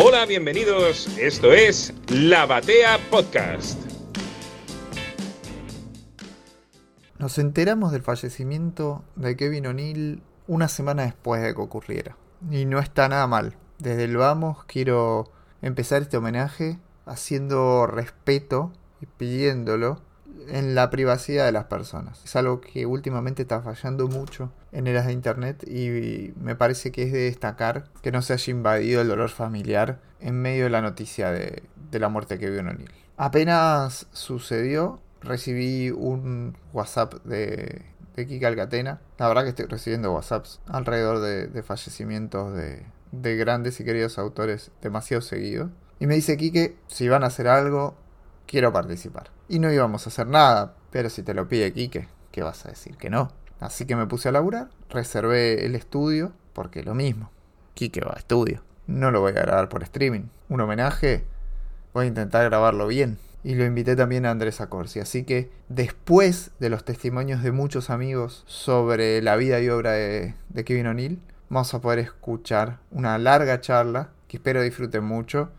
Hola, bienvenidos. Esto es La Batea Podcast. Nos enteramos del fallecimiento de Kevin O'Neill una semana después de que ocurriera. Y no está nada mal. Desde el vamos quiero empezar este homenaje haciendo respeto y pidiéndolo en la privacidad de las personas. Es algo que últimamente está fallando mucho en eras de internet y me parece que es de destacar que no se haya invadido el dolor familiar en medio de la noticia de, la muerte de Kevin O'Neill. Apenas sucedió, recibí un WhatsApp de, de Kika Alcatena. La verdad que estoy recibiendo WhatsApps alrededor de, fallecimientos de, de, grandes y queridos autores demasiado seguidos. Y me dice Kike, si van a hacer algo, quiero participar. Y no íbamos a hacer nada, pero si te lo pide Kike, ¿qué vas a decir que no? Así que me puse a laburar, reservé el estudio, porque lo mismo. Kike va a estudio. No lo voy a grabar por streaming. Un homenaje, voy a intentar grabarlo bien y lo invité también a Andrés Acorsi. Así que después de los testimonios de muchos amigos sobre la vida y obra de, Kevin O'Neill, vamos a poder escuchar una larga charla que espero disfruten mucho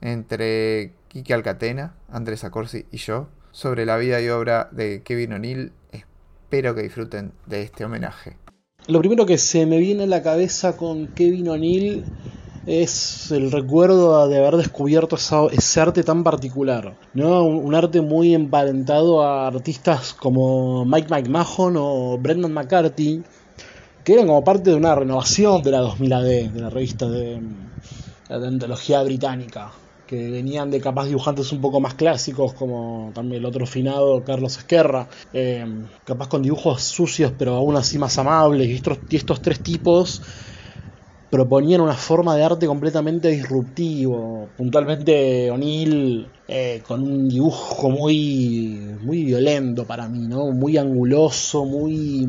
entre Kiki Alcatena, Andrés Acorsi y yo sobre la vida y obra de Kevin O'Neill. Espero que disfruten de este homenaje. Lo primero que se me viene a la cabeza con Kevin O'Neill es el recuerdo de haber descubierto ese arte tan particular, ¿no? Un, arte muy emparentado a artistas como Mike McMahon o Brendan McCarthy, que eran como parte de una renovación de la 2000 AD, de la revista de, la antología británica, que venían de capaz dibujantes un poco más clásicos, como también el otro finado Carlos Esquerra, eh, capaz con dibujos sucios pero aún así más amables, y estos tres tipos proponían una forma de arte completamente disruptivo. Puntualmente O'Neill eh, con un dibujo muy, muy violento para mí, ¿no? Muy anguloso, muy,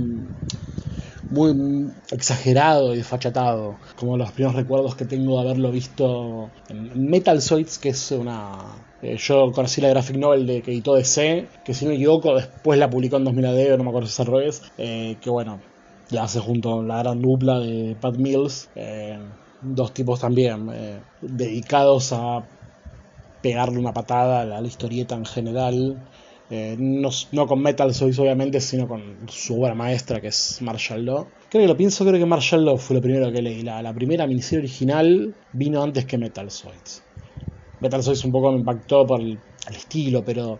muy exagerado y desfachatado. Como los primeros recuerdos que tengo de haberlo visto en Metal Zoids, que es una... Eh, yo conocí la graphic novel de que editó DC, que si no me equivoco después la publicó en 2000 AD, no me acuerdo si es al revés, eh, que bueno, la hace junto a la gran dupla de Pat Mills, eh, dos tipos también eh, dedicados a pegarle una patada a la, historieta en general. Eh, no, con Metal Sois obviamente, sino con su obra maestra que es Marshall Law. Creo que lo pienso, creo que Marshall Law fue lo primero que leí. La, primera miniserie original vino antes que Metal Sois. Metal Sois un poco me impactó por el, estilo, pero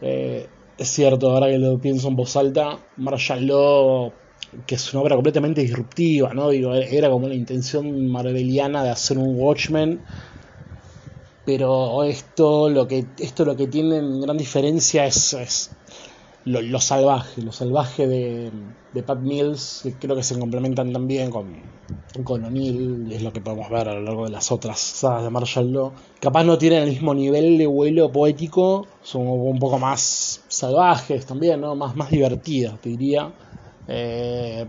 es cierto, ahora que lo pienso en voz alta, Marshall Law que es una obra completamente disruptiva, ¿no? Digo, era como la intención marveliana de hacer un Watchmen, pero esto lo que esto lo que tiene en gran diferencia es, lo, salvaje, lo salvaje de, de, Pat Mills, que creo que se complementan también con, con O'Neill, es lo que podemos ver a lo largo de las otras sagas de Marshall Law. Capaz no tienen el mismo nivel de vuelo poético, son un poco más salvajes también, ¿no? Más, más divertidas, te diría. Eh,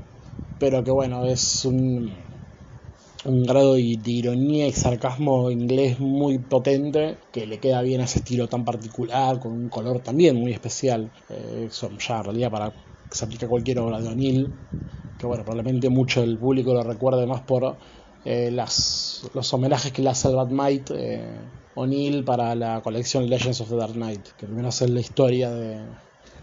pero que bueno, es un, un grado de, ironía y sarcasmo inglés muy potente que le queda bien a ese estilo tan particular, con un color también muy especial. Eh, eso ya en realidad para que se aplique a cualquier obra de O'Neill, que bueno, probablemente mucho del público lo recuerde más por eh, las, los homenajes que le hace al Batmite eh, O'Neill para la colección Legends of the Dark Knight, que primero hace la historia de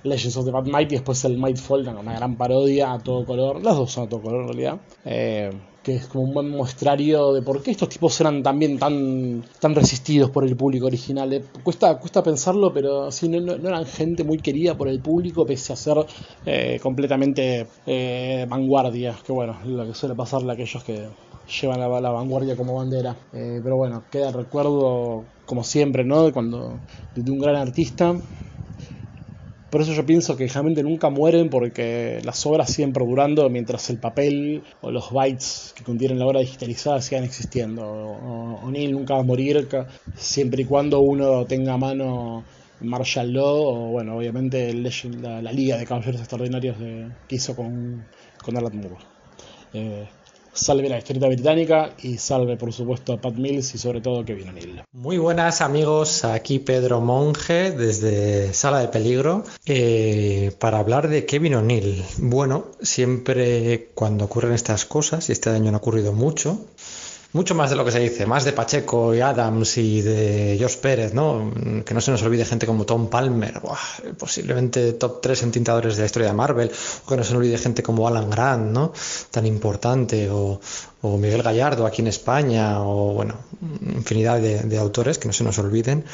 Legends of the Bad Might y después el Mightfall, una gran parodia a todo color, las dos son a todo color en realidad, eh, que es como un buen muestrario de por qué estos tipos eran también tan, tan resistidos por el público original. Eh, cuesta, cuesta pensarlo, pero sí, no, eran gente muy querida por el público, pese a ser eh, completamente vanguardia, que bueno, lo que suele pasarle a aquellos que llevan la, la vanguardia como bandera. pero bueno, queda el recuerdo, como siempre, ¿no? De cuando de un gran artista por eso yo pienso que realmente nunca mueren porque las obras siguen perdurando mientras el papel o los bytes que contienen la obra digitalizada sigan existiendo. O'Neill nunca va a morir siempre y cuando uno tenga a mano Marshall Law o bueno, obviamente la, Liga de Caballeros Extraordinarios de, que hizo con, con Alan Moore. Eh, salve la historieta británica y salve por supuesto a Pat Mills y sobre todo Kevin O'Neill. Muy buenas amigos, aquí Pedro Monge desde Sala de Peligro eh, para hablar de Kevin O'Neill. Bueno, siempre cuando ocurren estas cosas, y este año no ha ocurrido mucho, mucho más de lo que se dice, más de Pacheco y Adams y de Josh Pérez, ¿no? Que no se nos olvide gente como Tom Palmer, posiblemente top 3 en tintadores de la historia de Marvel, o que no se nos olvide gente como Alan Grant, ¿no? Tan importante, o, Miguel Gallardo aquí en España, o bueno, infinidad de, de autores que no se nos olviden.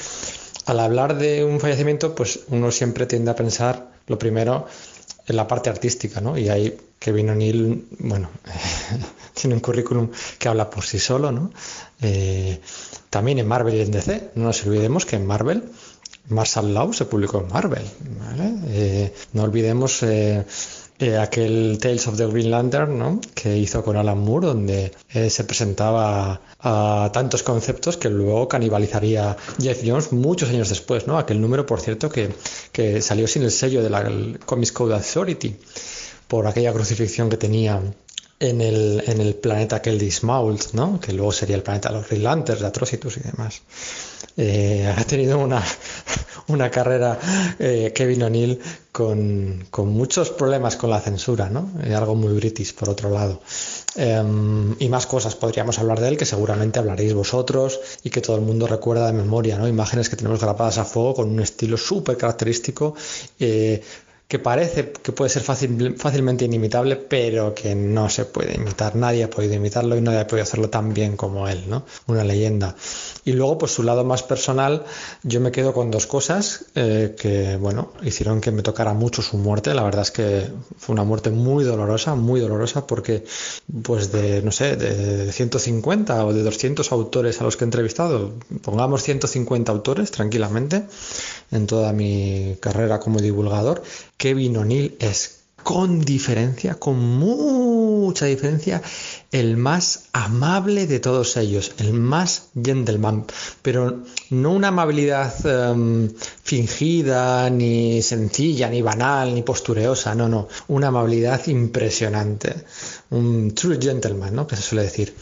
Al hablar de un fallecimiento, pues uno siempre tiende a pensar, lo primero, en la parte artística, ¿no? Y ahí Kevin O'Neill, bueno, tiene un currículum que habla por sí solo, ¿no? Eh, también en Marvel y en DC, no nos olvidemos que en Marvel Marshall Law se publicó en Marvel, ¿vale? Eh, no olvidemos eh, aquel Tales of the Green Lantern ¿no? que hizo con Alan Moore, donde se presentaba a tantos conceptos que luego canibalizaría Jeff Jones muchos años después. ¿no? Aquel número, por cierto, que, que salió sin el sello de la Comics Code Authority por aquella crucifixión que tenía en el, en el planeta aquel de ¿no? que luego sería el planeta de los Green de Atrocitus y demás. Eh, ha tenido una, una carrera eh, Kevin O'Neill con, con, muchos problemas con la censura, ¿no? Eh, algo muy british por otro lado. Em, y más cosas podríamos hablar de él que seguramente hablaréis vosotros y que todo el mundo recuerda de memoria, ¿no? Imágenes que tenemos grabadas a fuego con un estilo súper característico que parece que puede ser fácil, fácilmente inimitable, pero que no se puede imitar. Nadie ha podido imitarlo y nadie ha podido hacerlo tan bien como él, ¿no? Una leyenda. Y luego, pues su lado más personal, yo me quedo con dos cosas eh, que, bueno, hicieron que me tocara mucho su muerte. La verdad es que fue una muerte muy dolorosa, muy dolorosa, porque, pues de, no sé, de 150 o de 200 autores a los que he entrevistado, pongamos 150 autores tranquilamente en toda mi carrera como divulgador, Kevin O'Neill es con diferencia, con mucha diferencia, el más amable de todos ellos, el más gentleman, pero no una amabilidad em, fingida, ni sencilla, ni banal, ni postureosa, no, no, una amabilidad impresionante, un true gentleman, ¿no? Que se suele decir.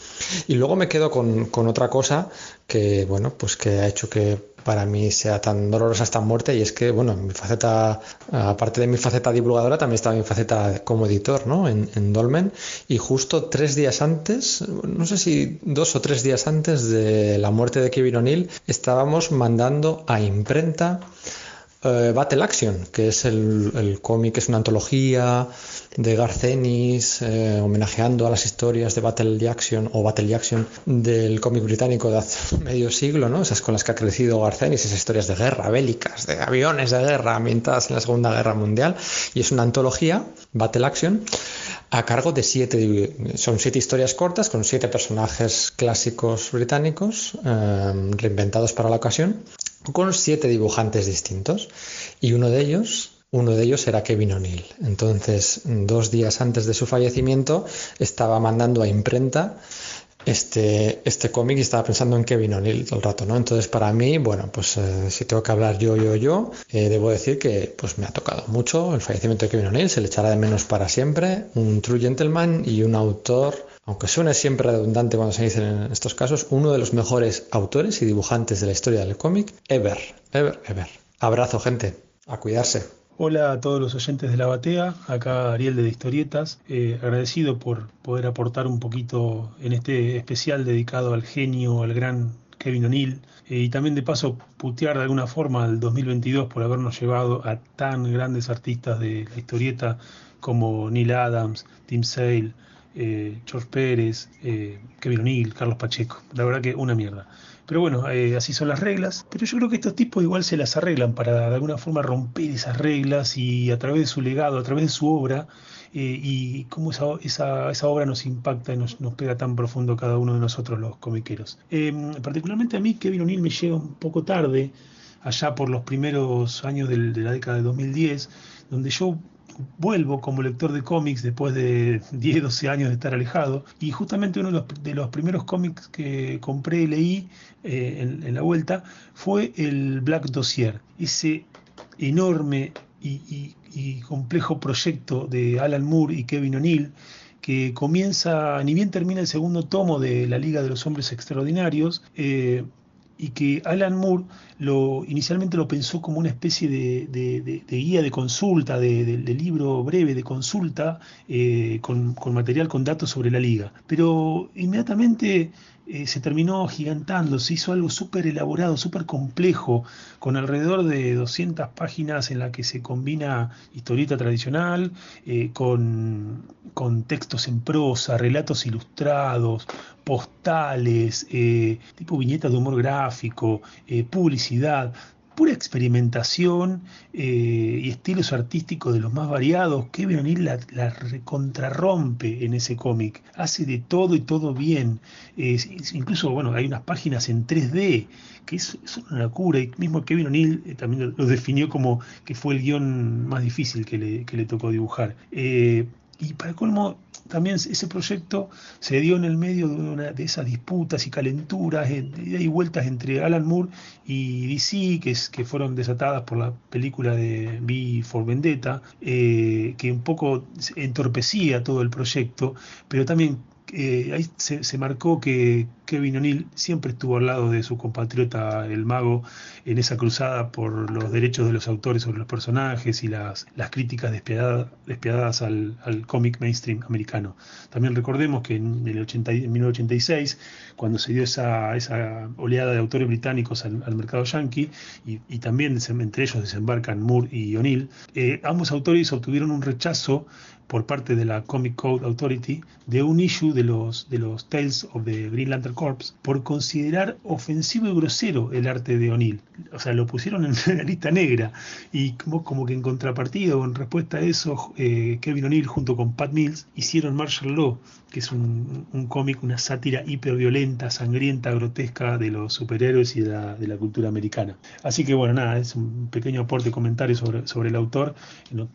Y luego me quedo con, con otra cosa que, bueno, pues que ha hecho que para mí sea tan dolorosa esta muerte y es que, bueno, mi faceta, aparte de mi faceta divulgadora, también estaba mi faceta como editor, ¿no? En, en, Dolmen y justo tres días antes, no sé si dos o tres días antes de la muerte de Kevin O'Neill, estábamos mandando a imprenta eh, Battle Action, que es el, cómic, es una antología de Garcenis, eh, homenajeando a las historias de Battle Action o Battle Action del cómic británico de hace medio siglo, ¿no? Esas con las que ha crecido Garcenis, esas historias de guerra, bélicas, de aviones de guerra ambientadas en la Segunda Guerra Mundial. Y es una antología, Battle Action, a cargo de siete, son siete historias cortas con siete personajes clásicos británicos eh, reinventados para la ocasión con siete dibujantes distintos y uno de ellos uno de ellos era Kevin O'Neill. Entonces, dos días antes de su fallecimiento, estaba mandando a imprenta este, este cómic y estaba pensando en Kevin O'Neill todo el rato, ¿no? Entonces, para mí, bueno, pues eh, si tengo que hablar yo, yo, yo, eh, debo decir que pues me ha tocado mucho el fallecimiento de Kevin O'Neill, se le echará de menos para siempre, un true gentleman y un autor aunque suene siempre redundante cuando se dicen en estos casos, uno de los mejores autores y dibujantes de la historia del cómic, ever, ever, ever. Abrazo, gente. A cuidarse. Hola a todos los oyentes de la batea, acá Ariel de Historietas, eh, agradecido por poder aportar un poquito en este especial dedicado al genio, al gran Kevin O'Neill, eh, y también de paso putear de alguna forma al 2022 por habernos llevado a tan grandes artistas de la historieta como Neil Adams, Tim Sale, eh, George Pérez, eh, Kevin O'Neill, Carlos Pacheco. La verdad que una mierda. Pero bueno, eh, así son las reglas. Pero yo creo que estos tipos igual se las arreglan para de alguna forma romper esas reglas y a través de su legado, a través de su obra, y cómo esa, esa, obra nos impacta y nos, nos, pega tan profundo cada uno de nosotros los comiqueros. particularmente a mí, Kevin O'Neill me llega un poco tarde, allá por los primeros años de la década de 2010, donde yo vuelvo como lector de cómics después de 10, 12 años de estar alejado. Y justamente uno de los, primeros cómics que compré y leí eh, en, la vuelta fue el Black Dossier, ese enorme y, complejo proyecto de Alan Moore y Kevin O'Neill que comienza, ni bien termina el segundo tomo de la Liga de los Hombres Extraordinarios, eh, y que Alan Moore lo, inicialmente lo pensó como una especie de, guía de consulta, de, libro breve de consulta eh, con, material, con datos sobre la liga. Pero inmediatamente eh, se terminó gigantando, se hizo algo súper elaborado, súper complejo, con alrededor de 200 páginas en la que se combina historieta tradicional, eh, con, con, textos en prosa, relatos ilustrados, postales, eh, tipo viñetas de humor gráfico, publicidad pura experimentación eh, y estilos artísticos de los más variados. Kevin O'Neill la, la contrarrompe en ese cómic. Hace de todo y todo bien. incluso, bueno, hay unas páginas en 3D que es, una locura. Y mismo Kevin O'Neill eh, también lo, definió como que fue el guion más difícil que le, que le tocó dibujar. Eh, y para colmo, también ese proyecto se dio en el medio de, una, de esas disputas y calenturas y vueltas entre Alan Moore y DC, que, es, que fueron desatadas por la película de V for Vendetta, eh, que un poco entorpecía todo el proyecto, pero también eh, ahí se, marcó que Kevin O'Neill siempre estuvo al lado de su compatriota el mago en esa cruzada por los derechos de los autores sobre los personajes y las, las críticas despiadadas, al, cómic mainstream americano. También recordemos que en, el 80, 1986, cuando se dio esa, esa oleada de autores británicos al, mercado yankee, y, también entre ellos desembarcan Moore y O'Neill, eh, ambos autores obtuvieron un rechazo por parte de la Comic Code Authority de un issue de los, de los Tales of the Green Lantern Corps por considerar ofensivo y grosero el arte de O'Neill. O sea, lo pusieron en la lista negra y como, como que en contrapartida o en respuesta a eso, eh, Kevin O'Neill junto con Pat Mills hicieron Martial Law, que es un, un cómic, una sátira hiperviolenta, sangrienta, grotesca de los superhéroes y de la, de la, cultura americana. Así que bueno, nada, es un pequeño aporte comentario sobre, sobre el autor,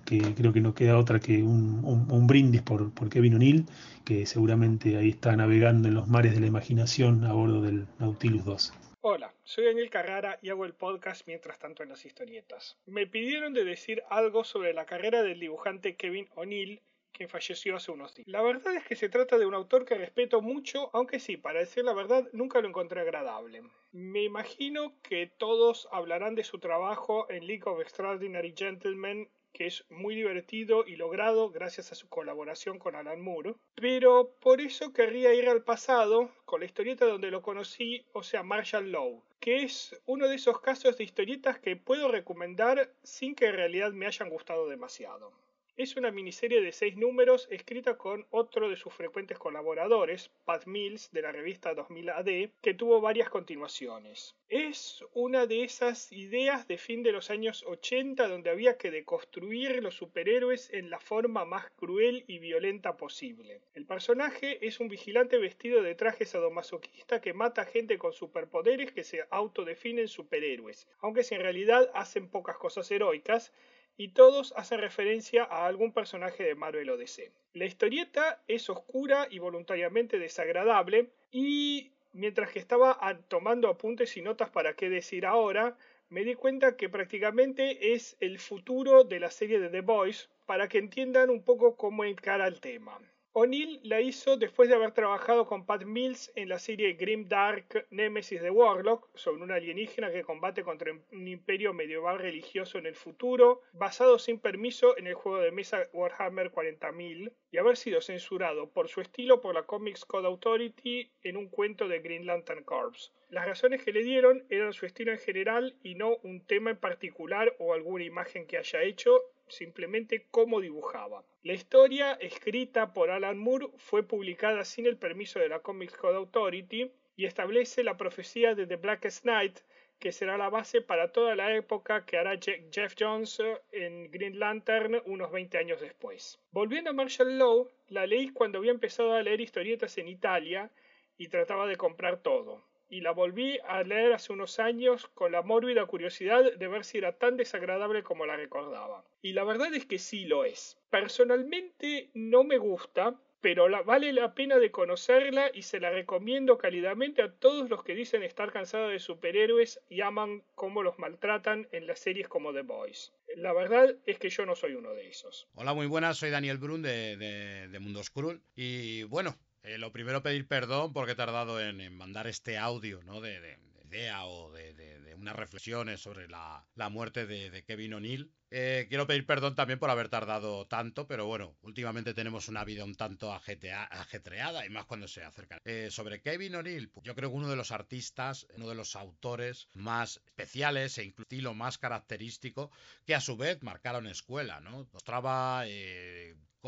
que creo que no queda otra que un, un, brindis por, por Kevin O'Neill, que seguramente ahí está navegando en los mares de la imaginación a bordo del Nautilus 2. Hola, soy Daniel Carrara y hago el podcast mientras tanto en las historietas. Me pidieron de decir algo sobre la carrera del dibujante Kevin O'Neill, quien falleció hace unos días. La verdad es que se trata de un autor que respeto mucho, aunque sí, para decir la verdad, nunca lo encontré agradable. Me imagino que todos hablarán de su trabajo en League of Extraordinary Gentlemen que es muy divertido y logrado gracias a su colaboración con Alan Moore, pero por eso querría ir al pasado con la historieta donde lo conocí, o sea, Marshall Lowe, que es uno de esos casos de historietas que puedo recomendar sin que en realidad me hayan gustado demasiado. Es una miniserie de seis números escrita con otro de sus frecuentes colaboradores, Pat Mills, de la revista 2000 AD, que tuvo varias continuaciones. Es una de esas ideas de fin de los años 80 donde había que deconstruir los superhéroes en la forma más cruel y violenta posible. El personaje es un vigilante vestido de traje sadomasoquista que mata gente con superpoderes que se autodefinen superhéroes, aunque si en realidad hacen pocas cosas heroicas, y todos hacen referencia a algún personaje de Marvel o DC. La historieta es oscura y voluntariamente desagradable y mientras que estaba tomando apuntes y notas para qué decir ahora, me di cuenta que prácticamente es el futuro de la serie de The Boys para que entiendan un poco cómo encara el tema. O'Neill la hizo después de haber trabajado con Pat Mills en la serie Grim Dark Nemesis de Warlock, sobre un alienígena que combate contra un imperio medieval religioso en el futuro, basado sin permiso en el juego de mesa Warhammer 40.000, y haber sido censurado por su estilo por la Comics Code Authority en un cuento de Green Lantern Corps. Las razones que le dieron eran su estilo en general y no un tema en particular o alguna imagen que haya hecho, simplemente cómo dibujaba. La historia, escrita por Alan Moore, fue publicada sin el permiso de la Comics Code Authority y establece la profecía de The Blackest Night, que será la base para toda la época que hará Jeff Jones en Green Lantern unos 20 años después. Volviendo a Marshall Law, la leí cuando había empezado a leer historietas en Italia y trataba de comprar todo y la volví a leer hace unos años con la mórbida curiosidad de ver si era tan desagradable como la recordaba. Y la verdad es que sí lo es. Personalmente no me gusta, pero vale la pena de conocerla y se la recomiendo cálidamente a todos los que dicen estar cansados de superhéroes y aman cómo los maltratan en las series como The Boys. La verdad es que yo no soy uno de esos. Hola, muy buenas, soy Daniel Brun de, de, Mundo Oscuro y bueno, eh, lo primero pedir perdón porque he tardado en, mandar este audio, ¿no? De, idea o de, de- de unas reflexiones sobre la, la muerte de, de Kevin O'Neill. Eh, quiero pedir perdón también por haber tardado tanto, pero bueno, últimamente tenemos una vida un tanto ajetreada y más cuando se acerca. Eh, sobre Kevin O'Neill, yo creo que uno de los artistas, uno de los autores más especiales e incluso más característico que a su vez marcaron escuela, ¿no? Mostraba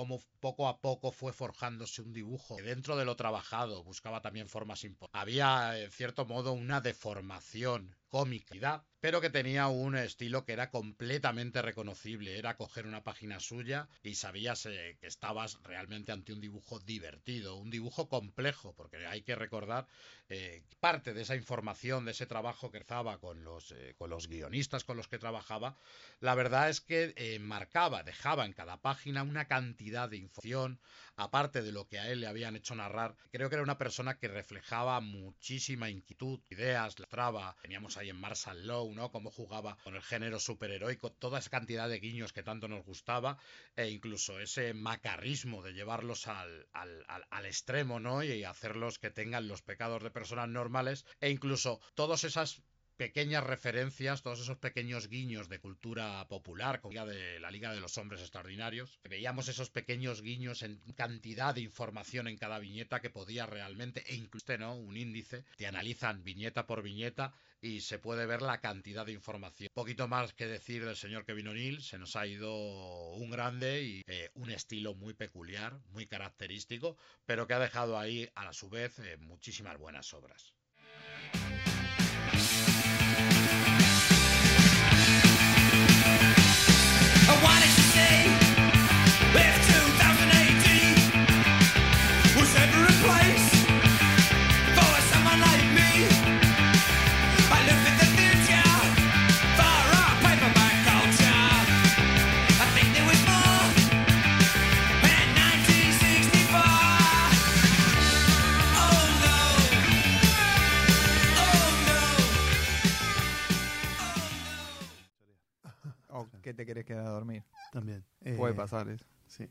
cómo poco a poco fue forjándose un dibujo dentro de lo trabajado buscaba también formas importantes. Había, en cierto modo, una deformación cómica, pero que tenía un estilo que era completamente reconocible. Era coger una página suya y sabías eh, que estabas realmente ante un dibujo divertido, un dibujo complejo, porque hay que recordar eh, parte de esa información, de ese trabajo que estaba con los, eh, con los guionistas con los que trabajaba, la verdad es que eh, marcaba, dejaba en cada página una cantidad de información, aparte de lo que a él le habían hecho narrar. Creo que era una persona que reflejaba muchísima inquietud, ideas, la traba. Teníamos ahí en Marshall Lowe, ¿no? Cómo jugaba con el género superheroico, toda esa cantidad de guiños que tanto nos gustaba, e incluso ese macarrismo de llevarlos al, al, al, al extremo, ¿no? Y hacerlos que tengan los pecados de personas normales, e incluso todas esas pequeñas referencias, todos esos pequeños guiños de cultura popular, como de la Liga de los Hombres Extraordinarios. Veíamos esos pequeños guiños en cantidad de información en cada viñeta que podía realmente, e incluso ¿no? un índice, te analizan viñeta por viñeta y se puede ver la cantidad de información. Poquito más que decir del señor Kevin O'Neill, se nos ha ido un grande y eh, un estilo muy peculiar, muy característico, pero que ha dejado ahí a su vez eh, muchísimas buenas obras. Oh no! ¿O qué te querés quedar a dormir? También. Puede Eh, pasar eso. Sí.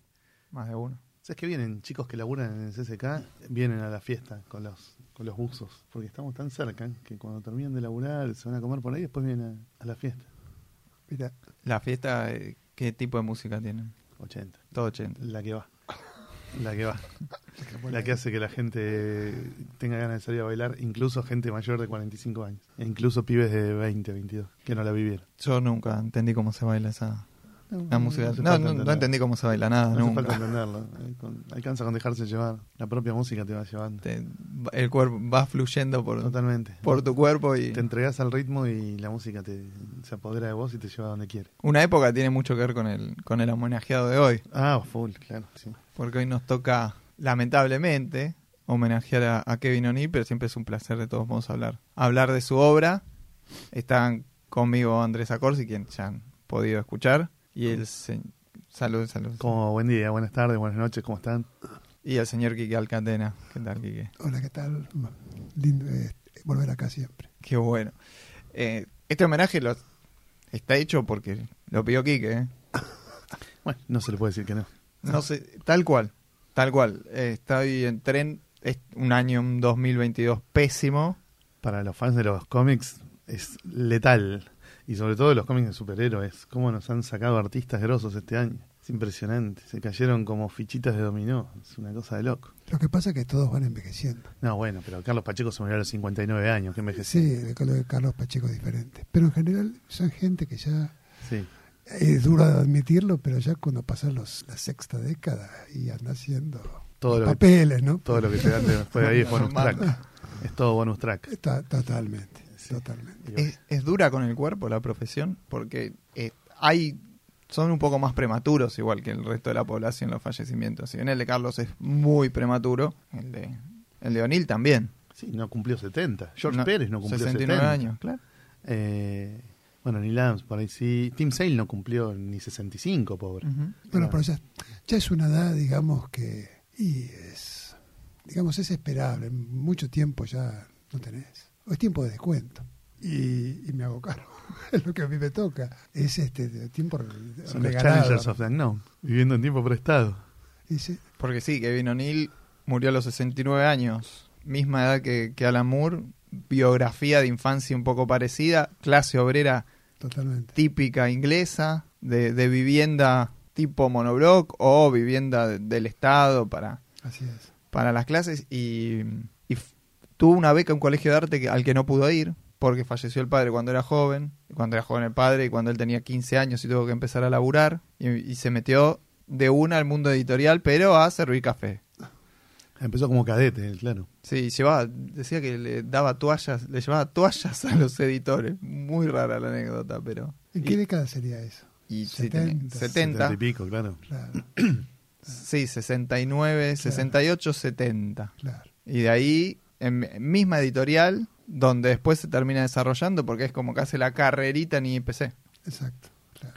Más de uno. ¿Sabes que vienen chicos que laburan en el CSK? Vienen a la fiesta con los con los buzos. Porque estamos tan cerca que cuando terminan de laburar se van a comer por ahí y después vienen a, a la fiesta. Mira. La fiesta, eh, ¿qué tipo de música tienen? 80. Todo 80. La que va. La que va. La que hace que la gente tenga ganas de salir a bailar, incluso gente mayor de 45 años. E incluso pibes de 20, 22, que no la vivieron. Yo nunca entendí cómo se baila esa la música. hace No, no, entendí cómo se baila nada, No hace nunca. falta entenderlo. Eh, alcanza con dejarse llevar. La propia música te va llevando. Te- el cuerpo va fluyendo por, Totalmente. por tu cuerpo y Te entregas al ritmo y la música te, se apodera de vos y te lleva donde quiere. una época tiene mucho que ver con el con el homenajeado de hoy, Ah, full, claro. Sí. porque hoy nos toca lamentablemente homenajear a, a Kevin O'Neill, pero siempre es un placer de todos modos hablar hablar de su obra. Están conmigo Andrés Acorsi, quien ya han podido escuchar, y el se- salud, salud. Como buen día, buenas tardes, buenas noches, ¿cómo están? Y el señor Quique Alcatena. ¿Qué tal, Quique? Hola, ¿qué tal? Lindo eh, volver acá siempre. Qué bueno. Eh, este homenaje lo está hecho porque lo pidió Quique, ¿eh? Bueno, no se le puede decir que no. No sé, tal cual, tal cual. Eh, estoy en tren, es un año un 2022 pésimo. Para los fans de los cómics es letal. Y sobre todo los cómics de superhéroes. Cómo nos han sacado artistas grosos este año. Es impresionante. Se cayeron como fichitas de dominó. Es una cosa de loco. Lo que pasa es que todos van envejeciendo. No, bueno, pero Carlos Pacheco se murió a los 59 años. Que envejeció. Sí, el de Carlos Pacheco es diferente. Pero en general son gente que ya Sí. es duro de admitirlo, pero ya cuando pasan los, la sexta década y anda haciendo Todo los lo que- papeles, ¿no? Todo lo que te dan después de ahí es bonus track. Es todo bonus track. Está- totalmente, Sí. totalmente. Bueno, Es, es dura con el cuerpo la profesión porque eh, hay son un poco más prematuros igual que el resto de la población los fallecimientos. Si bien el de Carlos es muy prematuro, el de el de O'Neill también. Sí, no cumplió 70. George No, Pérez no cumplió 69 70. años, claro. Eh, bueno, Neil Adams por ahí sí. Tim Sale no cumplió ni 65, pobre. Ujú. Bueno, Ah. pero ya, ya es una edad, digamos, que y es, digamos, es esperable. Mucho tiempo ya no tenés. O es tiempo de descuento. Y, y me hago cargo. es lo que a mí me toca. Es este de tiempo Son los regalado. Challengers of the Unknown, viviendo en tiempo prestado. Y sí, Porque sí, Kevin O'Neill murió a los 69 años, misma edad que, que Alan Moore, biografía de infancia un poco parecida, clase obrera Totalmente. típica inglesa, de, de vivienda tipo monobloc o vivienda de- del Estado para, Así es. para las clases y, tuvo una beca en un colegio de arte que- al que no pudo ir porque falleció el padre cuando era joven, cuando era joven el padre y cuando él tenía 15 años y tuvo que empezar a laburar y, y se metió de una al mundo editorial pero a servir café. Empezó como cadete, claro. Sí, llevaba, decía que le daba toallas, le llevaba toallas a los editores. Muy rara la anécdota, pero... ¿En y- qué década sería eso? y sí, 70. tenía- 70, Setenta y pico, claro. Claro, sí, 69, 68, 70. claro. Y de ahí, en misma editorial, donde después se termina desarrollando, porque es como que hace la carrerita en IPC. Exacto. Claro.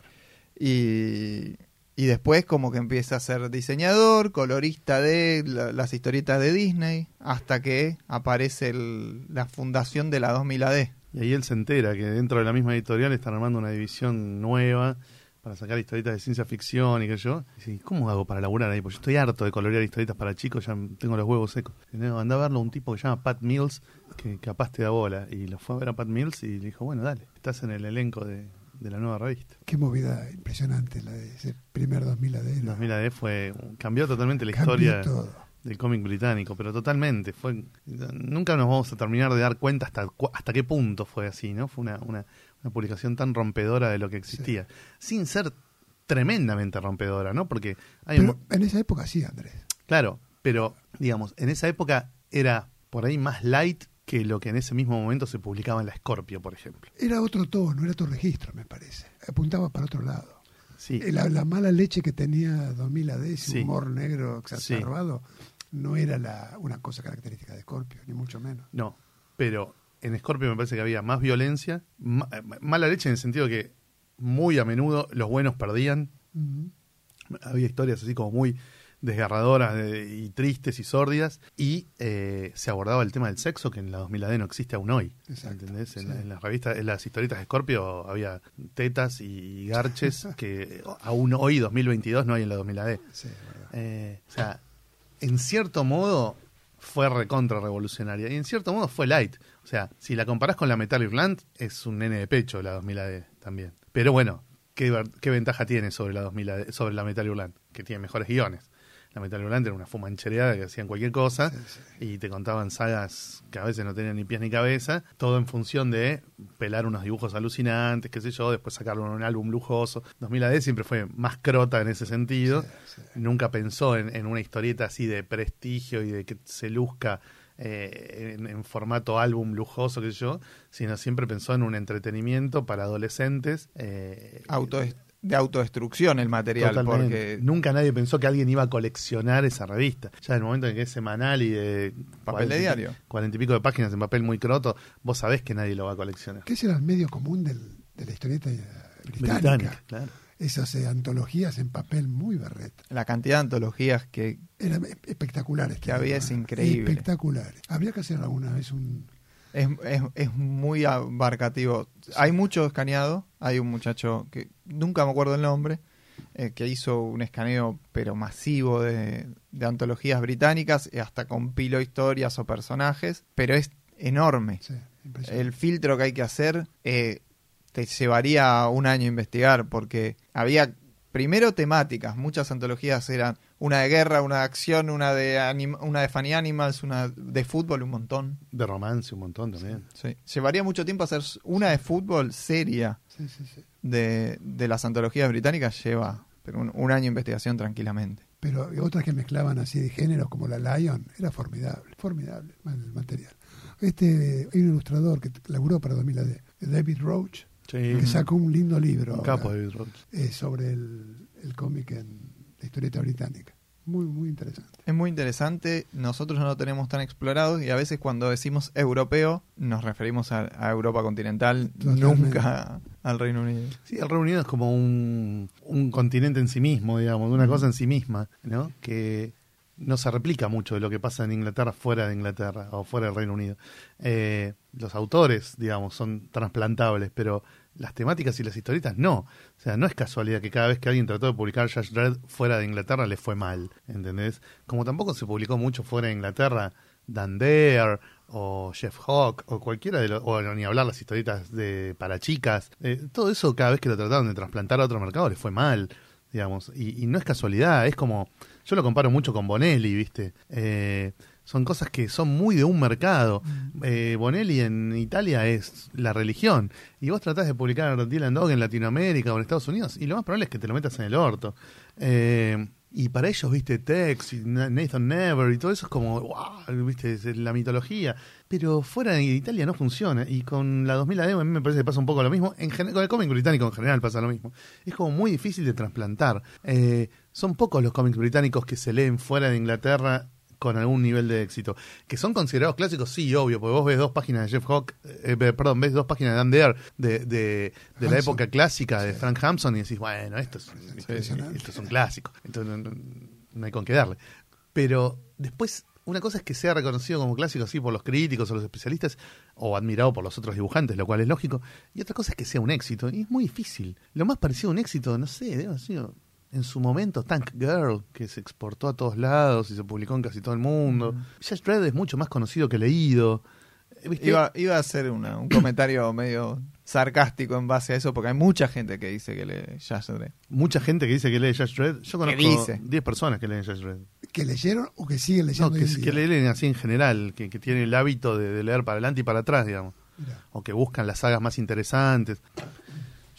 Y, y después como que empieza a ser diseñador, colorista de la- las historietas de Disney, hasta que aparece el- la fundación de la 2000 AD. Y ahí él se entera que dentro de la misma editorial están armando una división nueva para sacar historietas de ciencia ficción y que yo. Y dice, ¿cómo hago para laburar ahí? Porque yo estoy harto de colorear historietas para chicos, ya tengo los huevos secos. No, anda a verlo un tipo que se llama Pat Mills, que capaz te da bola. Y lo fue a ver a Pat Mills y le dijo, bueno, dale, estás en el elenco de, de la nueva revista. Qué movida impresionante la de ese primer 2000 AD. ¿no? 2000 AD fue, cambió totalmente la Cambió historia todo. del cómic británico, pero totalmente. fue Nunca nos vamos a terminar de dar cuenta hasta, hasta qué punto fue así, ¿no? Fue una, una, una publicación tan rompedora de lo que existía, sin ser tremendamente rompedora, ¿no? Porque hay un- Pero en esa época sí, Andrés. Claro, pero digamos, en esa época era por ahí más light que lo que en ese mismo momento se publicaba en la Scorpio, por ejemplo. Era otro tono, era otro registro, me parece. Apuntaba para otro lado. Sí, Eh, La, la mala leche que tenía 2000 AD, ese Sí. humor negro exacerbado, no era la, una cosa característica de Scorpio, ni mucho menos. no, pero en Scorpio me parece que había más violencia, ma- eh, mala leche en el sentido que muy a menudo los buenos perdían. Ujú. Había historias así como muy desgarradoras de- y tristes y sórdidas y eh, se abordaba el tema del sexo que en la 2000 AD no existe aún hoy. Exacto, ¿entendés? En, sí. la- en las revistas, en las historietas de Scorpio había tetas y garches que aún hoy, 2022, no hay en la 2000 AD. Sí. Eh, o sea, en cierto modo fue recontra revolucionaria y en cierto modo fue light. O sea, si la comparás con la Metal Irland, es un nene de pecho la 2000 AD también. Pero bueno, ¿qué, ventaja tiene sobre la 2000 AD sobre la Metal Irland? Que tiene mejores guiones. La Metal Irland era una fumanchereada que hacían cualquier cosa Sí, sí. y te contaban sagas que a veces no tenían ni pies ni cabeza, todo en función de pelar unos dibujos alucinantes, qué sé yo, después sacarlo en un álbum lujoso. 2000 AD siempre fue más crota en ese sentido, sí. nunca pensó en, en una historieta así de prestigio y de que se luzca eh, en, en formato álbum lujoso, qué sé yo, sino siempre pensó en un entretenimiento para adolescentes. eh, Auto, de autodestrucción el material, Totalmente. porque Nunca nadie pensó que alguien iba a coleccionar esa revista. Ya en el momento en que es semanal y de Papel de 40 y- diario. cuarenta y pico de páginas en papel muy croto, vos sabés que nadie lo va a coleccionar. Que ese era el medio común del- de la historieta británica. Británica, claro. Esas eh, antologías en papel muy berreta. la cantidad de antologías que Eran e- espectaculares. Que había es increíble. Espectaculares. Habría que hacer alguna vez un... es, es, es muy abarcativo. Hay mucho escaneado. Hay un muchacho que nunca me acuerdo el nombre, eh, que hizo un escaneo pero masivo de, de antologías británicas, y hasta compiló historias o personajes, pero es enorme. Sí. El filtro que hay que hacer eh, te llevaría un año investigar porque había primero temáticas, muchas antologías eran una de guerra, una de acción, una de anim- una de funny animals, una de fútbol, un montón. De romance un montón también. Sí. Llevaría mucho tiempo hacer una de fútbol seria sí. de, de las antologías británicas lleva pero un, un año de investigación tranquilamente. Pero otras que mezclaban así de géneros como la Lion, era formidable, formidable el material. Este, hay un ilustrador que laburó para 2000 AD, David Roach, Sí. que sacó un lindo libro Un ahora, capo David Roach. eh, sobre el, el cómic en la historieta británica. Muy, muy interesante. Es muy interesante, nosotros no lo tenemos tan explorado y a veces cuando decimos europeo nos referimos a, a Europa continental, Totalmente. nunca al Reino Unido. Sí, el Reino Unido es como un, un continente en sí mismo, digamos, una cosa en sí misma, ¿no? Que no se replica mucho de lo que pasa en Inglaterra fuera de Inglaterra o fuera del Reino Unido. Eh, los autores, digamos, son trasplantables, pero las temáticas y las historietas no. O sea, no es casualidad que cada vez que alguien trató de publicar Judge Dredd fuera de Inglaterra le fue mal, ¿entendés? Como tampoco se publicó mucho fuera de Inglaterra Dan Dare o Jeff Hawk, o cualquiera de los, o ni hablar las historietas de para chicas, eh, todo eso cada vez que lo trataron de trasplantar a otro mercado les fue mal, digamos, y, y no es casualidad, es como, yo lo comparo mucho con Bonelli, ¿viste? Eh, son cosas que son muy de un mercado. Eh, Bonelli en Italia es la religión. Y vos tratás de publicar Dylan Dog en Latinoamérica o en Estados Unidos y lo más probable es que te lo metas en el orto. Eh, y para ellos, viste, Tex y Na- Nathan Never y todo eso es como, wow, viste, es la mitología. Pero fuera de Italia no funciona. Y con la 2000 AD a mí me parece que pasa un poco lo mismo. En gen- con el cómic británico en general pasa lo mismo. Es como muy difícil de trasplantar. Eh, son pocos los cómics británicos que se leen fuera de Inglaterra con algún nivel de éxito. Que son considerados clásicos, sí, obvio, porque vos ves dos páginas de Jeff Hawk, eh, eh, perdón, ves dos páginas de Dan Dare de, de, de la época clásica de Frank Hampson y decís, bueno, esto es, es un clásico, entonces no hay con qué darle. Pero después, una cosa es que sea reconocido como clásico así por los críticos o los especialistas, o admirado por los otros dibujantes, lo cual es lógico, y otra cosa es que sea un éxito, y es muy difícil. Lo más parecido a un éxito, no sé, debe haber sido en su momento Tank Girl, que se exportó a todos lados y se publicó en casi todo el mundo. Judge Dredd es mucho más conocido que leído. Eh, ¿viste? Iba, iba a hacer una- un comentario medio sarcástico en base a eso, porque hay mucha gente que dice que lee Judge Dredd. Mucha gente que dice que lee Judge Dredd. Yo conozco dice? 10 personas que leen Judge Dredd. que leyeron o que siguen No, leyendo que, en que leen así en general, que, que tienen el hábito de, de leer para adelante y para atrás, digamos. Mirá. O que buscan las sagas más interesantes.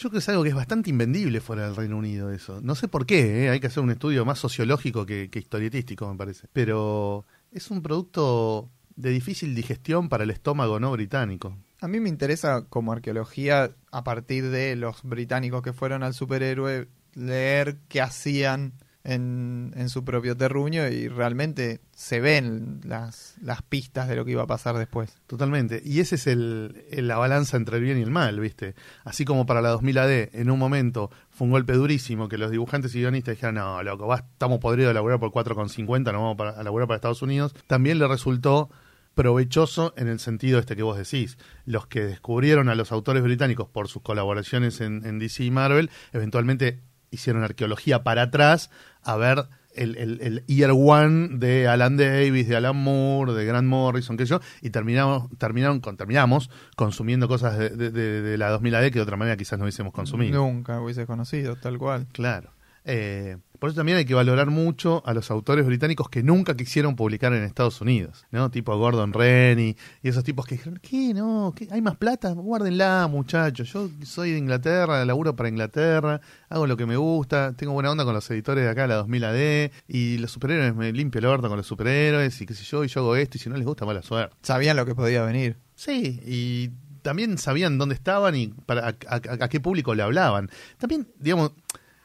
Yo creo que es algo que es bastante invendible fuera del Reino Unido eso. No sé por qué, ¿eh? hay que hacer un estudio más sociológico que, que historietístico, me parece. Pero es un producto de difícil digestión para el estómago no británico. A mí me interesa como arqueología, a partir de los británicos que fueron al superhéroe, leer qué hacían en, su propio terruño y realmente se ven las, las pistas de lo que iba a pasar después. Totalmente. Y ese es el, el- la balanza entre el bien y el mal, ¿viste? Así como para la 2000 AD, en un momento fue un golpe durísimo que los dibujantes y guionistas dijeron, no, loco, va, estamos podridos de laburar por 4,50, nos vamos para, a laburar para Estados Unidos. También le resultó provechoso en el sentido este que vos decís. Los que descubrieron a los autores británicos por sus colaboraciones en DC y Marvel, eventualmente hicieron arqueología para atrás a ver el, el, el Year One de Alan Davis, de Alan Moore, de Grant Morrison, que yo, y terminamos, terminaron con, terminamos consumiendo cosas de, de- de- de la 2000 AD que de otra manera quizás no hubiésemos consumido. Nunca hubiese conocido, tal cual. Claro. Eh, por eso también hay que valorar mucho a los autores británicos que nunca quisieron publicar en Estados Unidos, ¿no? Tipo Gordon Rennie y esos tipos que dijeron, ¿qué? No, ¿qué? ¿hay más plata? Guárdenla, muchachos. Yo soy de Inglaterra, laburo para Inglaterra, hago lo que me gusta, tengo buena onda con los editores de acá, la 2000 AD, y los superhéroes me limpio el orto con los superhéroes, y qué sé yo, y yo hago esto, y si no les gusta, mala suerte. Sabían lo que podía venir. Sí, y también sabían dónde estaban y para a, a- a qué público le hablaban. También, digamos,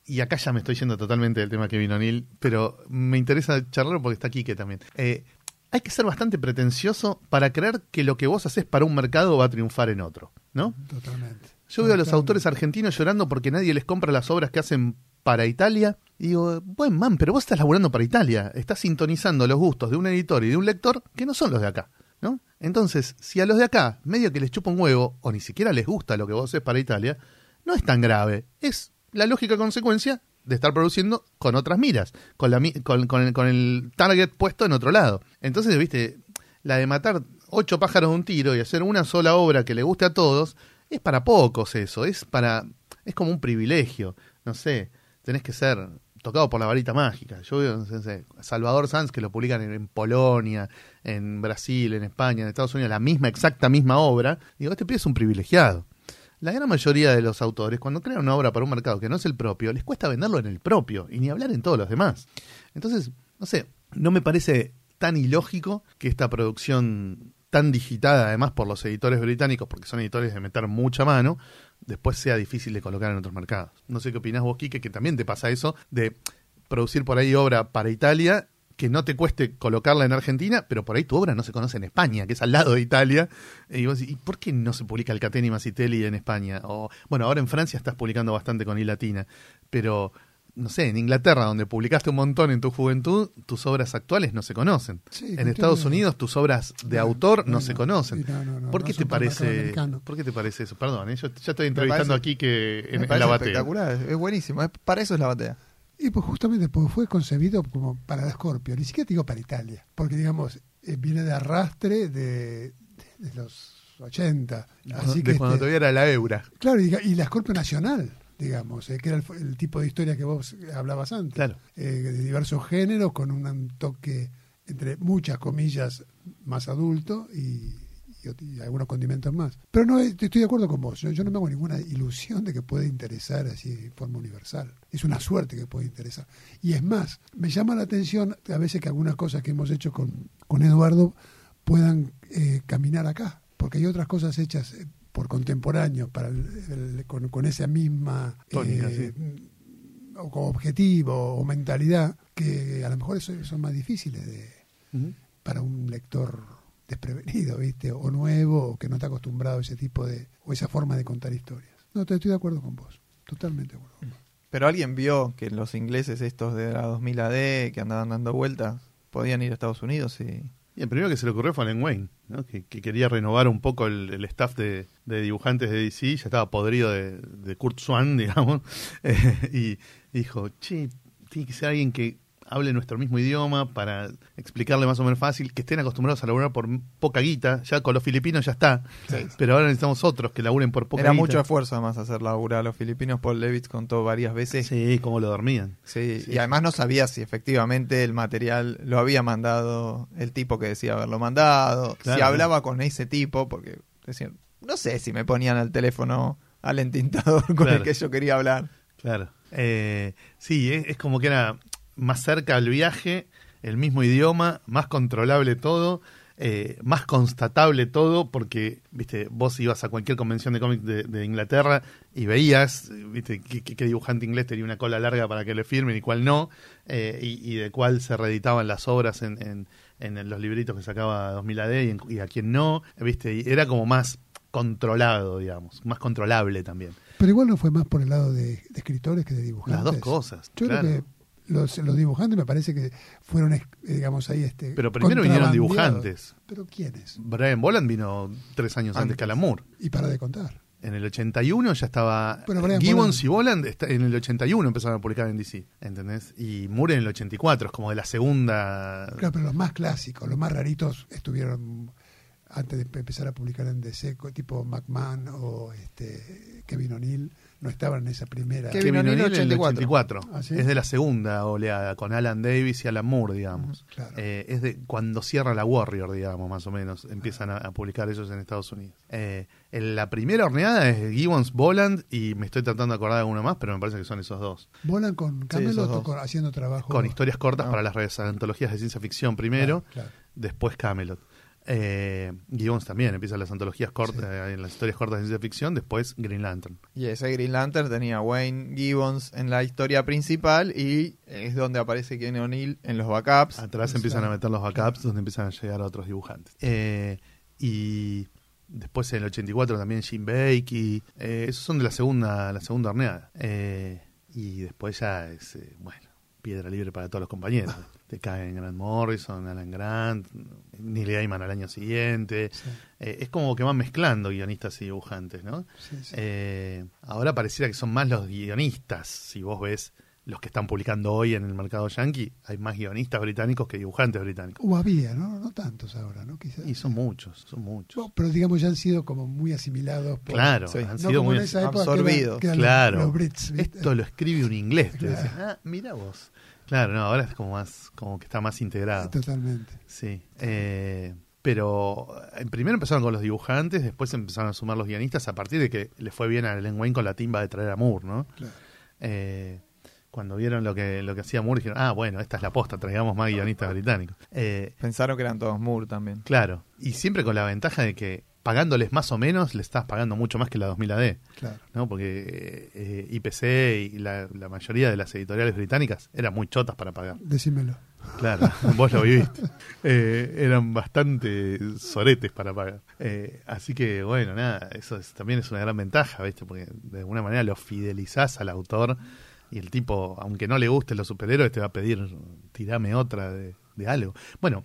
y acá ya me estoy yendo totalmente del tema Kevin O'Neill, pero me interesa charlarlo porque está Quique también. Eh, hay que ser bastante pretencioso para creer que lo que vos haces para un mercado va a triunfar en otro, ¿no? Totalmente. Yo veo a los autores argentinos llorando porque nadie les compra las obras que hacen para Italia. Y digo, buen man, pero vos estás laburando para Italia. Estás sintonizando los gustos de un editor y de un lector que no son los de acá. ¿no? Entonces, si a los de acá medio que les chupa un huevo o ni siquiera les gusta lo que vos haces para Italia, no es tan grave. Es la lógica consecuencia de estar produciendo con otras miras, con, la, con, con el, con el target puesto en otro lado. Entonces, viste, la de matar ocho pájaros de un tiro y hacer una sola obra que le guste a todos, es para pocos eso, es para es como un privilegio, no sé, tenés que ser tocado por la varita mágica. Yo veo, no sé, Salvador Sanz que lo publican en, en Polonia, en Brasil, en España, en Estados Unidos, la misma, exacta misma obra. Digo, este pibe es un privilegiado. La gran mayoría de los autores, cuando crean una obra para un mercado que no es el propio, les cuesta venderlo en el propio y ni hablar en todos los demás. Entonces, no sé, no me parece tan ilógico que esta producción tan digitada además por los editores británicos, porque son editores de meter mucha mano, después sea difícil de colocar en otros mercados. No sé qué opinás vos, Quique, que también te pasa eso de producir por ahí obra para Italia que no te cueste colocarla en Argentina, pero por ahí tu obra no se conoce en España, que es al lado de Italia. Y vos decís, ¿y por qué no se publica el Cateni Masitelli en España? O, bueno, ahora en Francia estás publicando bastante con I Latina, pero no sé, en Inglaterra, donde publicaste un montón en tu juventud, tus obras actuales no se conocen. Sí, en Estados. Unidos, tus obras de No, autor no, no, se no. conocen. No, ¿Por qué te parece? ¿Por qué te parece eso? Perdón, ¿eh? yo ya estoy entrevistando parece- aquí que en, la batea. espectacular, es buenísimo. es- para eso es la batea. Y pues justamente porque fue concebido como para la Scorpio, ni siquiera digo para Italia, porque digamos, eh, viene de arrastre de, de los 80. Así de que cuando este, todavía era la Eura. Claro, y, y la Scorpio Nacional, digamos, eh, que era el, el tipo de historia que vos hablabas antes. Claro. Eh, de diversos géneros, con un toque, entre muchas comillas, más adulto y, y algunos condimentos más. Pero no eh, estoy de acuerdo con vos. Yo, yo no me hago ninguna ilusión de que pueda interesar así de forma universal. Es una suerte que puede interesar. Y es más, me llama la atención a veces que algunas cosas que hemos hecho con, con Eduardo puedan eh, caminar acá. Porque hay otras cosas hechas eh, por contemporáneos para el- el- con, con esa misma Tónica, eh, o como objetivo o mentalidad que a lo mejor son más difíciles de, para un lector desprevenido, ¿viste? O nuevo, o que no está acostumbrado a ese tipo de, o esa forma de contar historias. No, te estoy de acuerdo con vos. Totalmente de acuerdo con vos. Pero alguien vio que los ingleses estos de la 2000 AD que andaban dando vueltas podían ir a Estados Unidos y Y el primero que se le ocurrió fue a Len Wayne, ¿no? que, que quería renovar un poco el, el staff de, de dibujantes de DC, ya estaba podrido de, de Kurt Swan, digamos, eh, y dijo, che, tiene que ser alguien que hable nuestro mismo idioma para explicarle más o menos fácil, que estén acostumbrados a laburar por poca guita, ya con los filipinos ya está, pero ahora necesitamos otros que laburen por poca era guita. mucho esfuerzo además hacer laburar a los filipinos. Paul Levitz contó varias veces. Sí, cómo lo dormían. Sí, Sí. y además no sabía si efectivamente el material lo había mandado el tipo que decía haberlo mandado, Claro. si hablaba con ese tipo, porque decían, no sé si me ponían al teléfono al entintador con Claro. el que yo quería hablar. Claro. Eh, sí, es, es como que era más cerca al viaje, el mismo idioma, más controlable todo, eh, más constatable todo, porque, viste, vos ibas a cualquier convención de cómics de, de Inglaterra y veías, viste, qué, dibujante inglés tenía una cola larga para que le firmen y cuál no, eh, y, y de cuál se reeditaban las obras en, en- en los libritos que sacaba 2000 AD y, en- y a quién no, viste, y era como más controlado, digamos, más controlable también. Pero igual no fue más por el lado de, de escritores que de dibujantes. Las dos cosas, Yo claro. creo que los, los dibujantes me parece que fueron, eh, digamos, ahí este. Pero primero vinieron dibujantes. ¿Pero quiénes? Brian Boland vino tres años antes, Antes. que Alan Moore. Y para de contar. En el 81 ya estaba. Bueno, Brian Gibbons Boland- y Boland en el 81 empezaron a publicar en DC. ¿Entendés? Y Moore en el 84, es como de la segunda. Claro, pero los más clásicos, los más raritos estuvieron antes de empezar a publicar en DC, tipo McMahon o este Kevin O'Neill, no estaban en esa primera. Kevin O'Neill, O'Neill en el 84. 84. ¿Ah, sí? Es de la segunda oleada, con Alan Davis y Alan Moore, digamos. Claro. Eh, es de cuando cierra la Warrior, digamos, más o menos. Empiezan a, a publicar ellos en Estados Unidos. Eh, en la primera horneada es Gibbons, Boland y me estoy tratando de acordar de uno más, pero me parece que son esos dos. ¿Volan con Camelot dos. con- haciendo trabajo? Con historias cortas Ah. para las redes antologías de ciencia ficción primero, Claro, claro. después Camelot. Eh, Gibbons también empieza las antologías cortas, Sí. eh, en las historias cortas de ciencia ficción, después Green Lantern. Y ese Green Lantern tenía Wayne Gibbons en la historia principal y es donde aparece Ken O'Neill en los backups. Atrás empiezan a meter los backups donde empiezan a llegar otros dibujantes. Eh, y después en el 84 también Jim Bakey. Eh, esos son de la segunda, la segunda horneada. Eh, y después ya es, bueno, piedra libre para todos los compañeros. Te caen Grant Morrison, Alan Grant, Neil Gaiman al año siguiente. Sí, Eh, es como que van mezclando guionistas y dibujantes, ¿no? sí, sí. Eh, ahora pareciera que son más los guionistas. Si vos ves los que están publicando hoy en el mercado yankee, hay más guionistas británicos que dibujantes británicos. O había, ¿no? No tantos ahora, ¿no? Quizás. Y son muchos, son muchos. Bueno, pero digamos ya han sido como muy asimilados. por- claro, han no sido muy que eran- absorbidos. que eran Claro, los, los Brits, ¿viste? esto lo escribe un inglés. Te Claro. decís, ah, mira vos. Claro, no, ahora es como más, como que está más integrado. Totalmente. Sí. Eh, pero eh, primero empezaron con los dibujantes, después empezaron a sumar los guionistas a partir de que le fue bien a Len Wayne con la timba de traer a Moore, ¿no? Claro. Eh, cuando vieron lo que, lo que hacía Moore, dijeron, ah, bueno, esta es la posta, traigamos más guionistas británicos. Eh, Pensaron que eran todos Moore también. claro, y siempre con la ventaja de que pagándoles más o menos, le estás pagando mucho más que la 2000 AD, Claro. ¿no? Porque eh, IPC y la, la mayoría de las editoriales británicas eran muy chotas para pagar. Decímelo. Claro, vos lo viviste. Eh, eran bastante soretes para pagar. Eh, así que, bueno, nada, eso es- también es una gran ventaja, ¿viste? Porque de alguna manera lo fidelizás al autor y el tipo, aunque no le gusten los superhéroes, te va a pedir, tirame otra de, de algo. Bueno,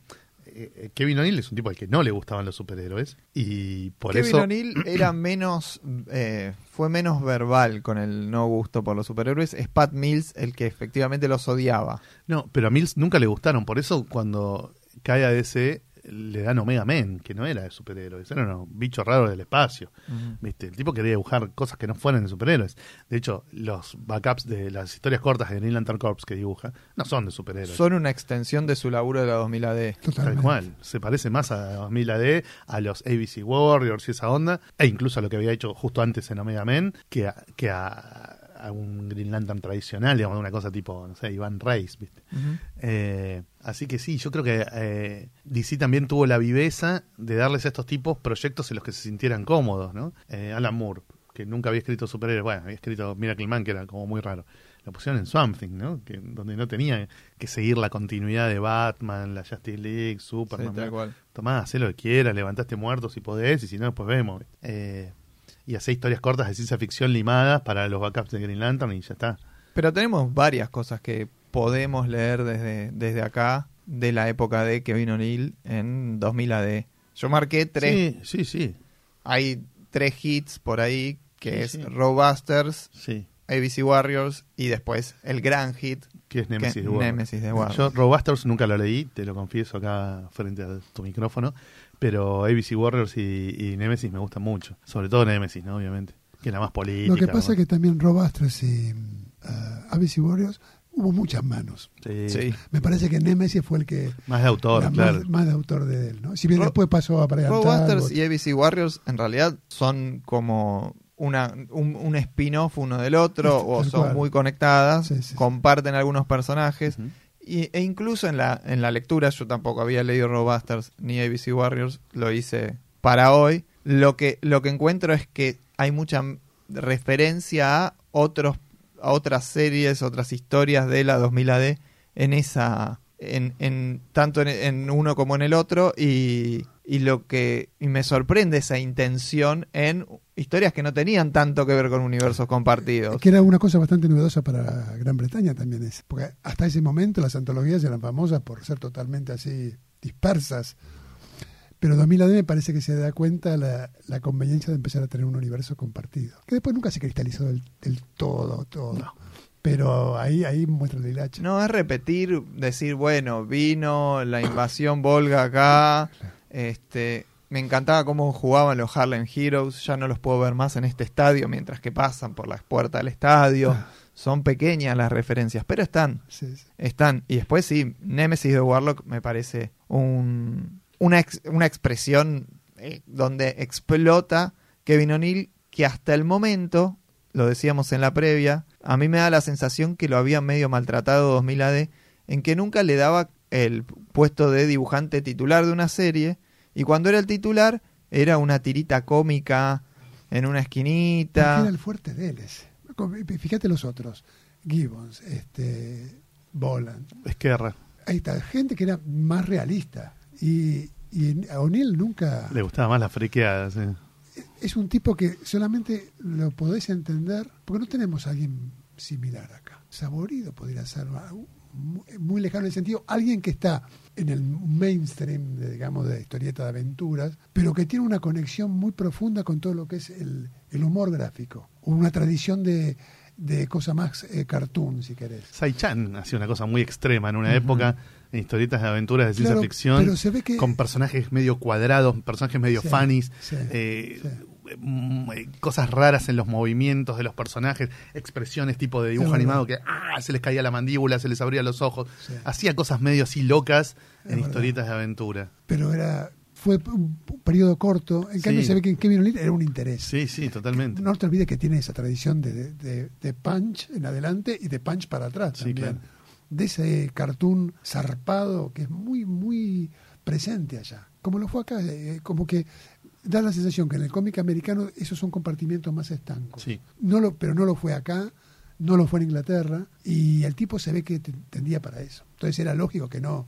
eh, Kevin O'Neill es un tipo al que no le gustaban los superhéroes y por Kevin eso... O'Neill era menos, eh, fue menos verbal con el no gusto por los superhéroes. Es Pat Mills el que efectivamente los odiaba. No, pero a Mills nunca le gustaron, por eso cuando cae a DC le dan Omega Men, que no era de superhéroes, eran unos bichos raros del espacio. Ujú. ¿Viste? El tipo quería dibujar cosas que no fueran de superhéroes. De hecho, los backups de las historias cortas de Green Lantern Corps que dibuja no son de superhéroes. Son una extensión de su laburo de la 2000 AD. Tal cual. Se parece más a 2000 AD, a los ABC Warriors y esa onda, e incluso a lo que había hecho justo antes en Omega Men, que a, que a, a un Green Lantern tradicional, digamos, una cosa tipo, no sé, Iván Reis, ¿viste? Eh, así que sí, yo creo que eh, DC también tuvo la viveza de darles a estos tipos proyectos en los que se sintieran cómodos, ¿no? Eh, Alan Moore, que nunca había escrito superhéroes, bueno, había escrito Miracle Man, que era como muy raro. Lo pusieron en Swamp Thing, ¿no? Que, donde no tenía que seguir la continuidad de Batman, la Justice League, Sí, Superman. tal bla. cual. Tomá, hacé lo que quieras, levantaste muertos si podés, y si no, después vemos. Eh, y hacé historias cortas de ciencia ficción limadas para los backups de Green Lantern y ya está. Pero tenemos varias cosas que podemos leer desde, desde acá de la época de Kevin O'Neill en 2000 AD. Yo marqué tres. Sí, sí, sí. Hay tres hits por ahí, que Sí, es sí. Robusters, sí. ABC Warriors y después el gran hit, Que es Nemesis que- de. Nemesis. Yo Robusters nunca lo leí, te lo confieso acá frente a tu micrófono, pero ABC Warriors y, y Nemesis me gustan mucho. Sobre todo Nemesis, ¿no? Obviamente. Que es la más política. Lo que pasa es que también Rob y uh, ABC Warriors hubo muchas manos. Sí. Sí. Me parece que Nemesis fue el que Más de autor, la claro. más, más de autor de él, ¿no? Si bien Ro- después pasó a Robusters Talbot. y ABC Warriors en realidad son como una, un, un spin-off uno del otro Tal o son cual. muy conectadas, Sí, sí, sí. comparten algunos personajes Ujú. Y, e incluso en la, en la lectura, yo tampoco había leído Robusters ni ABC Warriors, lo hice para hoy. Lo que, lo que encuentro es que hay mucha referencia a otros a otras series, otras historias de la 2000 AD en esa en, en tanto en, en uno como en el otro y, y lo que y me sorprende esa intención en historias que no tenían tanto que ver con universos compartidos. Que era una cosa bastante novedosa para Gran Bretaña también es. Porque hasta ese momento las antologías eran famosas por ser totalmente así dispersas. Pero 2000 AD me parece que se da cuenta la, la conveniencia de empezar a tener un universo compartido. Que después nunca se cristalizó del, del todo, todo. Pero ahí, ahí muestra el hilacho. No, es repetir, decir, bueno, vino la invasión Volga acá, este, me encantaba cómo jugaban los Harlem Heroes, ya no los puedo ver más en este estadio mientras que pasan por las puertas del estadio. Ah. Son pequeñas las referencias, pero están, Sí, sí. están. Y después sí, Nemesis de Warlock me parece un, una, ex- una expresión eh, donde explota Kevin O'Neill que hasta el momento, lo decíamos en la previa, a mí me da la sensación que lo había medio maltratado 2000 AD, en que nunca le daba el puesto de dibujante titular de una serie, y cuando era el titular era una tirita cómica en una esquinita. era el fuerte de él ese. Fíjate los otros. Gibbons, este, Boland. Es guerra. Ahí está, gente que era más realista. Y, y a O'Neill nunca... Le gustaba más la friqueada, sí. Es un tipo que solamente lo podés entender, porque no tenemos a alguien similar acá. Saborido podría ser muy, lejano en el sentido, alguien que está en el mainstream, de, digamos, de historieta de aventuras, pero que tiene una conexión muy profunda con todo lo que es el, el humor gráfico, una tradición de, de cosa más eh, cartoon, si querés. Sai-Chan hacía una cosa muy extrema en una época, en historietas de aventuras de ciencia Claro, ficción, pero se ve que- con personajes medio cuadrados, personajes medio Sí, funnies, sí, eh, sí. Mm, eh, cosas raras en los movimientos de los personajes, expresiones tipo de dibujo animado que ah, se les caía la mandíbula, se les abría los ojos, Sí. hacía cosas medio así locas Es en verdad. historietas de aventura. Pero era fue un periodo corto, en cambio Sí. se ve que en Kevin O'Neill era un interés. Sí, sí, totalmente. No te olvides que tiene esa tradición de, de, de punch en adelante y de punch para atrás Sí, también. claro. De ese cartoon zarpado que es muy, muy presente allá. Como lo fue acá, eh, como que da la sensación que en el cómic americano esos son compartimientos más estancos. Sí. No lo, pero no lo fue acá, no lo fue en Inglaterra, y el tipo se ve que te- tendía para eso. Entonces era lógico que no,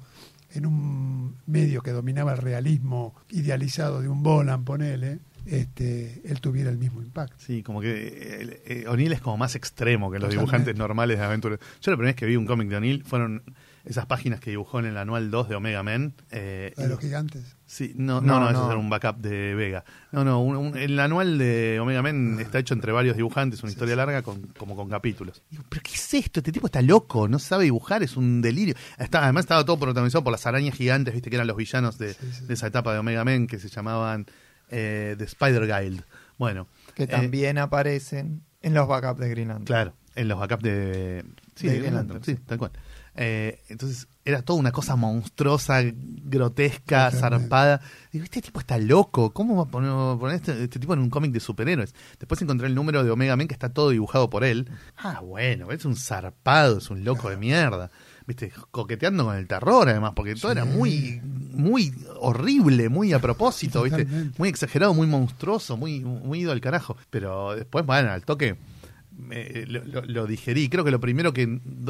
en un medio que dominaba el realismo idealizado de un Bolan, ponele, este, él tuviera el mismo impacto. Sí, como que eh, eh, O'Neill es como más extremo que los Totalmente. dibujantes normales de aventuras. Yo la primera vez que vi un cómic de O'Neill fueron esas páginas que dibujó en el anual 2 de Omega Men. eh, de los gigantes. Sí, no, No, no, no. era un backup de Vega. No, no, un- un- el anual de Omega Men está hecho entre varios dibujantes, una historia larga con, como con capítulos. Digo, ¿pero qué es esto? Este tipo está loco, no sabe dibujar, es un delirio. Está, además estaba todo protagonizado por las arañas gigantes, viste que eran los villanos de, de esa etapa de Omega Men que se llamaban eh, The Spider Guild. Bueno, Que eh, también aparecen en los backups de Green Lantern. Claro, en los backups de. Sí, De de Green Lantern, sí, tal cual. Eh, entonces era toda una cosa monstruosa, grotesca, zarpada. Digo, este tipo está loco. ¿Cómo va a poner, poner este, este tipo en un cómic de superhéroes? Después encontré el número de Omega Men que está todo dibujado por él. Ah, bueno, es un zarpado, es un loco de mierda. Viste, coqueteando con el terror además, porque todo era muy, muy horrible, muy a propósito, viste, muy exagerado, muy monstruoso, muy, muy ido al carajo. Pero después, bueno, al toque lo, lo- lo digerí. Creo que lo primero que,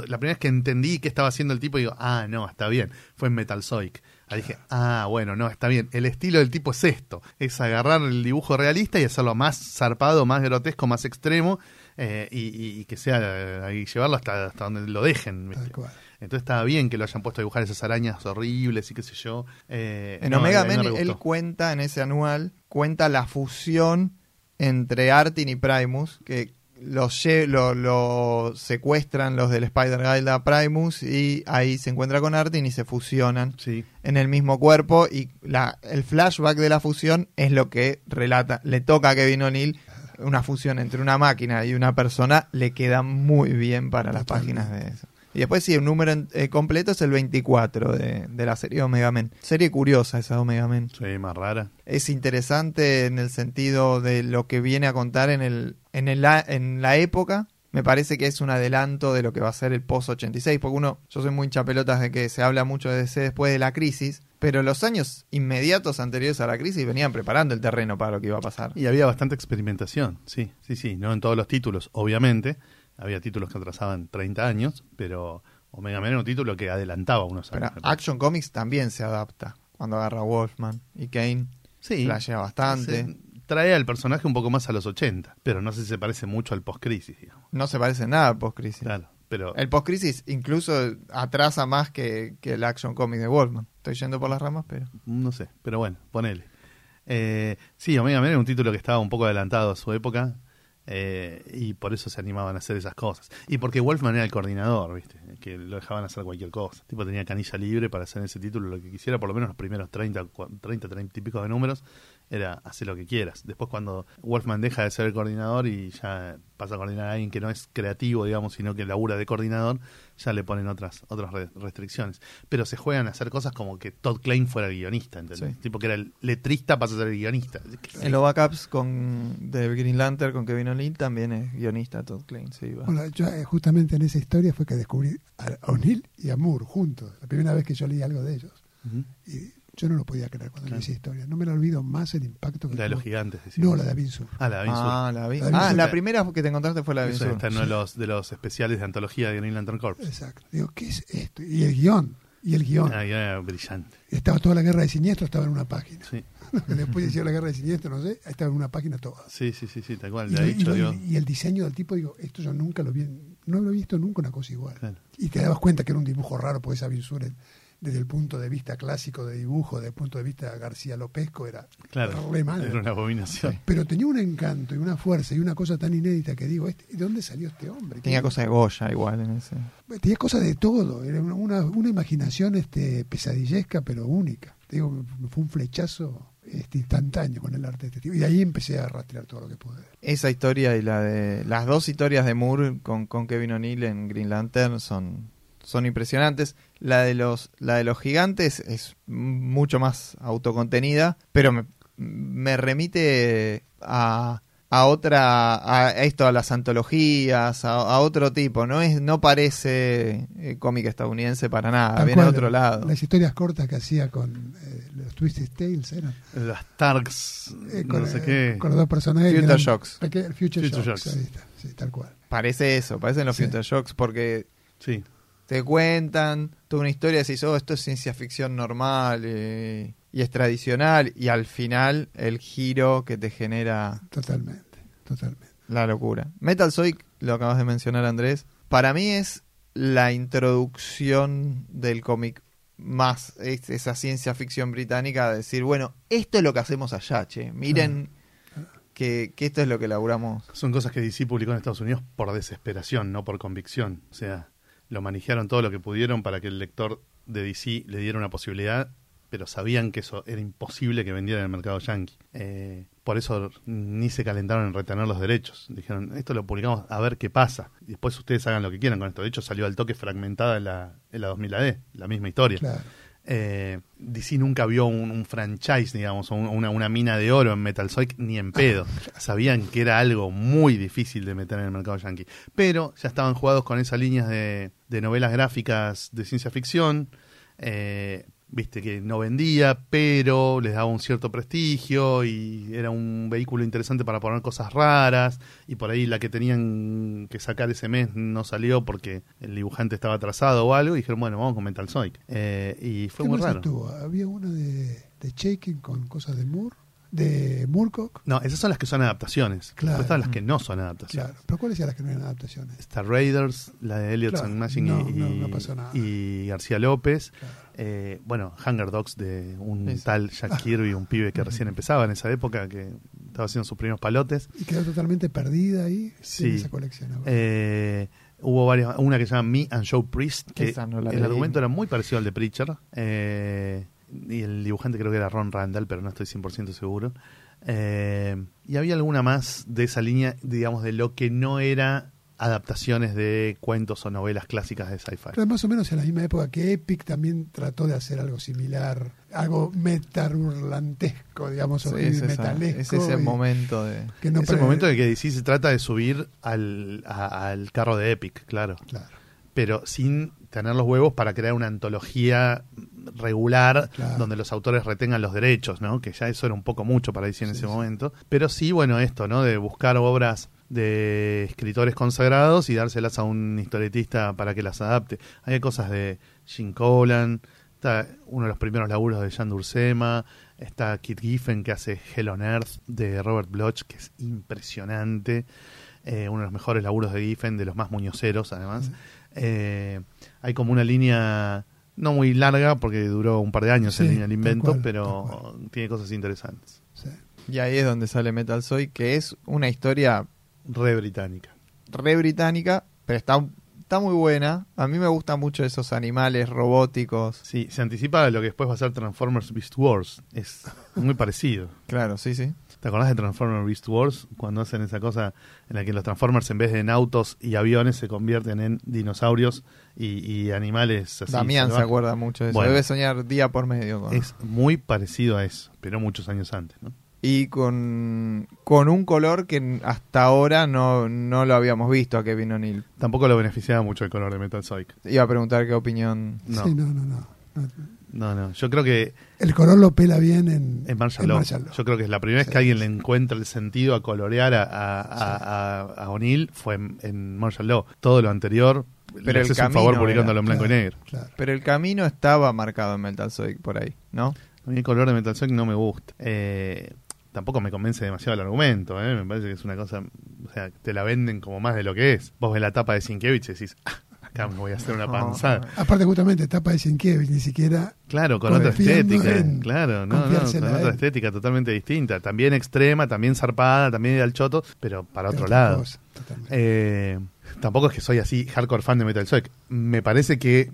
la primera vez que entendí qué estaba haciendo el tipo, digo, ah, no, está bien, fue en Metal Zoic. Ahí dije, ah, bueno, no, está bien. El estilo del tipo es esto: es agarrar el dibujo realista y hacerlo más zarpado, más grotesco, más extremo, eh, y, y- y que sea, y llevarlo hasta, hasta donde lo dejen. ¿viste? Tal cual. Entonces estaba bien que lo hayan puesto a dibujar esas arañas horribles y qué sé yo. Eh, En no, Omega Men, no él cuenta en ese anual, cuenta la fusión entre Artin y Primus, que los lo, lo secuestran los del Spider Guild a Primus y ahí se encuentra con Artin y se fusionan Sí, en el mismo cuerpo y la, el flashback de la fusión es lo que relata, le toca a Kevin O'Neill una fusión entre una máquina y una persona, le queda muy bien para las páginas de eso. Y después sí, el número eh, completo es el 24 de, de la serie Omega Men. Serie curiosa esa Omega Men. sí, más rara. Es interesante en el sentido de lo que viene a contar en, el, en, el, en la época. Me parece que es un adelanto de lo que va a ser el post 86, porque uno, yo soy muy hinchapelotas de que se habla mucho de DC después de la crisis, pero los años inmediatos anteriores a la crisis venían preparando el terreno para lo que iba a pasar. Y había bastante experimentación, sí, sí, sí, no en todos los títulos, obviamente. Había títulos que atrasaban 30 años, pero Omega Men era un título que adelantaba unos años. Action Comics también se adapta. Cuando agarra Wolfman y Kane, sí, flashea bastante. se- trae al personaje un poco más a los 80, pero no sé si se parece mucho al post-crisis, digamos. No se parece nada al post-crisis. Claro, pero El post-crisis incluso atrasa más que, que el Action Comics de Wolfman. Estoy yendo por las ramas, pero... no sé, pero bueno, ponele. Eh, sí, Omega Men era un título que estaba un poco adelantado a su época eh, y por eso se animaban a hacer esas cosas. Y porque Wolfman era el coordinador, ¿viste? Que lo dejaban hacer cualquier cosa. Tipo tenía canilla libre para hacer ese título lo que quisiera, por lo menos los primeros 30, cua- 30, 30 y de números, era hacer lo que quieras. Después cuando Wolfman deja de ser el coordinador y ya pasa a coordinar a alguien que no es creativo, digamos, sino que labura de coordinador, ya le ponen otras otras re- restricciones. Pero se juegan a hacer cosas como que Todd Klein fuera el guionista, ¿entendés? Sí. Tipo que era el letrista pasa a ser el guionista. En los backups con, de Green Lantern con Kevin O'Neill también es guionista Todd Klein. Sí, va. Bueno, yo eh, justamente en esa historia fue que descubrí a O'Neill y a Moore juntos. La primera vez que yo leí algo de ellos. Y yo no lo podía creer cuando Claro. leí esa historia. No me la olvido más el impacto que La de los gigantes, decimos. No, la de Avinzur. Ah, la de ah, la, vi- La de ah, la Sur. primera que te encontraste fue la de Eso Vince está en uno de los, de los especiales de antología de Green Lantern Corps. Exacto. Digo, ¿qué es esto? Y el guion. Y el guion. Ah, era brillante. Estaba toda la guerra de siniestro, estaba en una página. Sí, Después hicieron la guerra de siniestro, no sé, estaba en una página toda. sí, sí, sí, sí tal cual. Y, De lo- y hecho, lo- digo, y el diseño del tipo, digo, esto yo nunca lo vi, no lo he visto nunca una cosa igual. Claro. Y te dabas cuenta que era un dibujo raro, porque esa Binsure, desde el punto de vista clásico de dibujo, desde el punto de vista García Lopesco, era claro, re mal. era una abominación. Pero tenía un encanto y una fuerza y una cosa tan inédita que digo, este, ¿de dónde salió este hombre? Tenía ¿Qué- cosas de Goya igual en ese. tenía cosas de todo, era una, una, una imaginación este, pesadillesca pero única. Te Digo, fue un flechazo este, instantáneo con el arte de este. Y de ahí empecé a rastrear todo lo que pude. Esa historia y la de las dos historias de Moore con, con Kevin O'Neill en Green Lantern son, son impresionantes. La de los la de los gigantes es mucho más autocontenida, pero me, me remite a, a otra a esto a las antologías, a, a otro tipo, no es no parece eh, cómic estadounidense para nada, Tal viene de otro lado. Las historias cortas que hacía con eh, los Twisted Tales eran. Las Targs, eh, con, no sé qué. con los dos personajes. Future eran- Shocks. Future, Future Shocks. Shocks. ahí está, sí, tal cual. Parece eso, parecen los Sí. Future Shocks porque Sí, te cuentan toda una historia y decís, oh, esto es ciencia ficción normal eh, y es tradicional, y al final el giro que te genera Totalmente, totalmente. la locura. Metal Zoic, lo acabas de mencionar Andrés, para mí es la introducción del cómic más es- esa ciencia ficción británica de decir, bueno, esto es lo que hacemos allá, che. Miren que, que esto es lo que laburamos. Son cosas que DC publicó en Estados Unidos por desesperación, no por convicción. O sea, lo manejaron todo lo que pudieron para que el lector de DC le diera una posibilidad, pero sabían que eso era imposible que vendiera en el mercado yankee. Eh, por eso ni se calentaron en retener los derechos. Dijeron, esto lo publicamos a ver qué pasa. Después ustedes hagan lo que quieran con esto. De hecho, salió al toque fragmentada en la, en la 2000 AD, la misma historia. Claro. Eh, DC nunca vio un, un franchise, digamos, un- una, una mina de oro en Metal Zoic ni en pedo. Sabían que era algo muy difícil de meter en el mercado yankee. Pero ya estaban jugados con esas líneas de, de novelas gráficas de ciencia ficción. eh, Viste que no vendía, pero les daba un cierto prestigio y era un vehículo interesante para poner cosas raras. Y por ahí la que tenían que sacar ese mes no salió porque el dibujante estaba atrasado o algo. Y dijeron, bueno, vamos con Metal Zoic. Eh, y fue ¿Qué muy más raro. estuvo? Había una de, de Shaking con cosas de Moore, de Moorcock. No, esas son las que son adaptaciones. Claro. Después están las que no son adaptaciones. Claro. ¿Pero cuáles eran las que no eran adaptaciones? Está Raiders, la de Elliot Claro, Machine no, y, no, no pasó nada. y García López. Claro. Eh, bueno, Hunger Dogs de un tal Jack Kirby, un pibe que recién empezaba en esa época, que estaba haciendo sus primeros palotes. Y quedó totalmente perdida ahí Sí. en esa colección. ahora. Eh, hubo varias, una que se llama Me and Joe Priest, que no la el argumento era muy parecido al de Preacher. eh, y el dibujante creo que era Ron Randall, pero no estoy 100% seguro. Eh, y había alguna más de esa línea, digamos, de lo que no era adaptaciones de cuentos o novelas clásicas de sci-fi. Pero más o menos en la misma época que Epic también trató de hacer algo similar, algo metarurlantesco, digamos, o Sí, es, esa- metalesco. es ese y momento de... que no es el momento de que DC se trata de subir al, a- al carro de Epic, claro. Claro, pero sin tener los huevos para crear una antología regular Claro. donde los autores retengan los derechos, ¿no? Que ya eso era un poco mucho para DC en ese sí. momento. Pero sí, bueno, esto, ¿no? De buscar obras de escritores consagrados y dárselas a un historietista para que las adapte. Hay cosas de Jim Colan, está uno de los primeros laburos de Jan Dursema, está Kit Giffen que hace Hell on Earth de Robert Bloch, que es impresionante. Eh, uno de los mejores laburos de Giffen, de los más muñoceros además. Eh, hay como una línea no muy larga porque duró un par de años Sí, en tal invento, cual, pero tiene cosas interesantes. sí. Y ahí es donde sale Metal Soy, que es una historia Re británica. re británica, pero está, está muy buena. A mí me gustan mucho esos animales robóticos. Sí, se anticipa lo que después va a ser Transformers Beast Wars. Es muy parecido. Claro, sí, sí. ¿Te acordás de Transformers Beast Wars? Cuando hacen esa cosa en la que los Transformers en vez de en autos y aviones se convierten en dinosaurios y, y animales así. Damián se acuerda mucho de eso. Bueno. Debe soñar día por medio. Es muy parecido a eso, pero muchos años antes, ¿no? Y con, con un color que hasta ahora no, no lo habíamos visto a Kevin O'Neill. Tampoco lo beneficiaba mucho el color de Metal Zoic. Iba a preguntar qué opinión. No. Sí, no, no, no, no. No, no. Yo creo que El color lo pela bien en, en Marshall en Law. Marshall Law. Yo creo que es la primera vez que alguien sí. le encuentra el sentido a colorear a, a, a- a- a O'Neill fue en, en Marshall Law. Todo lo anterior, Pero le el haces un camino favor publicándolo en blanco claro. y negro. Claro. Pero el camino estaba marcado en Metal Soy por ahí, ¿no? A mí el color de Metal Zoic no me gusta. Eh, tampoco me convence demasiado el argumento, ¿eh? Me parece que es una cosa... O sea, te la venden como más de lo que es. Vos ves la tapa de Sienkiewicz y decís, "Ah, acá me voy a hacer una panzada. Aparte, justamente, etapa de Sienkiewicz, ni siquiera Claro, con otra estética. en Claro, no, no, con otra estética totalmente distinta. También extrema, también zarpada, también al choto, pero para de otro lado. cosa. Eh, tampoco es que soy así hardcore fan de Metal Zoic. Me parece que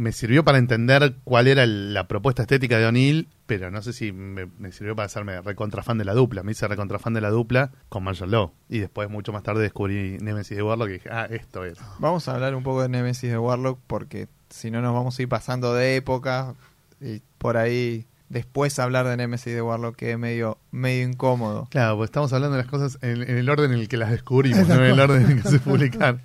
me sirvió para entender cuál era el- la propuesta estética de O'Neill, pero no sé si me, sirvió para hacerme recontra fan de la dupla. Me hice recontra fan de la dupla con Marshall Law. Y después, mucho más tarde, descubrí Nemesis de Warlock y dije, ah, esto es. Vamos a hablar un poco de Nemesis de Warlock porque si no nos vamos a ir pasando de época y por ahí después hablar de Nemesis de Warlock que es medio, medio incómodo. Claro, pues estamos hablando de las cosas en, en el orden en el que las descubrimos, Es no en el orden en el que se publican.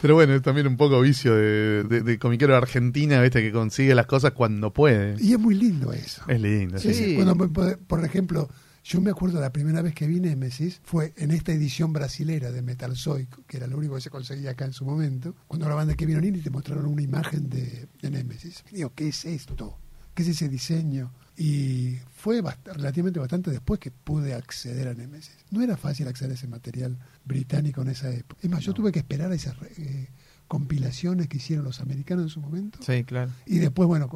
Pero bueno, es también un poco vicio de, de, de comiquero de Argentina, ¿viste? Que consigue las cosas cuando puede. Y es muy lindo eso. Es lindo, sí. Sí. Bueno, por- ejemplo, yo me acuerdo la primera vez que vi Nemesis fue en esta edición brasilera de Metal Zoic, que era lo único que se conseguía acá en su momento, cuando grababan de Kevin O'Neill y te mostraron una imagen de, de Nemesis. Y digo, ¿qué es esto? ¿Qué es ese diseño? Y fue bast- relativamente bastante después que pude acceder a Nemesis. No era fácil acceder a ese material británico en esa época. Es más, yo tuve que esperar a esas re- eh, compilaciones que hicieron los americanos en su momento. Sí, claro. Y después, bueno,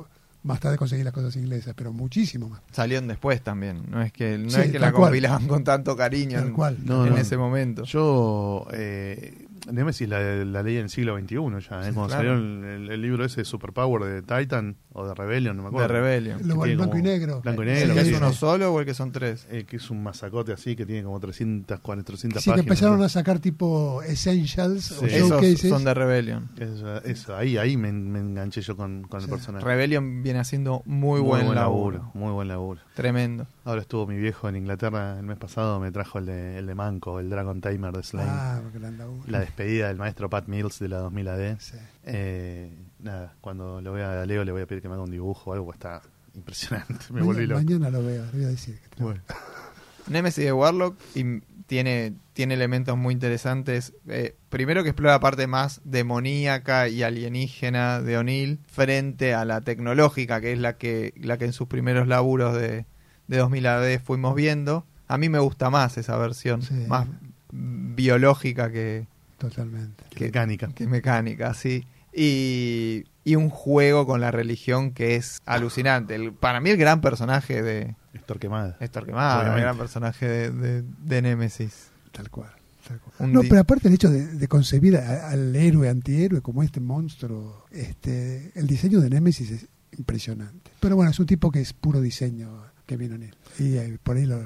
más tarde conseguí las cosas inglesas, pero muchísimo más. Salieron después también. No es que, no Sí, es que la cual. compilaban con tanto cariño Tal en, cual. No, en no. ese momento. Yo, eh, Nemesis la, la leí en el siglo XXI ya, ¿eh? Sí, cuando claro. salió el, el- el libro ese de Superpower de Titan o de Rebellion, no me de acuerdo. Rebellion. Lo tiene blanco como y negro. blanco y ¿El negro, que es sí, uno sí. solo o el que son tres? Eh, que es un masacote así que tiene como 300, 400 Sí, que páginas. empezaron ¿no? a sacar tipo Essentials o Sí. Esos son de Rebellion. Eso, eso, ahí, ahí me, me enganché yo con, con el Sí. personaje. Rebellion viene haciendo muy, buen, laburo. Muy buen laburo. Tremendo. Ahora estuvo mi viejo en Inglaterra el mes pasado, me trajo el de, el de Manco, el Dragon Timer de Slane. Ah, gran laburo. La despedida del maestro Pat Mills de la 2000 AD. Sí. Eh, nada, cuando lo vea a Leo le voy a pedir que me haga un dibujo o algo, porque está impresionante. Me Maña- volví loco. mañana lo veo, le voy a decir. que te- Bueno, Nemesis de Warlock y tiene, tiene elementos muy interesantes. Eh, primero que explora la parte más demoníaca y alienígena de O'Neill frente a la tecnológica, que es la que, la que en sus primeros laburos de, de 2000 AD fuimos viendo. A mí me gusta más esa versión, Sí. más biológica que, Totalmente. qué mecánica. que mecánica, sí. Y, y un juego con la religión que es alucinante. El- para mí el gran personaje de Es Torquemada. es Torquemada, el gran personaje de, de, de Nemesis. Tal cual. tal cual. Un No, pero aparte el hecho de, de concebir a- al héroe, antihéroe, como este monstruo, este, el diseño de Nemesis es impresionante. Pero bueno, es un tipo que es puro diseño que vino en él. Y eh, por ahí lo-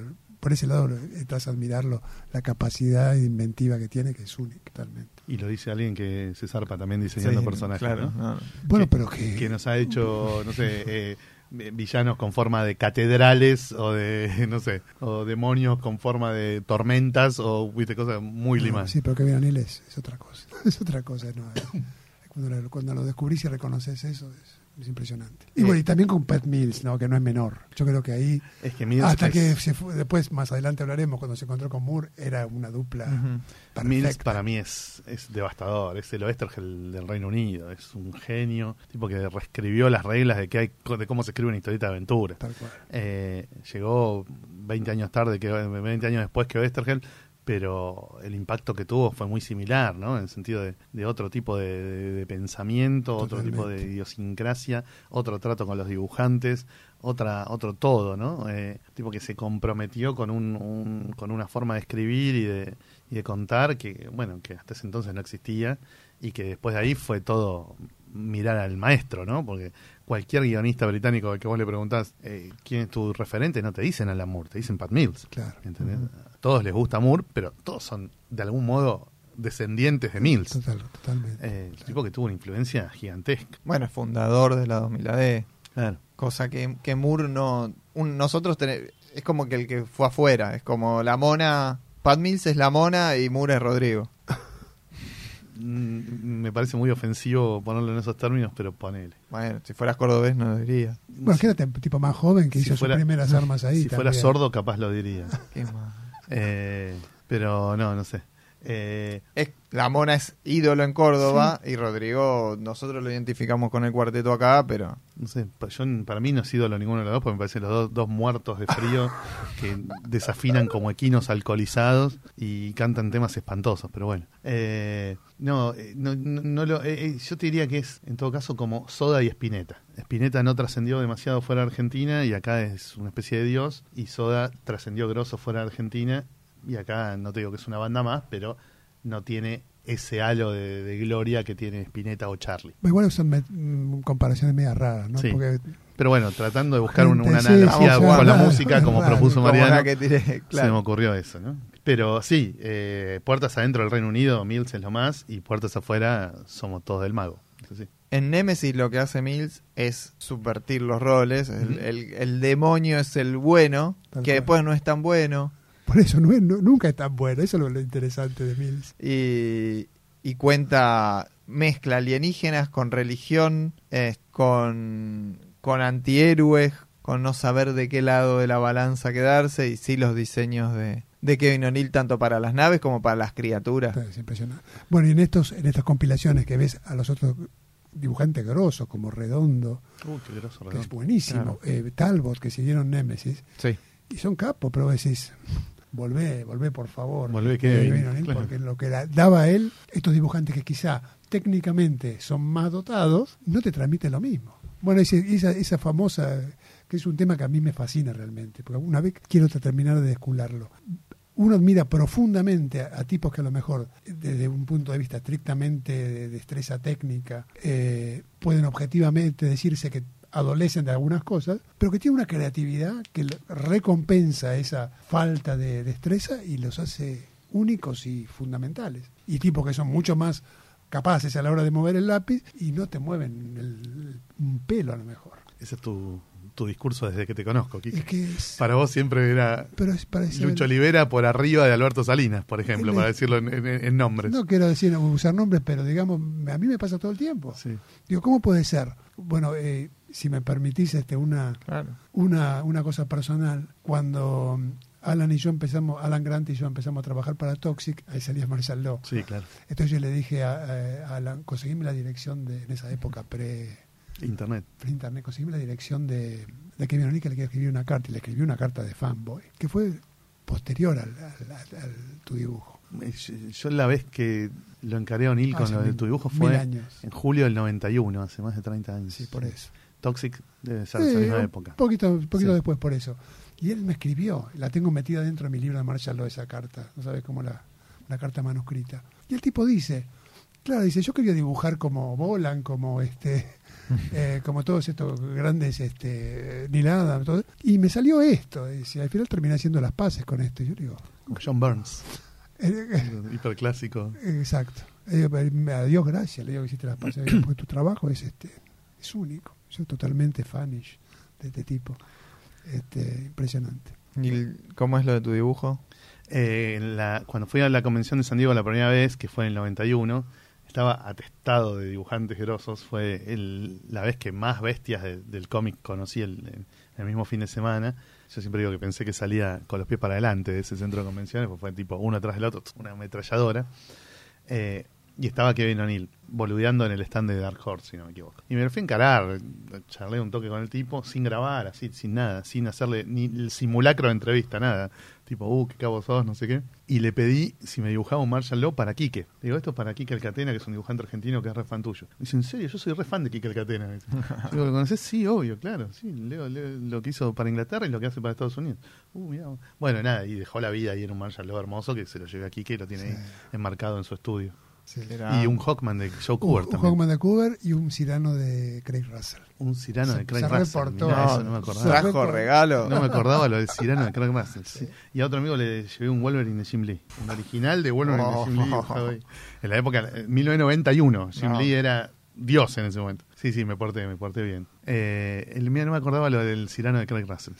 por ese lado estás a admirarlo, la capacidad inventiva que tiene, que es única totalmente. Y lo dice alguien que se zarpa también diseñando Sí, personajes. claro, ¿no? no. Bueno, Que- pero que, que nos ha hecho, no sé, eh, villanos con forma de catedrales o de, no sé, o demonios con forma de tormentas o, viste, cosas muy no, limadas. sí, pero que en él es, es otra cosa. Es otra cosa. No, es- cuando, lo, cuando lo descubrís y reconoces eso, es, es impresionante. Y Eh. bueno, y también con Pat Mills, ¿no? que no es menor. Yo creo que ahí Es que Mills Hasta es- que se fue, después, más adelante hablaremos, cuando se encontró con Moore, era una dupla Ujú. Mills perfecta. para mí es, es devastador, es el Oestergel del Reino Unido, es un genio, tipo que reescribió las reglas de que hay, de cómo se escribe una historieta de aventura. Tal cual. Eh, llegó 20 años tarde, que 20 años después que Oestergel, pero el impacto que tuvo fue muy similar, ¿no? En el sentido de, de otro tipo de, de- de pensamiento, otro tipo de idiosincrasia, otro trato con los dibujantes, otra, otro todo, ¿no? Eh, tipo que se comprometió con un, un- con una forma de escribir y de, y de contar que, bueno, que hasta ese entonces no existía y que después de ahí fue todo mirar al maestro, ¿no? Porque cualquier guionista británico al que vos le preguntás eh, quién es tu referente, no te dicen Alan Moore, te dicen Pat Mills. Claro. ¿entendés? Todos les gusta Moore, pero todos son de algún modo descendientes de Mills. Total, totalmente. Eh, el tipo que tuvo una influencia gigantesca. Bueno, es fundador de la 2000 AD. Claro. Cosa que, que Moore no. un- nosotros tene- es como que el que fue afuera. Es como la mona. Pat Mills es la mona y Moore es Rodrigo. Mm, Me parece muy ofensivo ponerlo en esos términos, pero ponele. Bueno, si fueras cordobés no lo diría. Bueno, que era un tipo más joven que Si hizo fuera- sus primeras armas ahí. Si fuera también. sordo, capaz lo diría. Qué mal. Eh, pero no, no sé. Eh, Es, la mona es ídolo en Córdoba y Rodrigo, nosotros lo identificamos con el cuarteto acá, pero no sé, yo, para mí no ha sido lo ninguno de los dos, porque me parecen los dos, dos muertos de frío que desafinan como equinos alcoholizados y cantan temas espantosos, pero bueno. Eh, no, eh, no, no, no lo, eh, eh, yo te diría que es en todo caso como Soda y Spinetta. Spinetta no trascendió demasiado fuera de Argentina y acá es una especie de dios, y Soda trascendió grosso fuera de Argentina y acá no te digo que es una banda más, pero no tiene ese halo de, de gloria que tiene Spinetta o Charlie. Igual son me- mm, comparaciones medias raras, ¿no? Sí. Porque Pero bueno, tratando de buscar un- Gente, una sí, analogía sí, con la claro, música, como claro. propuso Mariano, que tiré, se me claro. ocurrió eso, ¿no? Pero sí, eh, puertas adentro del Reino Unido, Mills es lo más, y puertas afuera somos todos del mago. Sí. En Nemesis lo que hace Mills es subvertir los roles. El, el- el demonio es el bueno, Tal que cual. después no es tan bueno. Por eso no es- no- nunca es tan bueno. Eso es lo, lo interesante de Mills. y, y cuenta, mezcla alienígenas con religión, eh, con, con antihéroes, con no saber de qué lado de la balanza quedarse y sí los diseños de, de Kevin O'Neill tanto para las naves como para las criaturas. Es impresionante. Bueno, y en, estos, en estas compilaciones que ves a los otros dibujantes grosos, como Redondo, Uh, qué que es buenísimo, Claro. eh, Talbot, que siguieron Nemesis, Sí. y son capos, pero decís, volvé, volvé por favor. Volvé, Kevin, O'Neill, claro. Porque lo que da- daba él, estos dibujantes que quizá técnicamente son más dotados, no te transmiten lo mismo. Bueno, ese- esa, esa famosa, que es un tema que a mí me fascina realmente, porque una vez quiero terminar de descularlo. Uno admira profundamente a, a tipos que a lo mejor, desde un punto de vista estrictamente de destreza técnica, eh, pueden objetivamente decirse que adolecen de algunas cosas, pero que tienen una creatividad que recompensa esa falta de destreza y los hace únicos y fundamentales. Y tipos que son mucho más capaces a la hora de mover el lápiz y no te mueven el- un pelo a lo mejor. Ese es tu, tu discurso desde que te conozco, Kike. Es que es- Para vos siempre era pero es para decir- Lucho Olivera por arriba de Alberto Salinas, por ejemplo, para decirlo en, en- en nombres. No quiero decir usar nombres, pero digamos, a mí me pasa todo el tiempo. Sí. Digo, ¿cómo puede ser? Bueno, eh, si me permitís este, una, Claro. una, una cosa personal, cuando Alan y yo empezamos, Alan Grant y yo empezamos a trabajar para Toxic, ahí salía Marshall Law. Sí, claro. Entonces yo le dije a, a Alan, conseguime la dirección de, en esa época pre, Internet. pre internet, conseguime la dirección de, de Kevin O'Neill que le quería escribir una carta, y le escribí una carta de fanboy, que fue posterior al, al- al- al tu dibujo. Eh, Yo, yo la vez que lo encaré a O'Neill con Hace lo de tu dibujo fue años. en julio del 91, hace más de 30 años. Sí, por eso. Toxic de esa Sí, misma época. poquito, poquito Sí. después por eso. Y él me escribió, la tengo metida dentro de mi libro de Marshall Law, esa carta, no sabes cómo la, la carta manuscrita. Y el tipo dice, claro, dice, yo quería dibujar como Bolan, como este, eh, como todos estos grandes, este, Neil Adams, todo, y me salió esto, y al final terminé haciendo las paces con esto. Y yo digo, Como John Burns, eh, hiperclásico. exacto. Eh, a Dios gracias, le digo que hiciste las paces, porque tu trabajo es este, es único. Yo totalmente fanish de este tipo. Este, impresionante. ¿Y el- cómo es lo de tu dibujo? Eh, la- cuando fui a la convención de San Diego la primera vez, que fue en el 91, estaba atestado de dibujantes grosos. Fue el- la vez que más bestias de- del cómic conocí el, en el mismo fin de semana. Yo siempre digo que pensé que salía con los pies para adelante de ese centro de convenciones, pues fue tipo uno tras del otro, una ametralladora. Eh, y estaba Kevin O'Neill boludeando en el stand de Dark Horse, si no me equivoco. Y me lo fui a encarar, charlé un toque con el tipo, sin grabar, así, sin nada, sin hacerle ni el simulacro de entrevista, nada. Tipo, uh, qué cabo sos, no sé qué. Y le pedí si me dibujaba un Marshall Law para Quique. Digo, esto es para Quique Alcatena, que es un dibujante argentino que es re fan tuyo. Me dice, ¿en serio? Yo soy re fan de Quique Alcatena. Digo, ¿lo conoces? Sí, obvio, claro. Sí, leo, leo lo que hizo para Inglaterra y lo que hace para Estados Unidos. Uh, mirá. Bueno, nada, y dejó la vida ahí en un Marshall Law hermoso que se lo llevé a Quique y lo tiene ahí enmarcado en su estudio. Era- Y un Hawkman de Joe Un, Cooper un también. Hawkman de Cooper y un Cirano de Craig Russell. Un Cirano Se- de Craig se Russell. reportó. Mirá, No, eso no me acordaba. Trajo regalo. No me acordaba lo del Cirano de Craig Russell. sí. Y a otro amigo le llevé un Wolverine de Jim Lee. Un original de Wolverine de Jim Lee. Oh. En la época, en 1991. Jim No. Lee era Dios en ese momento. Sí, sí, me porté, me porté bien. Eh, el mío no me acordaba lo del Cirano de Craig Russell.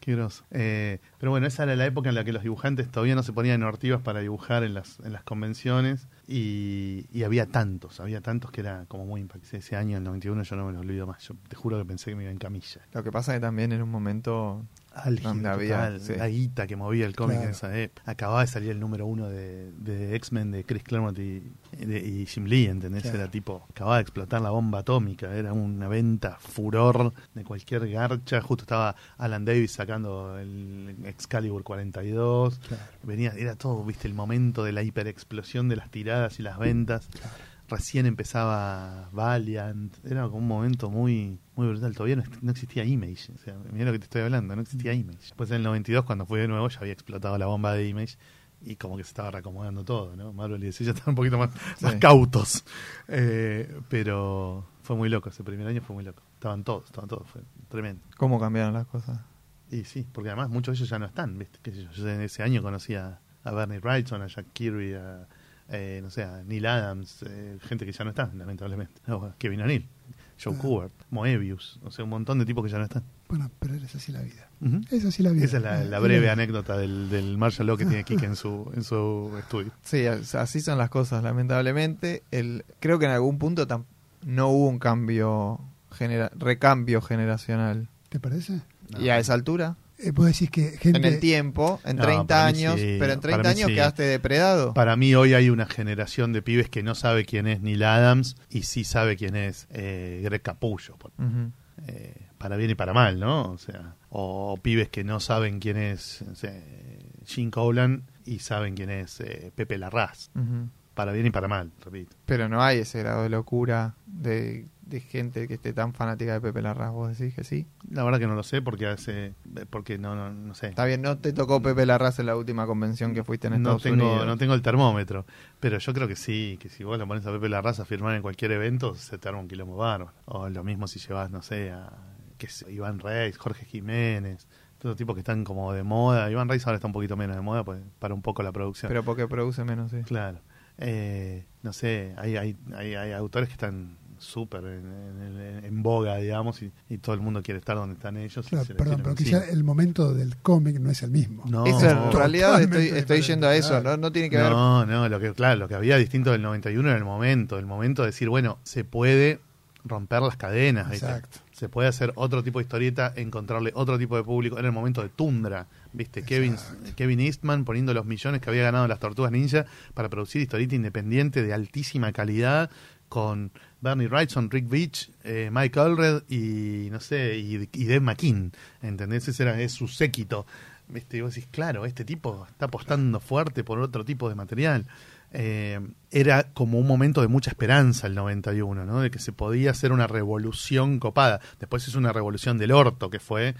Qué groso. Eh, pero bueno, esa era la época en la que los dibujantes todavía no se ponían ortivas para dibujar en las, en las convenciones y, y había tantos, había tantos que era como muy impactante. Ese año, el 91, yo no me lo olvido más. Yo te juro que pensé que me iba en camilla. Lo que pasa es que también en un momento Álgido, donde había, total, sí. la guita que movía el cómic Claro. en esa época. Acababa de salir el número uno de, de X-Men de Chris Claremont y, de- y Jim Lee, ¿entendés? Claro. Era tipo, acababa de explotar la bomba atómica, era una venta furor de cualquier garcha. Justo estaba Alan Davis sacando el Excalibur 42. Claro. Venía, era todo, viste, el momento de la hiperexplosión de las tiradas y las ventas. Recién empezaba Valiant, era como un momento muy muy brutal. Todavía no, no existía Image, o sea, mira lo que te estoy hablando, no existía Image. Pues en el 92, cuando fui de nuevo, ya había explotado la bomba de Image y como que se estaba reacomodando todo, ¿no? Marvel y DC ya estaban un poquito más, más cautos. Eh, pero fue muy loco, ese primer año fue muy loco. Estaban todos, estaban todos, fue tremendo. ¿Cómo cambiaron las cosas? Y sí, porque además muchos de ellos ya no están, ¿viste? Qué sé yo, yo en ese año conocí a, a Bernie Wrightson, a Jack Kirby, a, eh, no sé, a Neil Adams, eh, gente que ya no está, lamentablemente. Kevin O'Neill, Joe Kubert, Moebius, o sea, un montón de tipos que ya no están. Bueno, pero es así la vida. Ujú. Es así la vida. Esa es la, la breve anécdota del, del Marshall Law que tiene Kike en su, en su estudio. Sí, as- así son las cosas, lamentablemente. El, creo que en algún punto tam- no hubo un cambio, genera, recambio generacional. ¿Te parece? Y a esa altura, Eh, vos decís que gente... en el tiempo, en No, 30 para mí años, sí, pero en para 30 mí años sí. quedaste depredado. Para mí hoy hay una generación de pibes que no sabe quién es Neil Adams y sí sabe quién es eh, Greg Capullo. eh, para bien y para mal, ¿no? O sea, o pibes que no saben quién es sé, Gene Colan y saben quién es eh, Pepe Larraz. Para bien y para mal, repito. Pero no hay ese grado de locura de, de gente que esté tan fanática de Pepe Larraz. ¿Vos decís que sí? La verdad que no lo sé porque hace. Porque no, no, no sé. Está bien, no te tocó Pepe Larraz en la última convención que fuiste en No Estados tengo, Unidos. no tengo el termómetro, pero yo creo que sí, que si vos le pones a Pepe Larraz a firmar en cualquier evento, se te arma un quilombo bárbaro. O lo mismo si llevas, no sé, a que es Iván Reis, Jorge Jiménez, todos tipos que están como de moda. Iván Reis ahora está un poquito menos de moda pues, para un poco la producción. Pero porque produce menos, sí. Claro. Eh, no sé, hay, hay, hay, hay autores que están súper en, en- en boga, digamos, y, y todo el mundo quiere estar donde están ellos. y Claro, perdón, pero quizá el momento del cómic no es el mismo. No, Eso en no. realidad estoy, estoy yendo a eso, claro. no, no tiene que ver. No, no, lo que, claro, lo que había distinto del 91 era el momento, el momento de decir, bueno, se puede romper las cadenas, ¿viste? Exacto. Se puede hacer otro tipo de historieta, encontrarle otro tipo de público. Era el momento de Tundra, ¿viste? Kevin, Kevin Eastman poniendo los millones que había ganado en las Tortugas Ninja para producir historieta independiente de altísima calidad con Bernie Wrightson, Rick Beach, eh, Mike Allred y, no sé, y, y Dave McKean, ¿entendés? Ese era es su séquito. ¿Viste? Y vos decís, claro, este tipo está apostando fuerte por otro tipo de material. Eh, era como un momento de mucha esperanza el 91, ¿no? De que se podía hacer una revolución copada. Después es una revolución del orto, que fue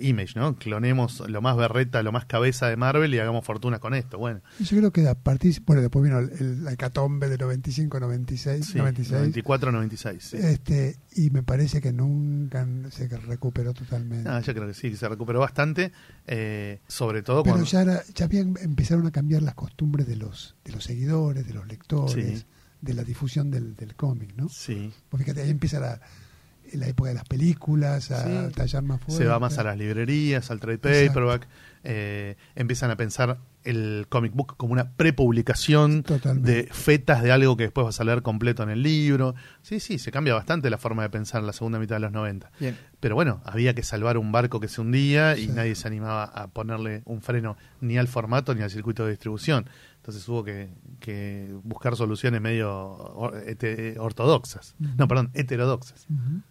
Image, ¿no? Clonemos lo más berreta, lo más cabeza de Marvel y hagamos fortuna con esto. Bueno, Yo creo que a partir, bueno, después vino el, el- la hecatombe de 95, 96, sí, 96. 94, 96. sí. Este, y me parece que nunca se recuperó totalmente. Ah, yo creo que sí, que se recuperó bastante, eh, sobre todo Pero cuando... ya, era- ya empezaron a cambiar las costumbres de los, de los seguidores, de los lectores, Sí. de la difusión del, del cómic, ¿no? Sí, Pues fíjate, ahí empieza la, la época de las películas, a Sí. tallar más fuerte. se va más a las librerías, al trade paperback, eh, empiezan a pensar el comic book como una prepublicación de fetas de algo que después vas a leer completo en el libro. Sí, sí, se cambia bastante la forma de pensar en la segunda mitad de los 90. Bien. Pero bueno, había que salvar un barco que se hundía y Sí. nadie se animaba a ponerle un freno ni al formato ni al circuito de distribución. Entonces hubo que, que buscar soluciones medio hete- ortodoxas. No, perdón, heterodoxas.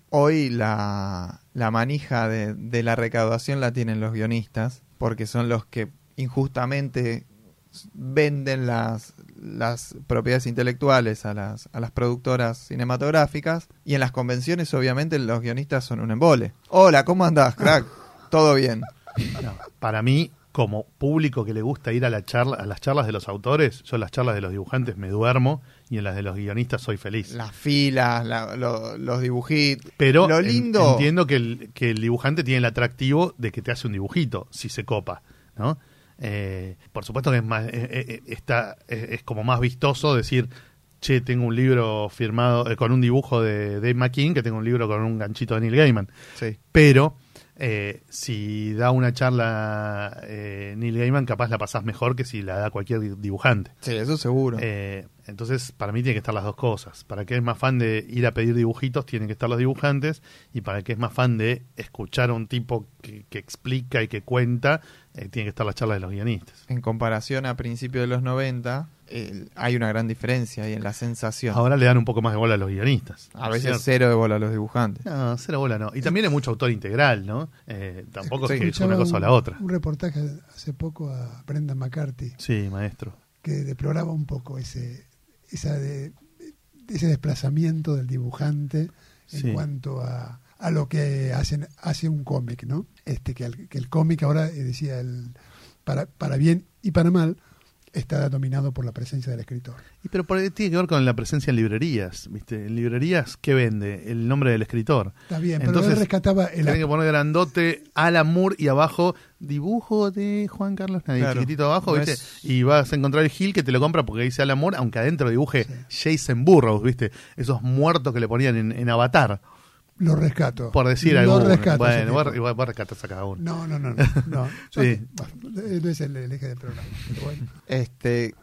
Hoy la, la manija de, de la recaudación la tienen los guionistas, porque son los que injustamente venden las, las propiedades intelectuales a las, a las productoras cinematográficas y en las convenciones obviamente los guionistas son un embole. Hola, ¿cómo andás, crack? ¿Todo bien? No, para mí, como público que le gusta ir a, la charla, a las charlas de los autores, yo en las charlas de los dibujantes me duermo y en las de los guionistas soy feliz. Las filas, la- lo- los dibujitos. Pero lo en- lindo... entiendo que el, que el dibujante tiene el atractivo de que te hace un dibujito, si se copa, ¿no? Eh, por supuesto que es más, eh, eh, está, es como más vistoso decir, che, tengo un libro firmado con un dibujo de Dave McKean que tengo un libro con un ganchito de Neil Gaiman. Sí. Pero eh, si da una charla eh, Neil Gaiman, capaz la pasás mejor que si la da cualquier di- dibujante. Sí, eso seguro. Eh, entonces, para mí tiene que estar las dos cosas. Para que es más fan de ir a pedir dibujitos, tienen que estar los dibujantes. Y para que es más fan de escuchar a un tipo que, que explica y que cuenta, eh, tiene que estar la charla de los guionistas. en comparación a principios de los 90, eh, hay una gran diferencia ahí en la sensación. Ahora le dan un poco más de bola a los guionistas. a veces ¿cierto? cero de bola a los dibujantes. No, cero bola no. Y también hay mucho autor integral, ¿no? Eh, tampoco Sí. es que es una cosa o la otra. Un reportaje hace poco a Brendan McCarthy Sí, maestro. que deploraba un poco ese, esa de- ese desplazamiento del dibujante en Sí. cuanto a, a lo que hacen, hace un cómic, ¿no? Este, que, el, que el cómic ahora, eh, decía, el, para, para bien y para mal, está dominado por la presencia del escritor. Y pero por, tiene que ver con la presencia en librerías, ¿viste? En librerías, ¿qué vende? El nombre del escritor. Está bien, pero Entonces, él rescataba el... Tienen que poner grandote Alan Moore y abajo dibujo de Juan Carlos Nadie, Claro. chiquitito abajo, No ¿viste? es- Y vas a encontrar el Gil que te lo compra porque dice Alan Moore, aunque adentro dibuje Jason Burroughs, ¿viste? Esos muertos que le ponían en, en Avatar, Lo rescato. por decir Lo algo. rescato. ese Bueno, vos, tipo. vos- a cada uno. No, no, no, no. no. Sí. Bueno, no es el, el eje del programa. Pero bueno. Este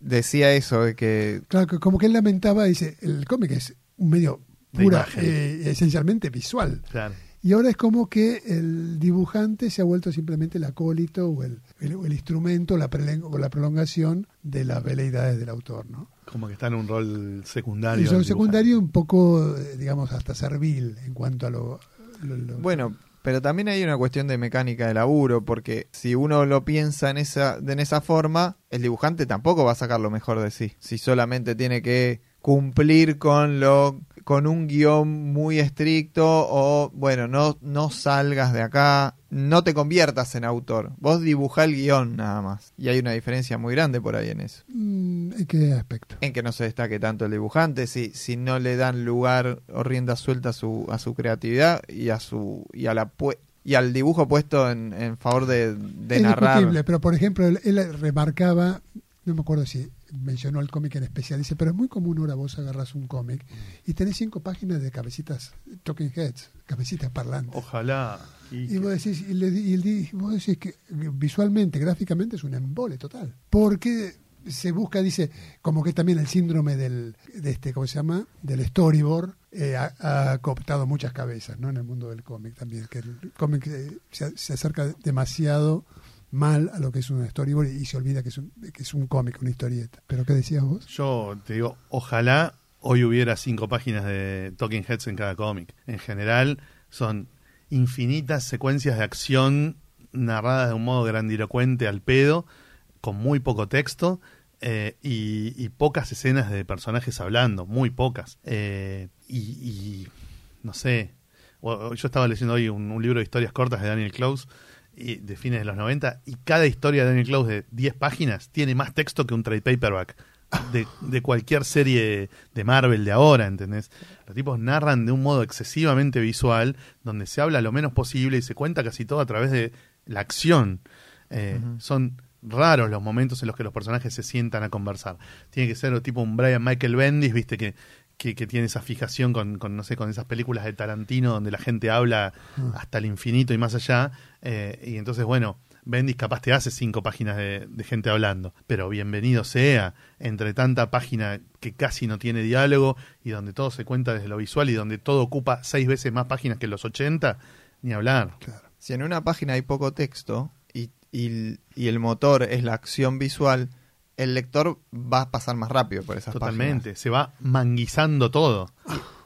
decía eso de que Claro, que como que él lamentaba, dice, el cómic es un medio pura, eh, esencialmente visual. Claro. Y ahora es como que el dibujante se ha vuelto simplemente el acólito o el, el- instrumento la o la prolongación de las veleidades del autor, ¿no? Como que está en un rol secundario. Y son el secundario un poco, eh, digamos, hasta servil en cuanto a lo... lo- lo- bueno, Pero también hay una cuestión de mecánica de laburo, porque si uno lo piensa en esa, de en esa forma, el dibujante tampoco va a sacar lo mejor de sí. Si solamente tiene que cumplir con lo con un guion muy estricto o bueno no no salgas de acá no te conviertas en autor. Vos dibuja el guion nada más. Y hay una diferencia muy grande por ahí en eso. Mm, ¿En qué aspecto? en que no se destaque tanto el dibujante si si no le dan lugar o rienda suelta a su a su creatividad y a su y a la y al dibujo puesto en, en favor de, de es narrar. pero por ejemplo, él, él remarcaba, no me acuerdo si mencionó el cómic en especial, dice, pero es muy común ahora vos agarras un cómic y tenés cinco páginas de cabecitas, talking heads, cabecitas parlantes. Ojalá. Y Y vos decís, y, le- y di- vos decís que visualmente, gráficamente es un embole total. Porque se busca, dice, como que también el síndrome del, de este, ¿cómo se llama? Del storyboard eh, ha, ha cooptado muchas cabezas, ¿no? En el mundo del cómic también, que el cómic eh, se, se acerca demasiado mal a lo que es un storyboard y se olvida que es un, que es un cómic, una historieta. ¿Pero qué decías vos? Yo te digo, ojalá hoy hubiera cinco páginas de Talking Heads en cada cómic. En general son infinitas secuencias de acción narradas de un modo grandilocuente al pedo, con muy poco texto eh, y, pocas escenas de personajes hablando, muy pocas. Eh, y, no sé, yo estaba leyendo hoy un, un libro de historias cortas de Daniel Close y, de fines de los 90 y cada historia de Daniel Close de 10 páginas tiene más texto que un trade paperback de, de cualquier serie de Marvel de ahora, ¿entendés? Los tipos narran de un modo excesivamente visual, donde se habla lo menos posible y se cuenta casi todo a través de la acción. Eh, Son raros los momentos en los que los personajes se sientan a conversar. Tiene que ser tipo un Brian Michael Bendis, viste, que, que, que tiene esa fijación con, con, no sé, con esas películas de Tarantino donde la gente habla hasta el infinito y más allá. eh, y entonces, bueno, Bendis capaz te hace cinco páginas de, de gente hablando, pero bienvenido sea entre tanta página que casi no tiene diálogo y donde todo se cuenta desde lo visual y donde todo ocupa seis veces más páginas que los 80, ni hablar. Si en una página hay poco texto y, y- y el motor es la acción visual, el lector va a pasar más rápido por esas Totalmente, se va manguizando todo.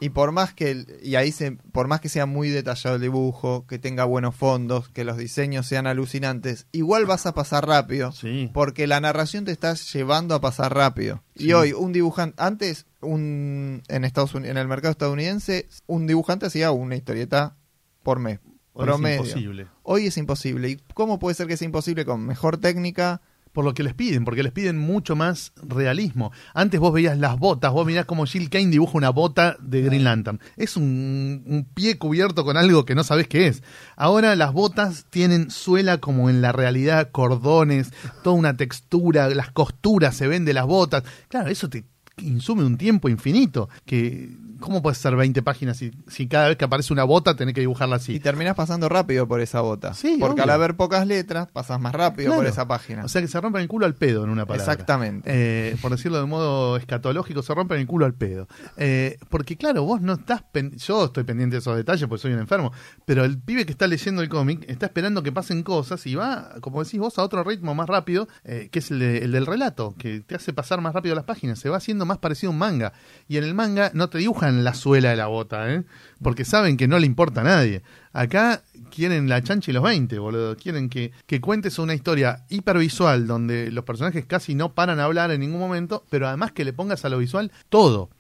Y por más que y ahí se, por más que sea muy detallado el dibujo, que tenga buenos fondos, que los diseños sean alucinantes, igual vas a pasar rápido, Sí. porque la narración te está llevando a pasar rápido. Sí. Y hoy un dibujante antes un en Estados Unidos, en el mercado estadounidense, un dibujante hacía una historieta por mes, Hoy es imposible. Hoy es imposible. ¿Y cómo puede ser que sea imposible con mejor técnica? Por lo que les piden, porque les piden mucho más realismo. Antes vos veías las botas, vos mirás como Jill Kane dibuja una bota de Green Lantern. Es un, un pie cubierto con algo que no sabés qué es. Ahora las botas tienen suela como en la realidad, cordones, toda una textura, las costuras se ven de las botas. Claro, eso te insume un tiempo infinito. Que, ¿Cómo puede ser 20 páginas si, si cada vez que aparece una bota tenés que dibujarla así? Y terminás pasando rápido por esa bota. Sí, Porque obvio. al haber pocas letras, pasas más rápido Claro. por esa página. O sea que se rompen el culo al pedo en una palabra. Exactamente. Eh, por decirlo de modo escatológico, se rompen el culo al pedo. Eh, porque claro, vos no estás... pen- Yo estoy pendiente de esos detalles porque soy un enfermo, pero el pibe que está leyendo el cómic está esperando que pasen cosas y va, como decís vos, a otro ritmo más rápido, eh, que es el, de- el del relato, que te hace pasar más rápido las páginas. Se va haciendo más parecido a un manga. Y en el manga no te dibujan la suela de la bota, ¿eh? porque saben que no le importa a nadie. Acá quieren la chancha y los 20, boludo. Quieren que, que cuentes una historia hipervisual donde los personajes casi no paran a hablar en ningún momento, pero además que le pongas a lo visual todo.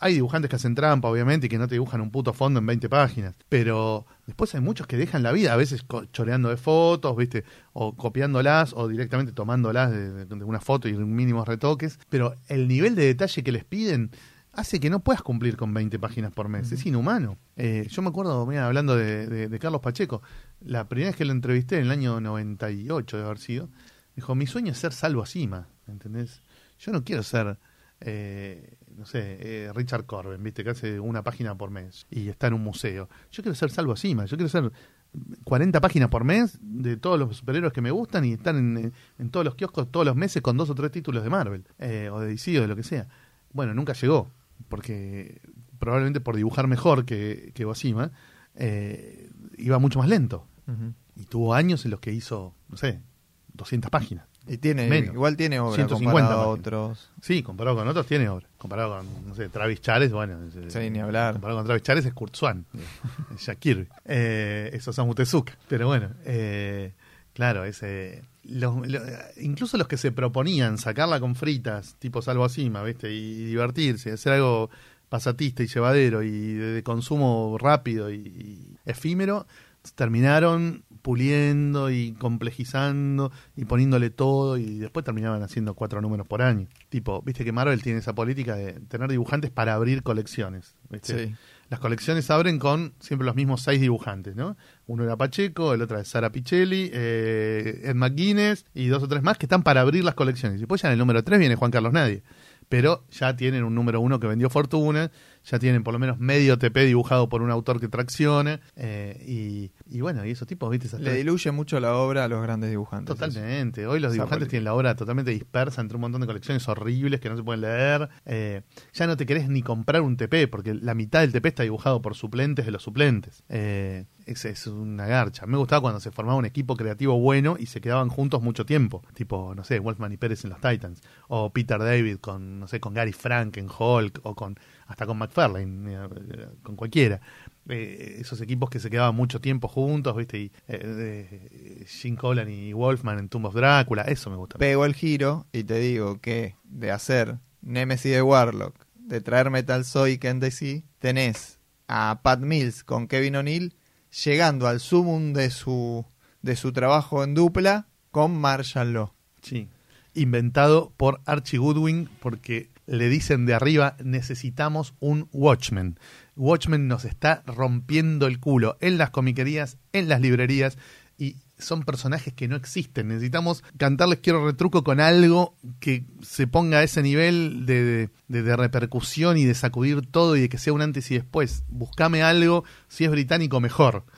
Hay dibujantes que hacen trampa, obviamente, y que no te dibujan un puto fondo en 20 páginas. Pero después hay muchos que dejan la vida, a veces choreando de fotos, ¿viste? O copiándolas, o directamente tomándolas de- de una foto y mínimos retoques. Pero el nivel de detalle que les piden hace que no puedas cumplir con 20 páginas por mes. Es inhumano. Eh, yo me acuerdo, mira, hablando de, de- de Carlos Pacheco, la primera vez que lo entrevisté en el año 98 de haber sido, dijo, mi sueño es ser Salvo Sima, ¿entendés? Yo no quiero ser, eh, no sé, eh, Richard Corben, ¿viste? Que hace una página por mes y está en un museo. Yo quiero ser Salvo Sima, yo quiero ser 40 páginas por mes de todos los superhéroes que me gustan y estar en, en todos los kioscos todos los meses con dos o tres títulos de Marvel eh, o de DC o de lo que sea. Bueno, nunca llegó, porque probablemente por dibujar mejor que, que Osima, eh, iba mucho más lento. Y tuvo años en los que hizo, no sé, 200 páginas. Y tiene, Menos. igual tiene obra 150 comparado a otros. Sí, comparado con otros tiene obra. Comparado con, no sé, Travis Chares, bueno. es- Sí, ni hablar. Comparado con Travis Chares es Kurt Swan, Kirby. Eh, eso es Osamu Tezuka. Pero bueno, eh, claro, ese, los- lo- incluso los que se proponían sacarla con fritas, tipo Salvo Asima, ¿viste? Y, divertirse, hacer algo pasatista y llevadero y de, consumo rápido y, y efímero, terminaron puliendo y complejizando y poniéndole todo y después terminaban haciendo cuatro números por año. Tipo, viste que Marvel tiene esa política de tener dibujantes para abrir colecciones. ¿viste? Sí. Las colecciones abren con siempre los mismos seis dibujantes, ¿no? Uno era Pacheco, el otro es Sara Pichelli, eh, Ed McGuinness y dos o tres más que están para abrir las colecciones. Y después ya en el número tres viene Juan Carlos Nadie. Pero ya tienen un número uno que vendió fortuna, ya tienen por lo menos medio TP dibujado por un autor que tracciona. eh, y, y bueno, y esos tipos, ¿viste? Esas Le diluye mucho la obra a los grandes dibujantes. Totalmente. Hoy los dibujantes tienen la obra totalmente dispersa entre un montón de colecciones horribles que no se pueden leer. Eh, ya no te querés ni comprar un TP, porque la mitad del TP está dibujado por suplentes de los suplentes. Eh, es, es una garcha. Me gustaba cuando se formaba un equipo creativo bueno y se quedaban juntos mucho tiempo. Tipo, no sé, Wolfman y Pérez en los Titans. O Peter David con, no sé, con Gary Frank en Hulk. O con hasta con McFarlane, con cualquiera. Eh, esos equipos que se quedaban mucho tiempo juntos, ¿viste? Y, eh, Jim Collan y Wolfman en Tomb of Drácula, eso me gusta. Pego el giro y te digo que de hacer Nemesis de Warlock, de traer Metal Zoic en DC, tenés a Pat Mills con Kevin O'Neill llegando al sumum de su, de su trabajo en dupla con Marshall Law. Sí. Inventado por Archie Goodwin porque le dicen de arriba necesitamos un Watchmen. Watchmen nos está rompiendo el culo en las comiquerías, en las librerías y son personajes que no existen. Necesitamos cantarles quiero retruco con algo que se ponga a ese nivel de, de- repercusión y de sacudir todo y de que sea un antes y después. Buscame algo, si es británico mejor.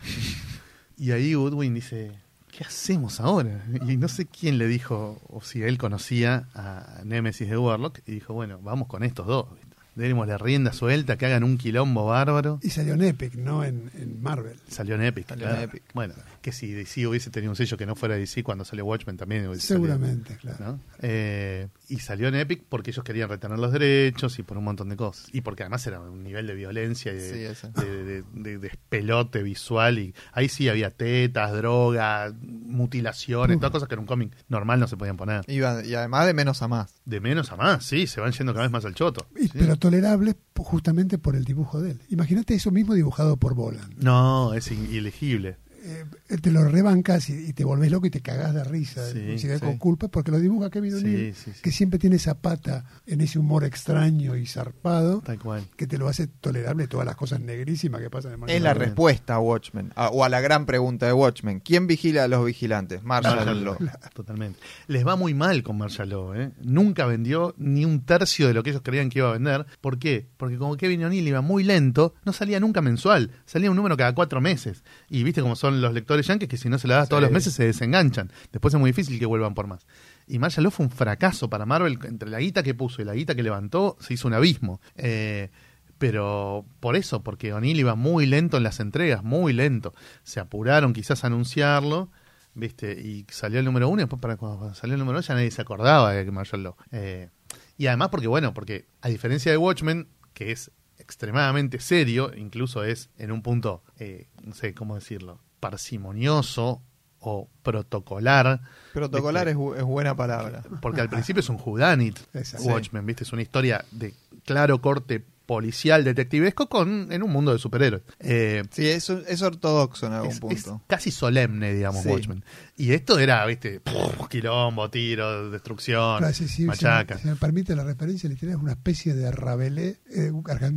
Y ahí Goodwin dice, ¿qué hacemos ahora? Y no sé quién le dijo, o si él conocía a Nemesis de Warlock, y dijo, bueno, vamos con estos dos. Demos la rienda suelta, que hagan un quilombo bárbaro. Y salió en Epic, no en, en Marvel. Salió en Epic. Salió en. Epic. Bueno, que si DC hubiese tenido un sello que no fuera DC cuando salió Watchmen también hubiese salido, Seguramente, claro. ¿no? Eh, y salió en Epic porque ellos querían retener los derechos y por un montón de cosas. Y porque además era un nivel de violencia y de, Sí, eso. de, de- de despelote visual. Y ahí sí había tetas, droga, mutilaciones, todas cosas que en un cómic normal no se podían poner. Y además de menos a más. De menos a más, sí, se van yendo cada vez más al choto. Y- Sí. Pero tolerable po- justamente por el dibujo de él. Imagínate eso mismo dibujado por Boland. No, es in- ilegible. Eh, te lo rebancas y, y te volvés loco y te cagás de risa, Sí, sí. con culpa, porque lo dibuja Kevin O'Neill, sí, sí. que siempre tiene esa pata en ese humor extraño y zarpado, Tal cual. que te lo hace tolerable todas las cosas negrísimas que pasan en Marvel. Es la respuesta a Watchmen, a- o a la gran pregunta de Watchmen. ¿Quién vigila a los vigilantes? Marshall Marshall Law. Law, Totalmente. Les va muy mal con Marshall Law, ¿eh? Nunca vendió ni un tercio de lo que ellos creían que iba a vender. ¿Por qué? Porque como Kevin O'Neill iba muy lento, no salía nunca mensual. Salía un número cada cuatro meses. Y viste cómo son los lectores yankees que si no se la das todos los meses se desenganchan. Después es muy difícil que vuelvan por más. Y Marshall Law fue un fracaso para Marvel. Entre la guita que puso y la guita que levantó, se hizo un abismo. Eh, pero por eso, porque O'Neill iba muy lento en las entregas, muy lento. Se apuraron quizás a anunciarlo, ¿viste? Y salió el número uno, y después para cuando salió el número dos ya nadie se acordaba de que Marshall Law. Eh, y además porque, bueno, porque a diferencia de Watchmen, que es extremadamente serio, incluso es en un punto, eh, no sé cómo decirlo, parsimonioso o protocolar, Protocolar es, bu- es buena palabra. porque al principio es un whodunit. Watchmen, ¿viste? Es una historia de claro corte policial detectivesco con en un mundo de superhéroes. Eh, Sí, eso es ortodoxo en algún es, es punto. casi solemne, digamos, Sí. Watchmen. Y esto era, ¿viste? Puf, quilombo, tiro, destrucción, Claro, sí, sí, si, machaca. me, si me permite la referencia literaria, es una especie de Rabelais, eh,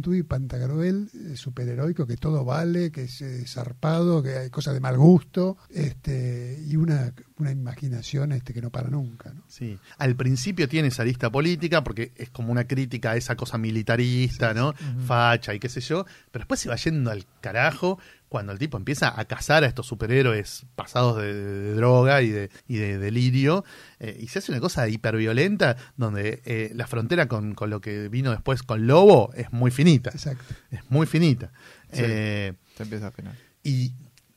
y Pantagruel, eh, superheroico, que todo vale, que es eh, zarpado, que hay cosas de mal gusto, este y una, una imaginación este que no para nunca. ¿no? Sí, al principio tiene esa lista política porque es como una crítica a esa cosa militarista, ¿no? Facha y qué sé yo, pero después se va yendo al carajo cuando el tipo empieza a cazar a estos superhéroes pasados de, de droga y de, y de delirio eh, y se hace una cosa hiperviolenta donde eh, la frontera con, con lo que vino después con Lobo es muy finita, Exacto. es muy finita. Sí. Eh, Se empieza a afinar. y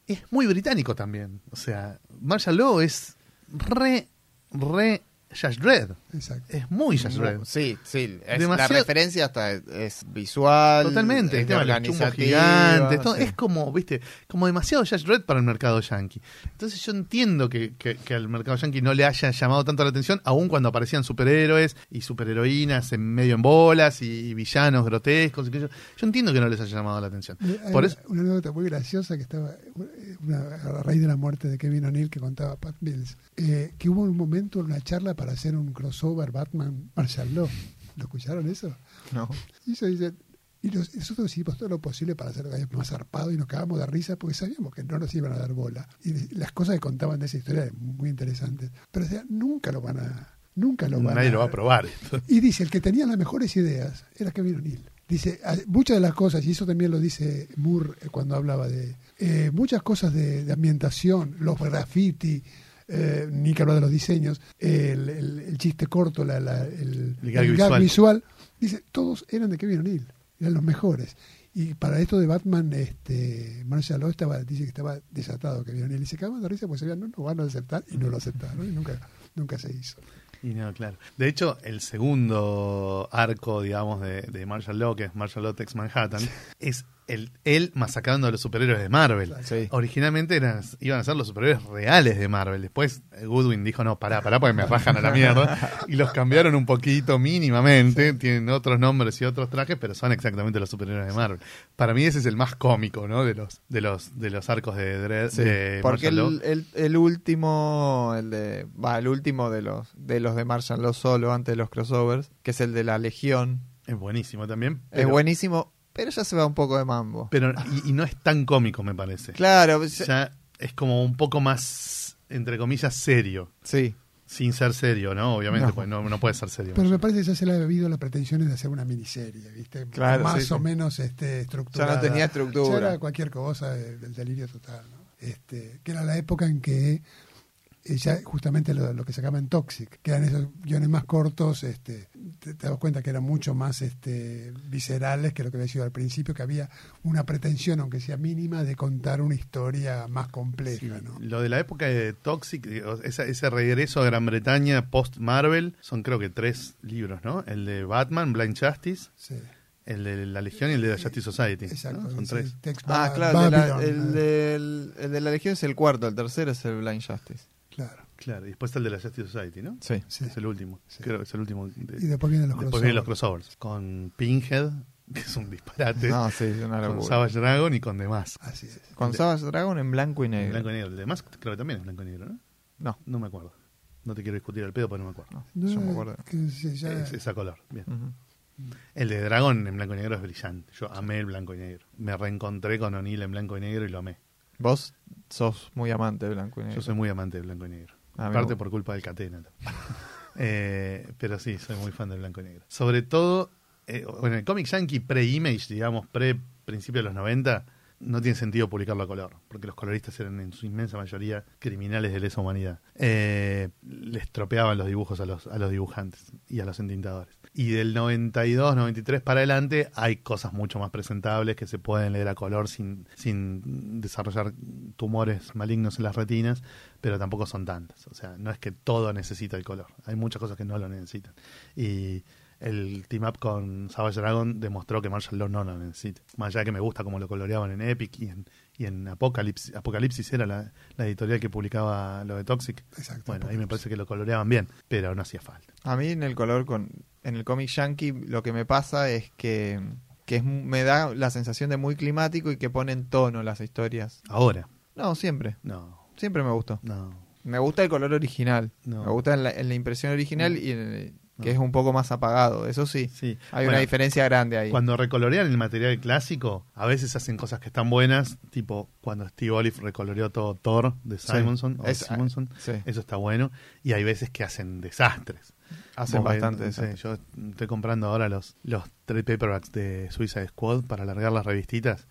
es muy británico también. O sea, Marshall Law es re, re Judge Dredd. Exacto. Es muy Judge Dredd. Sí, sí. es- Demasiado- La referencia hasta es, es visual. Totalmente, el es tema de los chumbos organizativa, gigantes, todo- sí. es como, viste, como demasiado Judge Dredd para el mercado yankee. Entonces yo entiendo que, que- que al mercado yankee no le haya llamado tanto la atención, aun cuando aparecían superhéroes y superheroínas en medio en bolas y, y villanos grotescos. y que yo, yo entiendo que no les haya llamado la atención. Hay Por una, eso, una anécdota muy graciosa que estaba eh, una- a raíz de la muerte de Kevin O'Neill que contaba Pat Mills, eh, que hubo un momento, una charla para hacer un crossover Batman Marshall Law. ¿Lo escucharon eso? No. Y eso dice, y nos- y nosotros hicimos todo lo posible para hacer algo más zarpado y nos cagamos de risa porque sabíamos que no nos iban a dar bola. Y las cosas que contaban de esa historia eran muy interesantes. Pero o sea, nunca lo van a... Nunca lo van nadie a, lo va a probar. y dice, el que tenía las mejores ideas era Kevin O'Neill. Dice, a- muchas de las cosas, y eso también lo dice Moore eh, cuando hablaba de eh, muchas cosas de, de ambientación, los graffiti, eh, ni que hablar de los diseños, el, el- el chiste corto, la- la- el, El gag visual. visual, dice, todos eran de Kevin O'Neill, eran los mejores. Y para esto de Batman, este, Marshall Law estaba, dice que estaba desatado Kevin O'Neill. Y se cagaban de risa porque sabían, no, no van a aceptar, y no lo aceptaron, y nunca, nunca se hizo. Y no, claro. De hecho, el segundo arco, digamos, de, de Marshall Law, que es Marshall Law Tex Manhattan, es el, él masacrando a los superhéroes de Marvel. Sí. Originalmente eran, iban a ser los superhéroes reales de Marvel. Después eh, Goodwin dijo, no, pará, pará, porque me rajan a la mierda. Y los cambiaron un poquito mínimamente. Tienen otros nombres y otros trajes, pero son exactamente los superhéroes de Marvel. Para mí ese es el más cómico, ¿no? De los, de los, de los arcos de, Sí, de porque el, el, el último, el de, va, el último de los de los de Marshall Law solo antes de los crossovers, que es el de la Legión, Es buenísimo también. es buenísimo, pero ya se va un poco de mambo. Pero, y, y no es tan cómico, me parece. Claro, ya- Ya es como un poco más, entre comillas, serio. sí, Sin ser serio, ¿no? Obviamente, No. pues no, no puede ser serio. Pero me parece que ya se le ha habido las pretensiones de hacer una miniserie, ¿viste? Claro, Más sí, o sí. menos este, estructurada. Ya no tenía Ya estructura. era cualquier cosa de- del delirio total, ¿no? Este, que era la época en que ya justamente lo, lo que sacaba en Toxic, que eran esos guiones más cortos, este, te, te das cuenta que eran mucho más este, viscerales que lo que había sido al principio, que había una pretensión, aunque sea mínima, de contar una historia más compleja, ¿no? Lo de la época de Toxic, esa- ese regreso a Gran Bretaña post-Marvel, son creo que tres libros, ¿no? El de Batman, Blind Justice, Sí, el de la Legión y el de la Justice Society. ¿no? exacto. Son tres. Ah, claro, de, la, eh, el de la Legión es el cuarto, el tercero es el Blind Justice. Claro, Claro, y después el de la Justice Society, ¿no? Sí. sí. Es el último. Sí. Creo que es el último. de- Y después vienen los después vienen los crossovers. crossovers. Con Pinhead, que es un disparate. No, sí, es una con locura. Savage Dragon y con demás. Así es. Con Savage Dragon en blanco y En negro. blanco y negro. El demás creo que también es blanco y negro, ¿no? No, No me acuerdo. No te quiero discutir el pedo porque no me acuerdo. no, No, yo me acuerdo. que se- ya- Es, es a color. Bien. Ujú. El de Dragón en blanco y negro es brillante. Yo amé el blanco y negro. Me reencontré con O'Neill en blanco y negro y lo amé. Vos sos muy amante de blanco y negro. Yo soy muy amante del blanco y negro. A mí Aparte me- por culpa del Catena. Eh, pero sí, soy muy fan del blanco y negro. Sobre todo, eh, bueno, el cómic yankee pre-image, digamos, pre-principio de los 90, no tiene sentido publicarlo a color, porque los coloristas eran en su inmensa mayoría criminales de lesa humanidad. Eh, les tropeaban los dibujos a los, a los dibujantes y a los entintadores. Y del 92, 93 para adelante hay cosas mucho más presentables que se pueden leer a color sin, sin desarrollar tumores malignos en las retinas, pero tampoco son tantas. O sea, no es que todo necesita el color. Hay muchas cosas que no lo necesitan. Y el team up con Savage Dragon demostró que Marshall Law no lo necesita. Más allá de que me gusta como lo coloreaban en Epic y en, y en Apocalypse. Apocalipsis era la, la editorial que publicaba lo de Toxic. Exacto. Bueno, ahí me parece que lo coloreaban bien, pero no hacía falta. A mí en el color con en el cómic yankee lo que me pasa es que que es, me da la sensación de muy climático y que pone en tono las historias. Ahora, No, siempre. no, Siempre me gustó. no. Me gusta el color original. No. Me gusta en la, en la impresión original No. y en el- No. que es un poco más apagado. Eso sí. Sí. Hay Bueno, una diferencia grande ahí. Cuando recolorean el material clásico, a veces hacen cosas que están buenas, tipo cuando Steve Olive recoloreó todo Thor de Sí. Simonson, o Es- Simonson, sí. eso está bueno, y hay veces que hacen desastres. Hacen bastante desastre. Yo estoy comprando ahora los, los trade paperbacks de Suicide Squad para alargar las revistitas.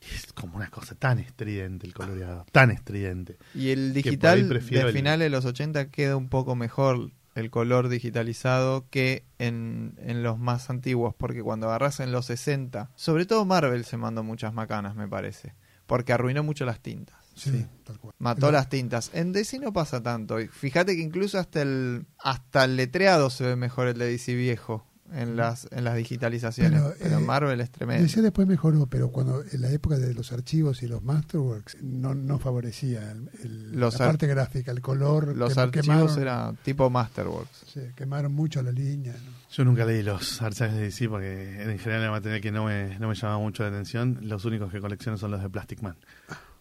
Y es como una cosa tan estridente el coloreado, tan estridente. Y el digital de el- finales de los 80 queda un poco mejor el color digitalizado que en, en los más antiguos, porque cuando agarras en los 60, sobre todo Marvel se mandó muchas macanas, me parece, porque arruinó mucho las tintas. Sí, tal cual. Mató El- las tintas. En DC no pasa tanto. Y fíjate que incluso hasta el hasta el letreado se ve mejor el de DC viejo en las en las digitalizaciones. Pero, Pero, eh, Marvel es tremendo. Decía después mejoró, pero cuando en la época de los archivos y los Masterworks no, no favorecía el- el- Los la ar- parte gráfica, el color. Los que- archivos quemaron, era tipo Masterworks. sí, quemaron mucho la línea. ¿no? Yo nunca leí los archivos de DC porque en general era material que no me, no me llamaba mucho la atención. Los únicos que colecciono son los de Plastic Man.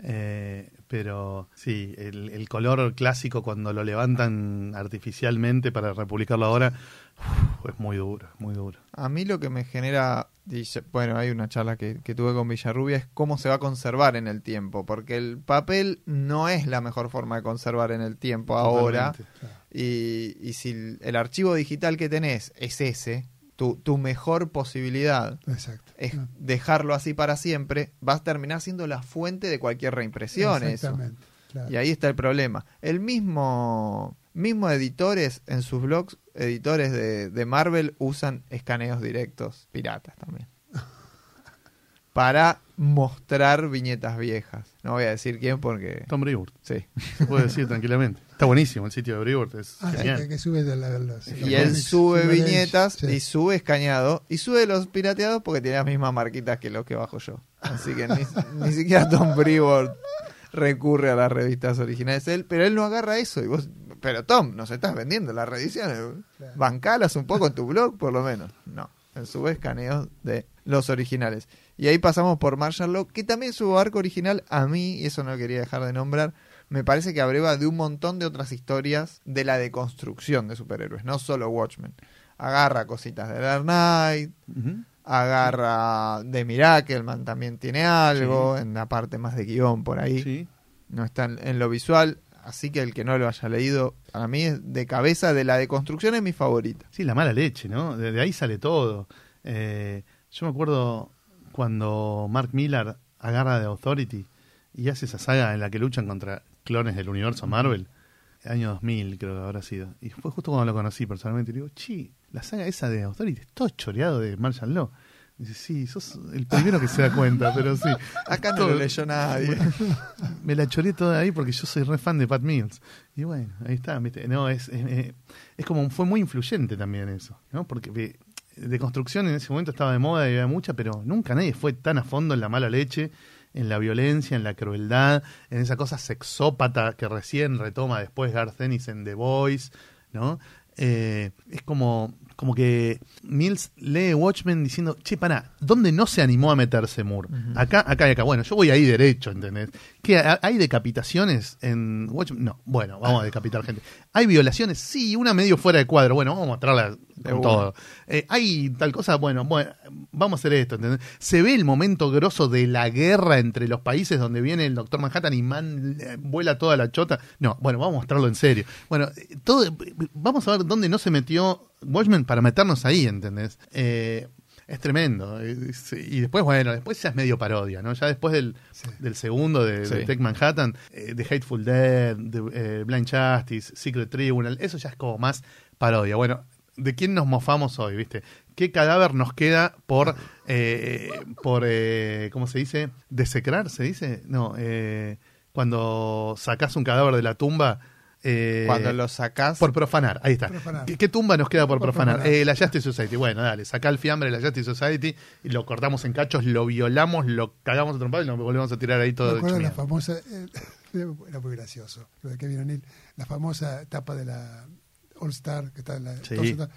Eh, pero sí, el, el color clásico cuando lo levantan artificialmente para republicarlo ahora uf, es muy duro, muy duro. A mí lo que me genera, ya- bueno, hay una charla que, que tuve con Villarrubia, es cómo se va a conservar en el tiempo, porque el papel no es la mejor forma de conservar en el tiempo ahora, y, y si el archivo digital que tenés es ese, tu, tu mejor posibilidad Exacto. es No, dejarlo así para siempre, vas a terminar siendo la fuente de cualquier reimpresión. Eso. Exactamente. claro. Y ahí está el problema. El mismo, mismo editores en sus blogs, editores de, de Marvel, usan escaneos directos piratas también. Para mostrar viñetas viejas. No voy a decir quién porque... Tom Brevoort, Sí. se puede decir tranquilamente. Está buenísimo el sitio de Brevoort, es Ah, sí, que, que sube de la, los, Y él sube viñetas sí. y sube escaneado. Y sube los pirateados porque tiene las mismas marquitas que los que bajo yo. Así que ni, ni siquiera Tom Brevoort recurre a las revistas originales de él. Pero él no agarra eso. Y vos, pero Tom, nos estás vendiendo las reediciones. Claro. Bancalas un poco en tu blog, por lo menos. No. Él sube escaneos de los originales. Y ahí pasamos por Marshall Law, que también su arco original, a mí, y eso no lo quería dejar de nombrar, me parece que abreva de un montón de otras historias de la deconstrucción de superhéroes, no solo Watchmen. Agarra cositas de Dark Knight, agarra de Miracleman, también tiene algo, en la parte más de guion por ahí, Sí. no está en, en lo visual, así que el que no lo haya leído, para mí es de cabeza de la deconstrucción es mi favorita. Sí, la mala leche, ¿no? De, de ahí sale todo. Eh, yo me acuerdo cuando Mark Millar agarra de Authority y hace esa saga en la que luchan contra clones del universo Marvel. Año 2000 creo que habrá sido. Y fue justo cuando lo conocí personalmente. Y digo, chi, la saga esa de Authority es todo choreado de Marshall Law. Y dice, sí, sos el primero que se da cuenta, pero sí. Acá no lo leyó nadie. me la choré toda ahí porque yo soy re fan de Pat Mills. Y bueno, ahí está, ¿viste? No, es, es, es como, fue muy influyente también eso, ¿no? Porque de construcción en ese momento estaba de moda y había mucha, pero nunca nadie fue tan a fondo en la mala leche, en la violencia, en la crueldad, en esa cosa sexópata que recién retoma después Garth Ennis en The Voice, ¿no? Eh, es como, como que Mills lee Watchmen diciendo, che, para, ¿dónde no se animó a meterse Moore? Acá, acá y acá. Bueno, yo voy ahí derecho, ¿entendés? ¿Qué, ha- ¿Hay decapitaciones en Watchmen? No, bueno, vamos a decapitar gente. ¿Hay violaciones? Sí, una medio fuera de cuadro. Bueno, vamos a mostrarla con una. todo. Eh, ¿Hay tal cosa? Bueno, bueno, vamos a hacer esto, ¿entendés? Se ve el momento grosso de la guerra entre los países donde viene el Doctor Manhattan y man, eh, vuela toda la chota. No, bueno, vamos a mostrarlo en serio. Bueno, eh, todo, vamos a ver dónde no se metió Watchmen para meternos ahí, ¿entendés? Eh, es tremendo. Eh, Y después, bueno, después ya es medio parodia, ¿no? Ya después del, Sí. del segundo de, de Sí. Tech Manhattan, eh, The Hateful Dead, The, eh, Blind Justice, Secret Tribunal, eso ya es como más parodia. Bueno, ¿de quién nos mofamos hoy, viste? ¿Qué cadáver nos queda por, eh, por eh, ¿cómo se dice? ¿Desecrar, se dice? No, eh, cuando sacás un cadáver de la tumba... eh, Cuando lo sacás, por profanar, ahí está. Profanar. ¿Qué, qué tumba nos queda por, Por profanar? profanar. Eh, la Justice Society. Bueno, dale, saca el fiambre de la Justice Society y lo cortamos en cachos, lo violamos, lo cagamos a trompadas y nos volvemos a tirar ahí todo Me acuerdo hecho de la famosa, eh, era muy gracioso, lo de Kevin O'Neill, la famosa tapa de la All Star, que está en la Sí. Star,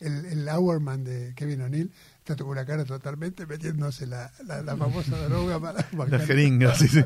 el, el Hourman de Kevin O'Neill está con una cara totalmente metiéndose la, la, la famosa droga para La jeringa, sí, sí.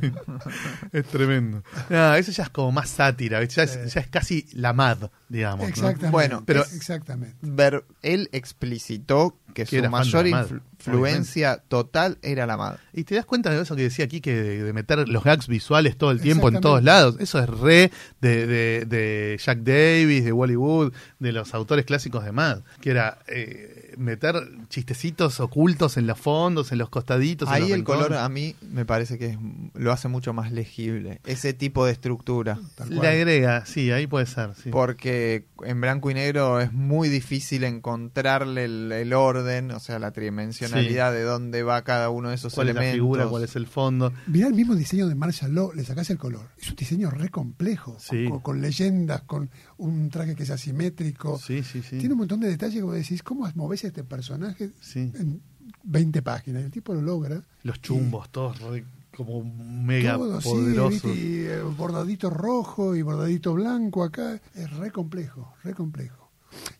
Es tremendo. No, eso ya es como más sátira, ya, es, ya es casi la MAD, digamos. ¿no? Exactamente. Bueno, pero- exactamente. ver, él explicitó que Que su mayor influ- influencia total era la MAD. Y te das cuenta de eso que decía aquí, que de, de meter los gags visuales todo el tiempo en todos lados. Eso es re de, de, de Jack Davis, de Wally Wood, de los autores clásicos de Mad, que era eh, meter chistecitos ocultos en los fondos, en los costaditos. en Ahí los el color a mí me parece que es- lo hace mucho más legible. Ese tipo de estructura. Tal Le cual. agrega, sí, ahí puede ser. Sí. Porque en blanco y negro es muy difícil encontrarle el, el orden, o sea, la tridimensionalidad de dónde va cada uno de esos ¿Cuál es la elementos. figura? ¿Cuál es el fondo? Mirá el mismo diseño de Marshall Law, le sacás el color. Es un diseño re complejo, Sí. con, con leyendas, con un traje que es asimétrico. Sí, sí, sí. Tiene un montón de detalles que vos decís, ¿cómo movés este personaje en 20 páginas? El tipo lo logra. Los chumbos, todos re- como mega Todo, poderosos. Y, eh, bordadito rojo y bordadito blanco acá. Es re complejo, re complejo.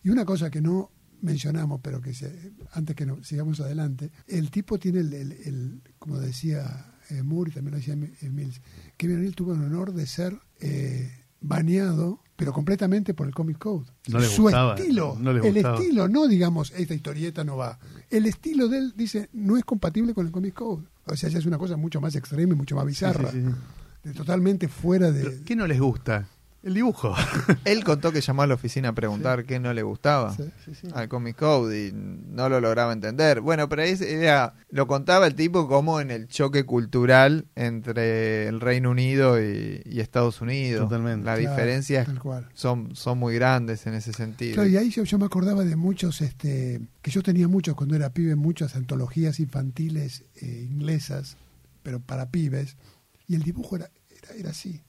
Y una cosa que no mencionamos, pero que se- antes que no, sigamos adelante, el tipo tiene el, el- el- como decía eh, Moore y también lo decía Mi- Mills, Kevin O'Neill tuvo el honor de ser eh, baneado, pero completamente por el Comic Code. No Su gustaba, estilo, no el estilo, no digamos, esta historieta no va. El estilo de él, dice, no es compatible con el Comic Code. O sea, ya es una cosa mucho más extrema y mucho más bizarra. sí, sí. De totalmente fuera de... ¿Qué no les gusta? El dibujo. Él contó que llamó a la oficina a preguntar qué no le gustaba Sí. Sí, sí. al Comic Code y no lo lograba entender. Bueno, pero ahí era, lo contaba el tipo como en el choque cultural entre el Reino Unido y, y Estados Unidos. Totalmente. La Claro, diferencia tal cual. son, son muy grandes en ese sentido. Claro, y ahí yo, yo me acordaba de muchos, este, que yo tenía muchos cuando era pibe, muchas antologías infantiles eh, inglesas, pero para pibes, y el dibujo era, era, era así.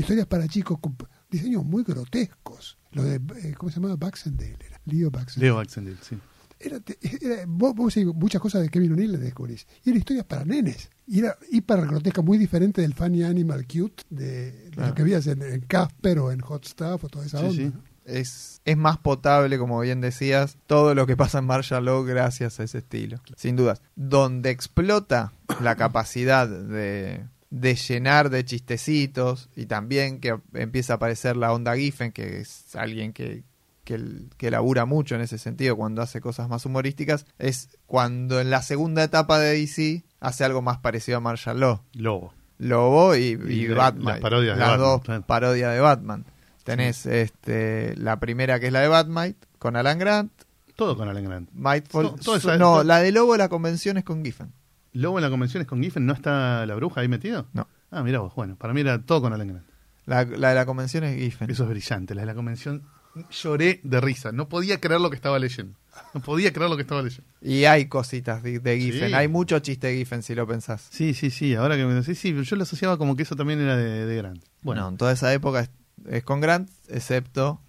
Historias para chicos con diseños muy grotescos. Lo de, eh, ¿cómo se llamaba? Baxendale era. Leo Baxendale. Leo Baxendale, sí. Era, vos, vos sí, muchas cosas de Kevin O'Neill le descubrís. Y eran historias para nenes. Y era hiper grotesca, muy diferente del Funny Animal Cute, de, de Claro. lo que veías en, en Casper o en Hot Stuff o toda esa Sí, onda. sí. ¿no? es, es más potable, como bien decías, todo lo que pasa en Marshall Law gracias a ese estilo. Sin dudas. Donde explota la capacidad de, de llenar de chistecitos y también que empieza a aparecer la onda Giffen, que es alguien que, que, que labura mucho en ese sentido cuando hace cosas más humorísticas, es cuando en la segunda etapa de DC hace algo más parecido a Marshall Law. Lobo. Lobo y, Y y la- Batman. las parodias de Las dos parodias de Batman. Tenés este, la primera que es la de Batman con Alan Grant. Todo con Alan Grant. No, todo eso- no, todo- la de Lobo la convención es con Giffen. Lobo en la convención es con Giffen, ¿no está la bruja ahí metido? No. Ah, mira vos, bueno, para mí era todo con Alan Grant. La, la de la convención es Giffen. Eso es brillante, la de la convención lloré de risa, no podía creer lo que estaba leyendo. No podía creer lo que estaba leyendo. Y hay cositas de, de Giffen. Sí. Hay mucho chiste de Giffen si lo pensás. Sí, sí, sí, ahora que me decís, sí, yo lo asociaba como que eso también era de, de Grant. Bueno, en toda esa época es, es con Grant, excepto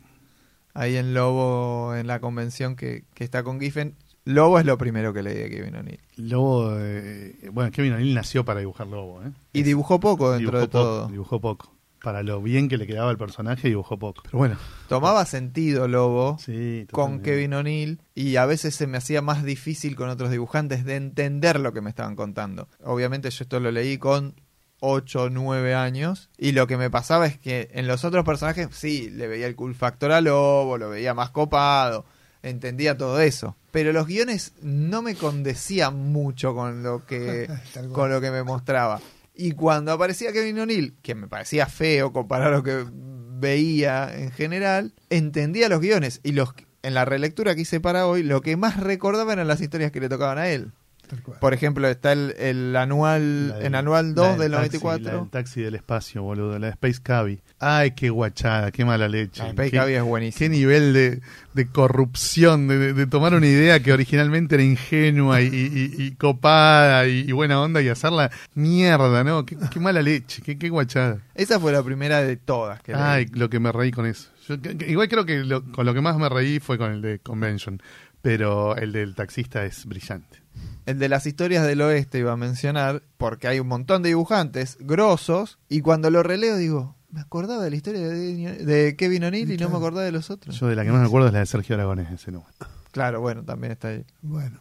ahí en Lobo, en la convención que, que está con Giffen. Lobo es lo primero que leí de Kevin O'Neill. Lobo, eh, bueno, Kevin O'Neill nació para dibujar Lobo, ¿eh? Y dibujó poco dentro dibujó de poco, todo. Dibujó poco. Para lo bien que le quedaba el personaje, dibujó poco. Pero bueno, Tomaba sentido Lobo sí, con. Kevin O'Neill y a veces se me hacía más difícil con otros dibujantes de entender lo que me estaban contando. Obviamente yo esto lo leí con 8 o 9 años y lo que me pasaba es que en los otros personajes sí, le veía el cool factor a Lobo, lo veía más copado, entendía todo eso. Pero los guiones no me condecían mucho con lo que, con lo que me mostraba. Y cuando aparecía Kevin O'Neill, que me parecía feo comparado a lo que veía en general, entendía los guiones. Y los en la relectura que hice para hoy, lo que más recordaba eran las historias que le tocaban a él. Por ejemplo, está el, el anual, del- en anual la 2 del taxi, La 94. del taxi del espacio, boludo. La de Space Cabbie. Ay, qué guachada, qué mala leche. La Space Qué- Cabbie es buenísima. Qué nivel de, de corrupción, de, de- de tomar una idea que originalmente era ingenua y, y- y- y copada y, y buena onda y hacerla mierda, ¿no? Qué, qué mala leche, qué, qué guachada. Esa fue la primera de todas que leí. Ay, lo que me reí con eso. Yo igual creo que lo- con lo que más me reí fue con el de Convention, pero el del taxista es brillante. El de las historias del oeste iba a mencionar, porque hay un montón de dibujantes grosos, y cuando lo releo digo, me acordaba de la historia de, de Kevin O'Neill y no me acordaba de los otros. Yo de la que más me acuerdo es la de Sergio Aragonés, ese número. Claro, bueno, también está ahí. Bueno.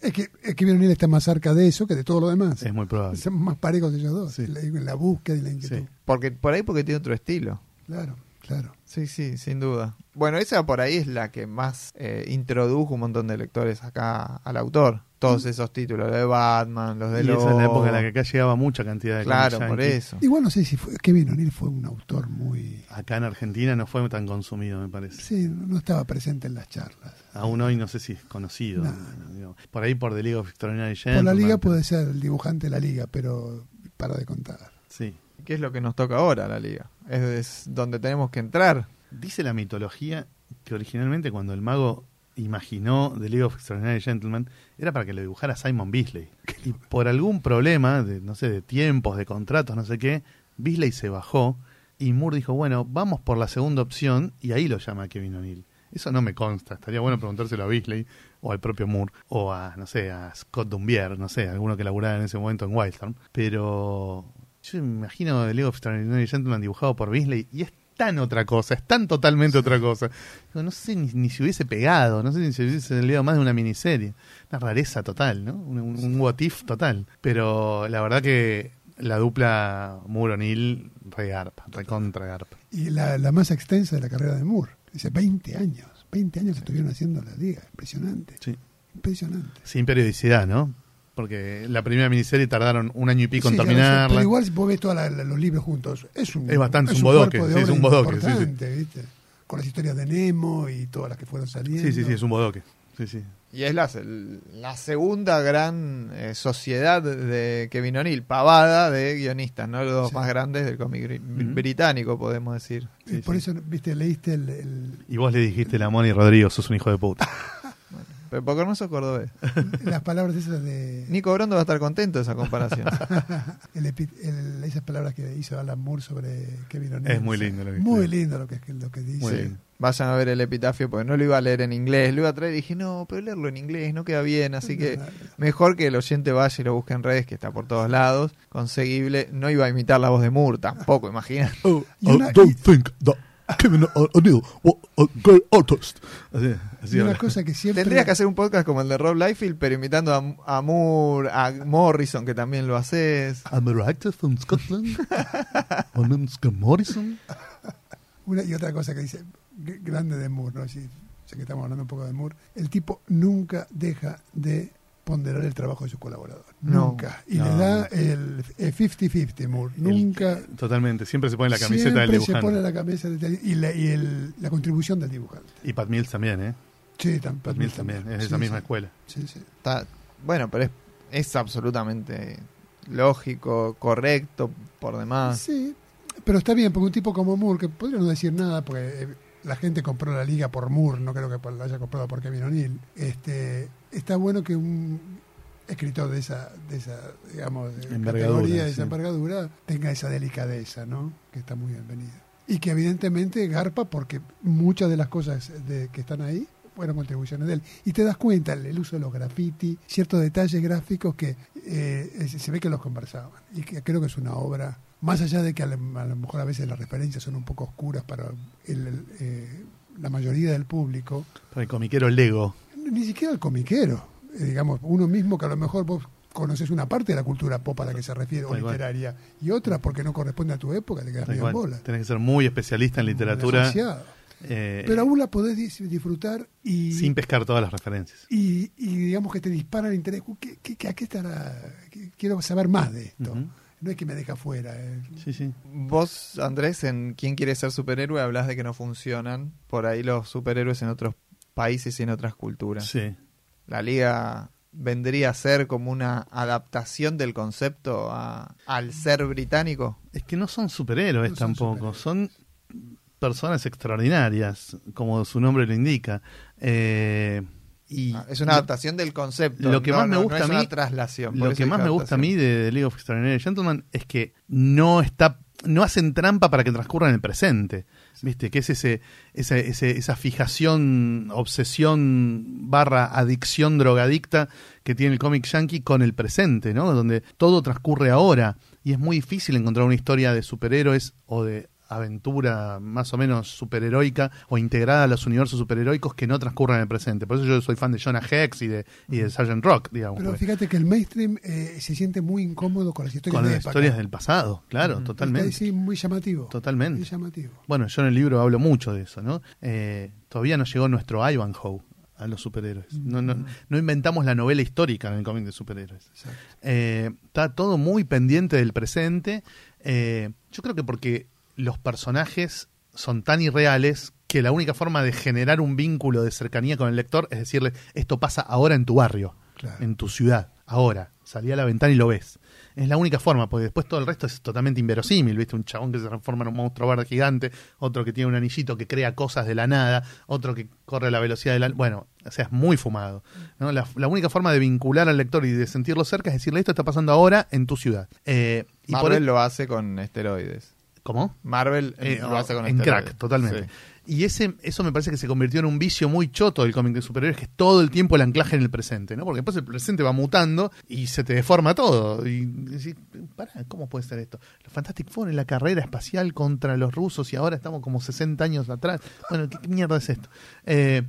Es que, es que Kevin O'Neill está más cerca de eso que de todo lo demás. Es muy probable. Son más parejos ellos dos. Sí. En la, en la búsqueda y la inquietud. Sí. Porque, por ahí porque tiene otro estilo. Claro. Claro. Sí, sí, sin duda. Bueno, esa por ahí es la que más eh, introdujo un montón de lectores acá al autor. Todos esos títulos, los de Batman, los de y esa es la Lobo. época en la que acá llegaba mucha cantidad de Claro, por eso. Igual no sé si fue, Kevin O'Neill fue un autor muy... Acá en Argentina no fue tan consumido, me parece. Sí, no estaba presente en las charlas. Aún hoy no sé si es conocido. No. Por ahí por The League of Extraordinary Por la Gentlemen, liga puede ser el dibujante de la liga, pero para de contar. Sí. ¿Qué es lo que nos toca ahora, la liga? Es, donde tenemos que entrar. Dice la mitología que originalmente cuando el mago imaginó The League of Extraordinary Gentlemen era para que lo dibujara Simon Beasley. Y por algún problema, de, no sé, de tiempos, de contratos, no sé qué, Beasley se bajó y Moore dijo, bueno, vamos por la segunda opción y ahí lo llama Kevin O'Neill. Eso no me consta, estaría bueno preguntárselo a Beasley o al propio Moore o a, no sé, a Scott Dumbier, no sé, alguno que laburara en ese momento en Wildstorm. Pero yo me imagino The League of Extraordinary Gentlemen dibujado por Beasley y es tan otra cosa, es tan totalmente otra cosa. Digo, no sé ni, ni si hubiese pegado, no sé ni si hubiese leído más de una miniserie. Una rareza total, ¿no? Un, un, un what if total. Pero la verdad que la dupla Moore-O'Neill, re garpa, re contra garpa. Y la, la más extensa de la carrera de Moore. Dice 20 años. 20 años estuvieron haciendo la liga. Impresionante. Sí. Impresionante. Sin periodicidad, ¿no? Porque la primera miniserie tardaron un año y pico Sí, en terminarla. pero igual si vos ves todos los libros juntos, es un, Es bastante un bodoque, sí, es un bodoque, sí, sí. importante, ¿viste? Con las historias de Nemo y todas las que fueron saliendo. Sí, sí, sí, es un bodoque. Sí, sí. Y es la, la segunda gran eh, sociedad de Kevin O'Neill, pavada de guionistas, ¿no? Los dos Sí. más grandes del cómic británico, podemos decir. Y por eso, viste, leíste el, el- Y vos le dijiste a Moni Rodrigo, sos un hijo de puta. Pero porque no sos cordobés. las palabras esas de... Nico Brondo va a estar contento de esa comparación. el epi- el- esas palabras que hizo Alan Moore sobre Kevin O'Neill. Es muy lindo lo que Muy lindo lo que, lo que dice. Muy lindo. Vayan a ver el epitafio porque no lo iba a leer en inglés, lo iba a traer y dije, no, pero leerlo en inglés no queda bien, así que mejor que el oyente vaya y lo busque en redes, que está por todos lados, conseguible. No iba a imitar la voz de Moore tampoco, imagina. Y una- don't think that Kevin O'Neill was a great artist. Así, así Y una habla. cosa que siempre... Tendrías que hacer un podcast como el de Rob Liefeld, pero imitando a, a Moore, a Morrison, que también lo haces. I'm a writer from Scotland. My name's Scott Morrison. Una, y otra cosa que dice, grande de Moore, ¿no? Si, ya que estamos hablando un poco de Moore, el tipo nunca deja de ponderar el trabajo de su colaborador. No. nunca. Y No, le da el el 50-50 Moore. Nunca. Totalmente. Siempre se pone la camiseta siempre del se dibujante. pone la camisa del- y, la, y el- la contribución del dibujante. Y Pat Mills también, ¿eh? Sí, tam- Pat Mills también. Es de esa Sí, misma sí. escuela. Sí, sí. Está, bueno, pero es, es absolutamente lógico, correcto, por demás. Sí, pero está bien, porque un tipo como Moore, que podría no decir nada, porque eh, la gente compró la liga por Moore, no creo que por- la haya comprado por Kevin O'Neill. Este, está bueno que un escritor de esa, de esa digamos, categoría, de esa sí. envergadura, tenga esa delicadeza, ¿no? Que está muy bienvenida. Y que evidentemente garpa porque muchas de las cosas de, que están ahí fueron contribuciones de él. Y te das cuenta el, uso de los graffiti, ciertos detalles gráficos que eh, se ve que los conversaban. Y que creo que es una obra, más allá de que a, lo- mejor a veces las referencias son un poco oscuras para el- el, eh, la mayoría del público, Para el comiquero Lego. ni siquiera el comiquero, eh, digamos, uno mismo que a lo mejor vos conoces una parte de la cultura pop a la que se refiere, o literaria, y otra porque no corresponde a tu época, te quedas medio en bola. Tenés que ser muy especialista en literatura. Demasiado. Eh, Pero aún la podés dis- disfrutar y, sin pescar todas las referencias. y, y digamos que te dispara el interés. ¿Qué, qué, qué- a qué estará? ¿Qué- quiero saber más de esto. No es que me deja fuera. eh. Sí, sí. Vos, Andrés, en ¿Quién quiere ser superhéroe? hablas de que no funcionan por ahí los superhéroes en otros países y en otras culturas. Sí. La liga vendría a ser como una adaptación del concepto a- al ser británico. Es que no son superhéroes No son tampoco, son personas extraordinarias, como su nombre lo indica. Eh, y Ah, es una adaptación del concepto. lo que no- más me no- no gusta es a mí- una traslación. Lo que más me gusta a mí de, The League of Extraordinary Gentlemen es que no está no hacen trampa para que transcurra en el presente. ¿Viste? Que es ese, esa, ese- esa fijación, obsesión barra adicción drogadicta que tiene el cómic yankee con el presente, ¿no? Donde todo transcurre ahora. Y es muy difícil encontrar una historia de superhéroes o de aventura más o menos superheroica o integrada a los universos superheroicos que no transcurran en el presente. Por eso yo soy fan de Jonah Hex y de, y de Sgt. Rock, digamos. Pero fíjate que el mainstream eh, se siente muy incómodo con las historias con las historias del pasado, claro, totalmente. Sí, muy llamativo. Totalmente. Muy llamativo. Bueno, yo en el libro hablo mucho de eso, ¿no? Eh, todavía no llegó nuestro Ivanhoe a los superhéroes. No, no, no inventamos la novela histórica en el cómic de superhéroes. Eh, está todo muy pendiente del presente. Eh, yo creo que porque los personajes son tan irreales que la única forma de generar un vínculo de cercanía con el lector es decirle, esto pasa ahora en tu barrio, Claro. en tu ciudad, ahora. Salí a la ventana y lo ves. Es la única forma, porque después todo el resto es totalmente inverosímil, ¿viste? Un chabón que se transforma en un monstruo verde gigante, otro que tiene un anillito que crea cosas de la nada, otro que corre a la velocidad de la... Bueno, o sea, es muy fumado. ¿no? La, la única forma de vincular al lector y de sentirlo cerca es decirle, esto está pasando ahora en tu ciudad. Eh, y por Marvel e- lo hace con esteroides. ¿Cómo? Marvel Eh, lo hace con en esteroides. crack, totalmente. Sí. Y ese, eso me parece que se convirtió en un vicio muy choto del cómic de superhéroes, que es todo el tiempo el anclaje en el presente, ¿no? Porque después el presente va mutando y se te deforma todo. Y decís, pará, ¿cómo puede ser esto? Los Fantastic Four en la carrera espacial contra los rusos y ahora estamos como 60 años atrás. Bueno, ¿qué, qué mierda es esto? Eh,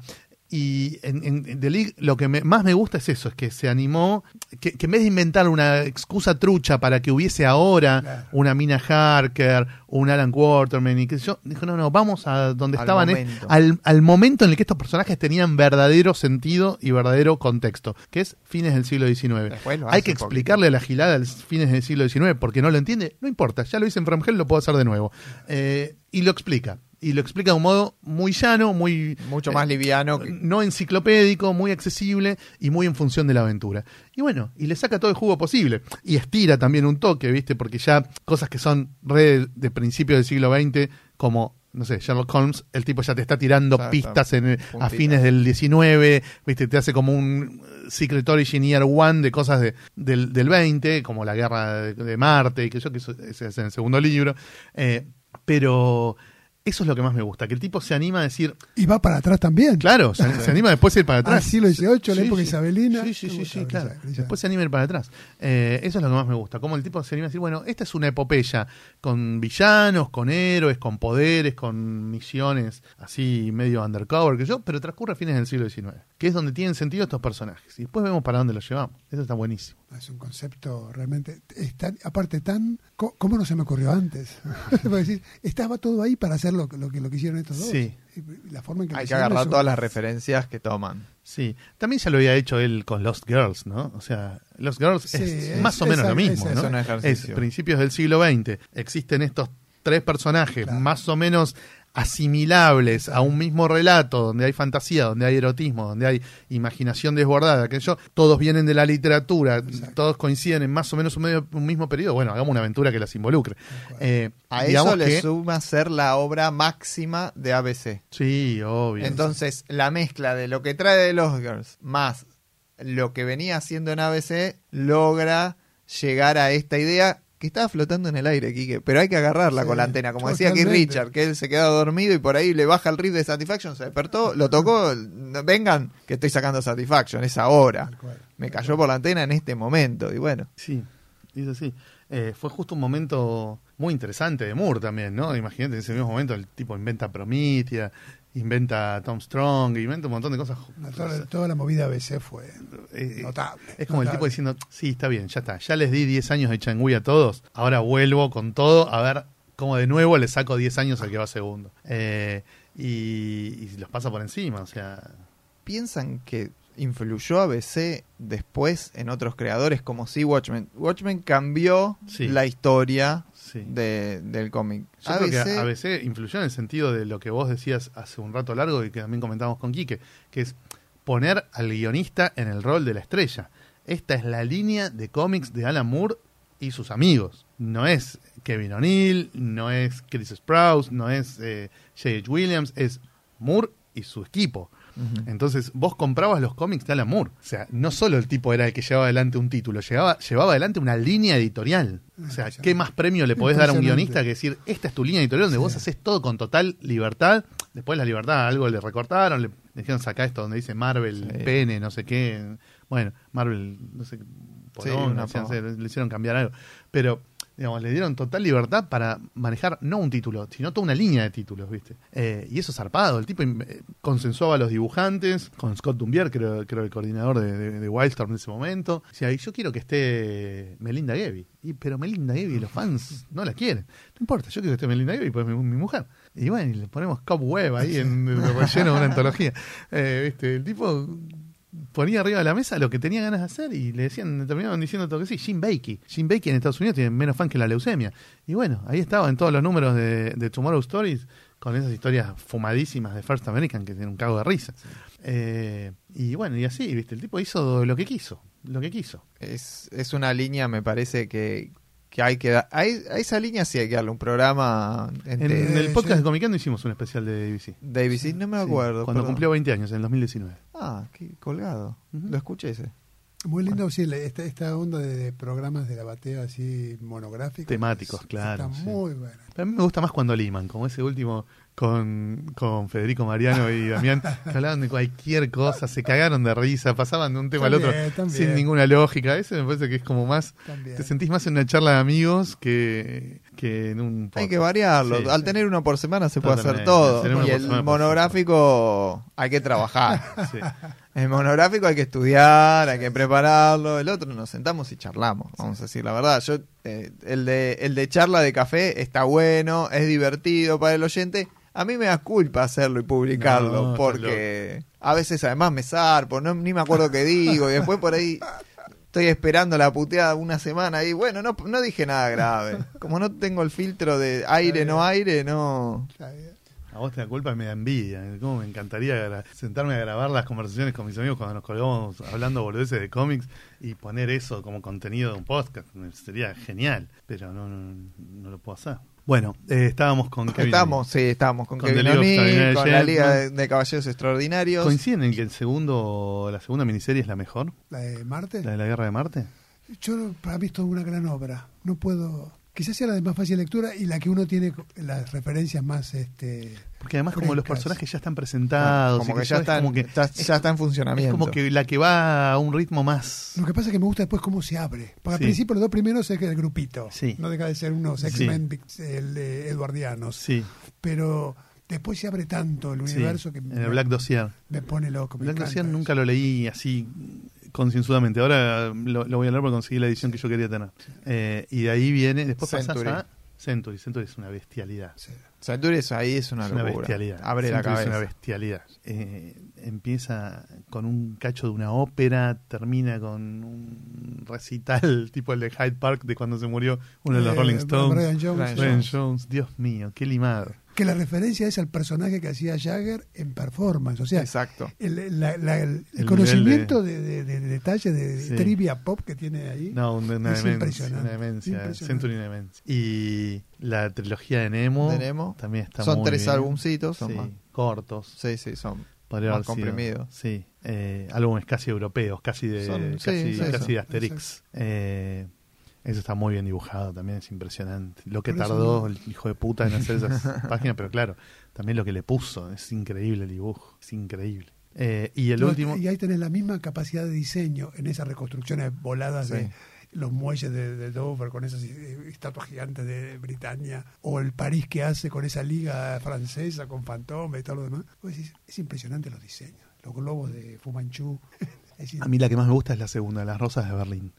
y en, The League lo que me- más me gusta es eso, es que se animó, que, que en vez de inventar una excusa trucha para que hubiese ahora Claro. una Mina Harker, un Alan Waterman y sé yo, dijo, no, no, vamos a donde Al estaban, eh, al, al momento en el que estos personajes tenían verdadero sentido y verdadero contexto, que es fines del siglo XIX. Hay que explicarle a la gilada de fines del siglo XIX porque no lo entiende, no importa, ya lo hice en From Hell, lo puedo hacer de nuevo. Eh, y lo explica. Y lo explica de un modo muy llano, muy Mucho eh, más liviano. que- no enciclopédico, muy accesible y muy en función de la aventura. Y bueno, y le saca todo el jugo posible. Y estira también un toque, ¿viste? Porque ya cosas que son re de principios del siglo XX, como, no sé, Sherlock Holmes, el tipo ya te está tirando Exacto. pistas en el- a fines del 19, ¿viste? Te hace como un Secret Origin Year One de cosas de, del, del 20, como la guerra de, de Marte y que yo, que eso ese es en el segundo libro. Eh, pero eso es lo que más me gusta, que el tipo se anima a decir, Y va para atrás también. Claro, se, se anima después a ir para atrás. siglo XVIII, la Sí, época sí. isabelina. Sí, sí, sí, sí, claro. Después se anima a ir para atrás. Eh, eso es lo que más me gusta. Como el tipo se anima a decir, bueno, esta es una epopeya con villanos, con héroes, con poderes, con misiones así medio undercover que yo, pero transcurre a fines del siglo XIX, que es donde tienen sentido estos personajes. Y después vemos para dónde los llevamos. Eso está buenísimo. Es un concepto realmente, es tan- aparte tan, ¿cómo no se me ocurrió antes? Decir, estaba todo ahí para hacer lo, que- lo que lo que hicieron estos dos. Sí. La forma en que Hay que agarrar todas las referencias que toman. Sí, también ya lo había hecho él con Lost Girls, ¿no? O sea, Lost Girls Sí, es, es- más o es- menos lo mismo, es ¿no? un ejercicio. Es principios del siglo XX. Existen estos tres personajes Claro. más o menos asimilables a un mismo relato, donde hay fantasía, donde hay erotismo, donde hay imaginación desbordada, que yo, todos vienen de la literatura, todos coinciden en más o menos un, medio- un mismo periodo, bueno, hagamos una aventura que las involucre. Eh, A eso le que- suma ser la obra máxima de ABC. Sí, obvio. Entonces, la mezcla de lo que trae de Los Girls más lo que venía haciendo en ABC logra llegar a esta idea que estaba flotando en el aire, Quique, pero hay que agarrarla Sí, con la antena, como decía aquí. Richard, que él se quedó dormido y por ahí le baja el riff de Satisfaction, se despertó, lo tocó, vengan, que estoy sacando Satisfaction, es ahora. Me cayó por la antena en este momento, y bueno. Sí, dice así. Eh, fue justo un momento muy interesante de Moore también, ¿no? Imagínate, en ese mismo momento el tipo inventa Prometheus, inventa Tom Strong, inventa un montón de cosas. No, toda, toda la movida ABC fue Eh, notable. Es como el tipo diciendo, sí, está bien, ya está, ya les di 10 años de Changui a todos, ahora vuelvo con todo a ver cómo de nuevo le saco 10 años al que va segundo. Eh, y, y los pasa por encima, o sea... ¿Piensan que influyó ABC después en otros creadores como si Watchmen? Watchmen cambió Sí. la historia Sí. de- del cómic. Yo creo que a veces influyó en el sentido de lo que vos decías hace un rato largo y que también comentábamos con Quique, que es poner al guionista en el rol de la estrella. Esta es la línea de cómics de Alan Moore y sus amigos. No es Kevin O'Neill, no es Chris Sprouse, no es eh, J.H. Williams, es Moore y su equipo. Entonces, vos comprabas los cómics de Alan Moore. O sea, no solo el tipo era el que llevaba adelante un título, llevaba, llevaba adelante una línea editorial. O sea, ¿qué más premio le podés dar a un guionista que decir, esta es tu línea editorial donde vos haces todo con total libertad? Después la libertad, algo le recortaron, le dijeron saca esto donde dice Marvel, Sí. pene, no sé qué. Bueno, Marvel, no sé, Sí, decían, pava. le hicieron cambiar algo. Pero Digamos, le dieron total libertad para manejar no un título, sino toda una línea de títulos, ¿viste? Eh, y eso zarpado. El tipo eh, consensuaba a los dibujantes, con Scott Dumbier, creo, creo el coordinador de, Wildstorm en ese momento. Decía, yo quiero que esté Melinda Gevy. Y, pero Melinda Gevy, los fans no la quieren. No importa, yo quiero que esté Melinda Gevy, pues mi, mujer. Y bueno, y le ponemos Cobweb ahí en el relleno de una antología. Eh, ¿viste? El tipo ponía arriba de la mesa lo que tenía ganas de hacer y le decían, terminaban diciendo todo que sí, Jim Bakey. Jim Bakey en Estados Unidos tiene menos fan que la leucemia. Y bueno, ahí estaba en todos los números de, de Tomorrow Stories con esas historias fumadísimas de First American que tienen un cago de risa. Eh, y bueno, y así, ¿viste? El tipo hizo lo que quiso, lo que quiso. Es, es una línea, me parece que, que hay que dar. A, es- a esa línea sí hay que darle un programa. En, el podcast de Comicando hicimos un especial de ABC. David, sí, no me Sí, acuerdo. cuando perdón. cumplió 20 años, en el 2019. Ah, qué colgado. Lo escuché ese. Muy lindo, sí, esta, esta onda de, de programas de la batea así monográficos. Temáticos, es- claro, Está sí. muy bueno. Pero a mí me gusta más cuando liman, como ese último con, con Federico Mariano y Damián, que hablaban de cualquier cosa, se cagaron de risa, pasaban de un tema al otro También, sin ninguna lógica. Ese me parece que es como más, También. te sentís más en una charla de amigos que, que en un Hay podcast. que variarlo. Sí, Al sí. tener uno por semana se puede hacer todo. Y el monográfico hay que trabajar. Sí. El monográfico hay que estudiar, hay que prepararlo. El otro nos sentamos y charlamos, vamos a decir la verdad. Yo eh, el de el de charla de café está bueno, es divertido para el oyente. A mí me da culpa hacerlo y publicarlo No, porque a veces además me zarpo, no, ni me acuerdo qué digo y después por ahí estoy esperando la puteada una semana y bueno, no, no dije nada grave. Como no tengo el filtro de aire, no aire, no... A vos te da culpa y me da envidia. Cómo me encantaría sentarme a grabar las conversaciones con mis amigos cuando nos colgamos hablando boludeces de cómics y poner eso como contenido de un podcast. Sería genial, pero no, no, no lo puedo hacer. Bueno, eh, estábamos con Kevin. Estamos, sí, estamos con, Con Kevin O'Neill, con la Liga de, Caballeros Extraordinarios. ¿Coinciden en que el segundo, la segunda miniserie es la mejor? ¿La de Marte? ¿La de la Guerra de Marte? Yo, para mí, es toda una gran obra. No puedo. Quizás sea la de más fácil lectura y la que uno tiene las referencias más. este Porque además como los personajes ya están presentados. como y que ya eso es está, como que- está, ya está en es funcionamiento. como que la que va a un ritmo más... Lo que pasa es que me gusta después cómo se abre. Porque Sí. al principio los dos primeros es el grupito. Sí. No deja de ser unos Sí. X-Men eh, eduardianos. Sí, Pero después se abre tanto el sí, universo que en me, el Black Dossier. me pone loco. me Black Dossier eso. nunca lo leí así concienzudamente. Ahora lo, lo voy a leer porque conseguí la edición que yo quería tener. Eh, y de ahí viene, después Century. a Century. Century es una bestialidad. Sí. Century es ahí es una Es una bestialidad. Abre la cabeza. Es una bestialidad. Eh, empieza con un cacho de una ópera, termina con un recital tipo el de Hyde Park de cuando se murió uno de los Eh, Rolling Stones. Brian Jones. Brian Brian Jones, Dios mío, qué limado. Que la referencia es al personaje que hacía Jagger en performance. O sea, Exacto. el, la- la- el- el El conocimiento de, de, de- de detalle de Sí. trivia pop que tiene ahí. No, una, una Es demencia, impresionante, una demencia, impresionante. Century una demencia. Y la trilogía de Nemo, De Nemo. también está Son muy tres bien. albumcitos, son Sí, más. cortos. Sí, sí, son Podría más comprimidos. Sí, eh, álbumes casi europeos, casi de Son- sí, casi, sí, casi eso, de Asterix. Eh, eso está muy bien dibujado, también es impresionante. Lo que Por tardó el hijo de puta en hacer esas páginas, pero claro, también lo que le puso, es increíble el dibujo, es increíble. Eh, y el No, último, Y ahí tenés la misma capacidad de diseño en esas reconstrucciones voladas Sí. de los muelles de, de Dover con esas eh, estatuas gigantes de Britania o el París que hace con esa liga francesa con Fantome y todo lo demás. Vos decís, es impresionante los diseños. Los globos de Fu Manchu. Es in- a mí la que más me gusta es la segunda, Las Rosas de Berlín.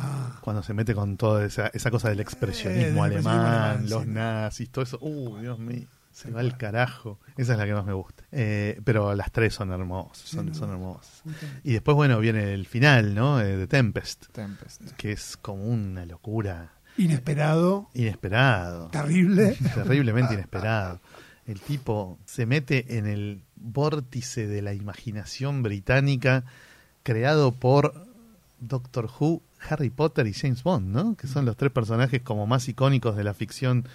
Ah, Cuando se mete con toda esa, esa cosa del expresionismo Eh, alemán, los sí. nazis, todo eso. Uh, Dios mío, se va al carajo. Esa es la que más me gusta. Eh, pero las tres son hermosas, son, hermosas. Y después, bueno, viene el final, ¿no? Eh, de Tempest, Tempest. que es como una locura inesperado, inesperado. terrible. Terriblemente inesperado. El tipo se mete en el vórtice de la imaginación británica creado por Doctor Who, Harry Potter y James Bond, ¿no? Que son los tres personajes como más icónicos de la ficción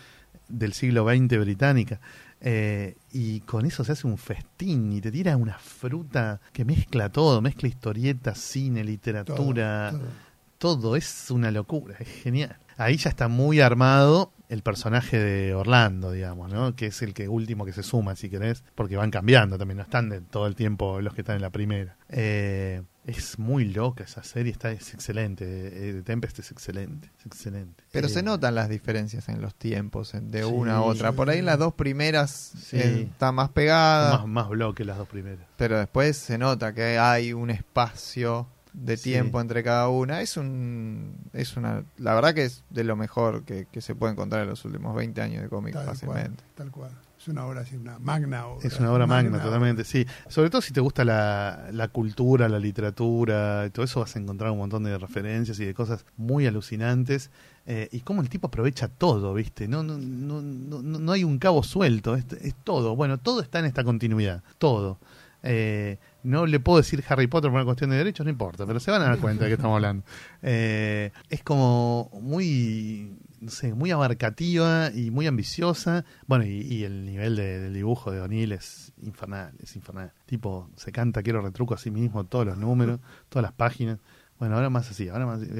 del siglo XX británica. Eh, y con eso se hace un festín y te tira una fruta que mezcla todo, mezcla historietas, cine, literatura, Todo, todo. todo es una locura, es genial. Ahí ya está muy armado el personaje de Orlando, digamos, ¿no? Que es el que último que se suma, si querés, porque van cambiando también, no están de todo el tiempo los que están en la primera. Eh, Es muy loca esa serie, está, es excelente. eh, Tempest es excelente, es excelente. Pero Eh, se notan las diferencias en los tiempos en- de Sí, una a otra. Por ahí las dos primeras Sí. eh, está más pegada, Más, más bloque las dos primeras. pero después se nota que hay un espacio de Sí. tiempo entre cada una. Es un es una la verdad que es de lo mejor que, que se puede encontrar en los últimos 20 años de cómic Tal cual, fácilmente. tal cual. Es una obra así, una magna obra. Es una obra magna, totalmente, sí. Sobre todo si te gusta la, la cultura, la literatura, y todo eso vas a encontrar un montón de referencias y de cosas muy alucinantes. Eh, y cómo el tipo aprovecha todo, ¿viste? No, no, no, no, no hay un cabo suelto, es, es todo. Bueno, todo está en esta continuidad, todo. Eh, no le puedo decir Harry Potter por una cuestión de derechos, no importa, pero se van a dar cuenta de que estamos hablando. Eh, es como muy, no sé, muy abarcativa y muy ambiciosa. Bueno, y, y el nivel de- del dibujo de O'Neill es infernal, es infernal. Tipo, se canta, quiero retruco a sí mismo, todos los números, todas las páginas. Bueno, ahora más así, ahora más así.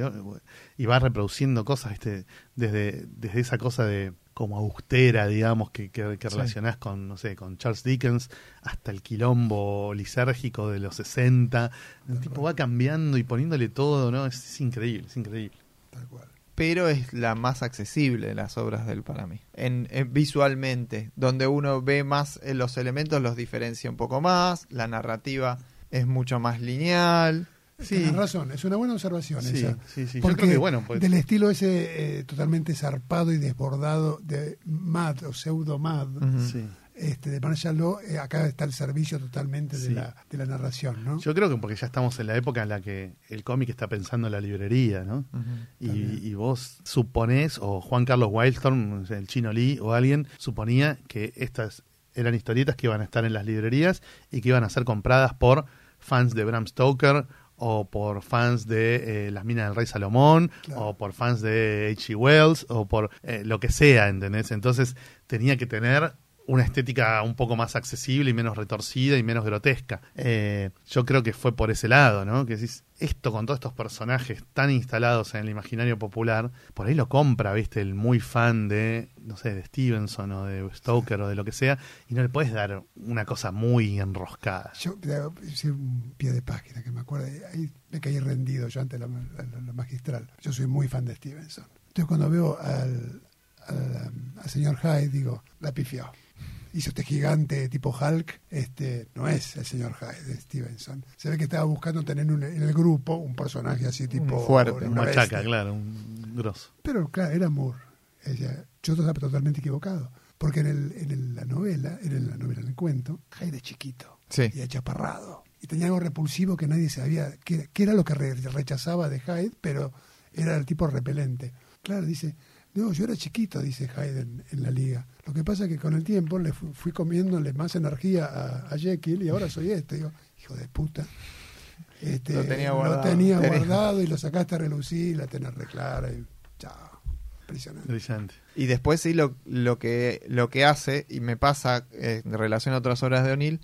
Y va reproduciendo cosas, ¿viste? Desde, desde esa cosa de como austera, digamos, que, que, que Sí. relacionás con, no sé, con Charles Dickens, hasta el quilombo lisérgico de los 60. El tipo va cambiando y poniéndole todo, ¿no? Es, es increíble, es increíble. Tal cual. Pero es la más accesible de las obras de él para mí. En, en- visualmente, donde uno ve más eh, los elementos, los diferencia un poco más, la narrativa es mucho más lineal. Sí. Tienes razón, es una buena observación Sí, esa. sí, sí. Yo Porque creo que, bueno, pues- del estilo ese eh, totalmente zarpado y desbordado de Mad o pseudo Mad. Sí. Este, de Marshall Law, eh, acá está el servicio totalmente de, la, de la narración, ¿no? Yo creo que porque ya estamos en la época en la que el cómic está pensando en la librería, ¿no? Y, vos suponés, o Juan Carlos Wildstorm, el chino Lee o alguien, suponía que estas eran historietas que iban a estar en las librerías y que iban a ser compradas por fans de Bram Stoker o por fans de eh, Las Minas del Rey Salomón Claro. o por fans de H.G. Wells o por eh, lo que sea, ¿entendés? Entonces tenía que tener una estética un poco más accesible y menos retorcida y menos grotesca. Eh, yo creo que fue por ese lado, ¿no? Que decís, esto con todos estos personajes tan instalados en el imaginario popular, por ahí lo compra, ¿viste? El muy fan de, no sé, de Stevenson o de Stoker o de lo que sea, y no le puedes dar una cosa muy enroscada. Yo decir un pie de página que me acuerdo, ahí me caí rendido yo ante la- la magistral. Yo soy muy fan de Stevenson. Entonces cuando veo al, al, um, al señor Hyde, digo, la pifió. Hizo este gigante tipo Hulk, este no es el señor Hyde de Stevenson. Se ve que estaba buscando tener un- en el grupo un personaje así tipo fuerte, Un machaca, bestia. claro, un grosso. Pero claro, era Moore. Ella, yo estaba totalmente equivocado. Porque en, el, en el- la novela, en la novela, en el cuento, Hyde es chiquito Sí. y achaparrado. Y tenía algo repulsivo que nadie sabía qué qué era lo que re- rechazaba de Hyde, pero era el tipo repelente. Claro, dice, no, yo era chiquito, dice Hyde en, la liga. Lo que pasa es que con el tiempo le fu- fui comiéndole más energía a, a Jekyll y ahora soy este. Digo, hijo de puta. Este, Lo tenía Lo guardado. tenía Tenía- guardado y lo sacaste a relucir, la tenés reclara y chao. Impresionante. Brillante. Y después sí lo, lo que lo que hace, y me pasa eh, en relación a otras obras de O'Neill,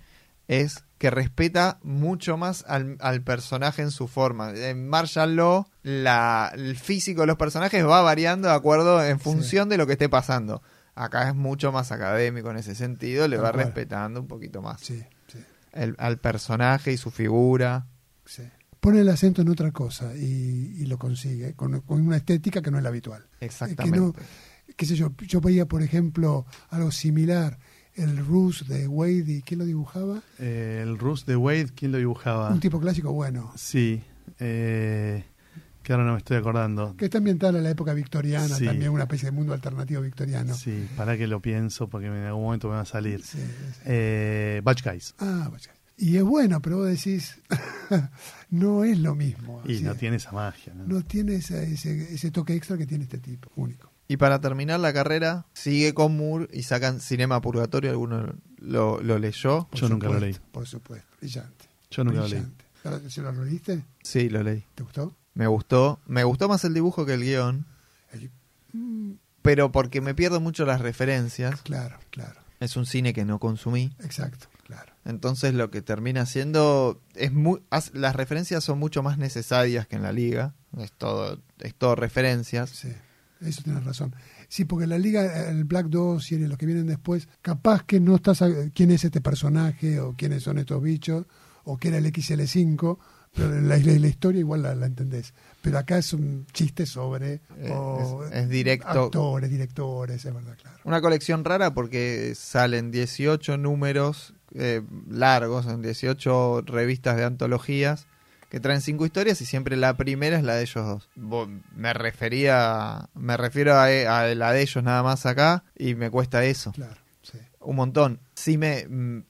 es que respeta mucho más al, al personaje en su forma. En Marshall Law, la, el físico de los personajes va variando de acuerdo en función de lo que esté pasando. Acá es mucho más académico en ese sentido, le Tal va cual. respetando un poquito más Sí, sí. el- al personaje y su figura. Sí. Pone el acento en otra cosa y, y lo consigue, con, con una estética que no es la habitual. Exactamente. Que no, qué sé yo, yo veía, por ejemplo, algo similar, el Rus de Wade, y ¿quién lo dibujaba? Eh, el Rus de Wade, ¿quién lo dibujaba? Un tipo clásico bueno, Sí, eh, que ahora no me estoy acordando. que está ambientado en la época victoriana, Sí. también una especie de mundo alternativo victoriano. Sí, para que lo pienso porque en algún momento me va a salir. Sí, sí. Eh, Batch Guys. Ah, vaya. Y es bueno, pero vos decís, no es lo mismo. Y no es. tiene esa magia. ¿no? No tiene ese, ese, ese toque extra que tiene este tipo, único. Y para terminar la carrera, sigue con Moore y sacan Cinema Purgatorio. ¿Alguno lo, lo leyó? Por Yo nunca lo leí. Por supuesto, brillante. Yo nunca lo leí. brillante. ¿Se lo leíste? Sí, lo leí. ¿Te gustó? Me gustó. Me gustó más el dibujo que el guion. El- Mm, Pero porque me pierdo mucho las referencias. claro, claro. Es un cine que no consumí. Exacto, claro. Entonces lo que termina siendo es muy, las referencias son mucho más necesarias que en la liga. Es todo, es todo referencias. Sí, eso tienes razón. Sí, porque la liga, el Black 2 y los que vienen después, capaz que no estás a- quién es este personaje o quiénes son estos bichos o quién era el XL5, Pero la, historia igual la, la entendés. Pero acá es un chiste sobre Eh, o es- es directo. actores, directores, es verdad, claro. Una colección rara porque salen 18 números eh, largos, en 18 revistas de antologías que traen cinco historias y siempre la primera es la de ellos dos. Me refería, me refiero a, a la de ellos nada más acá y me cuesta eso. Claro, sí. Un montón. Sí me mm,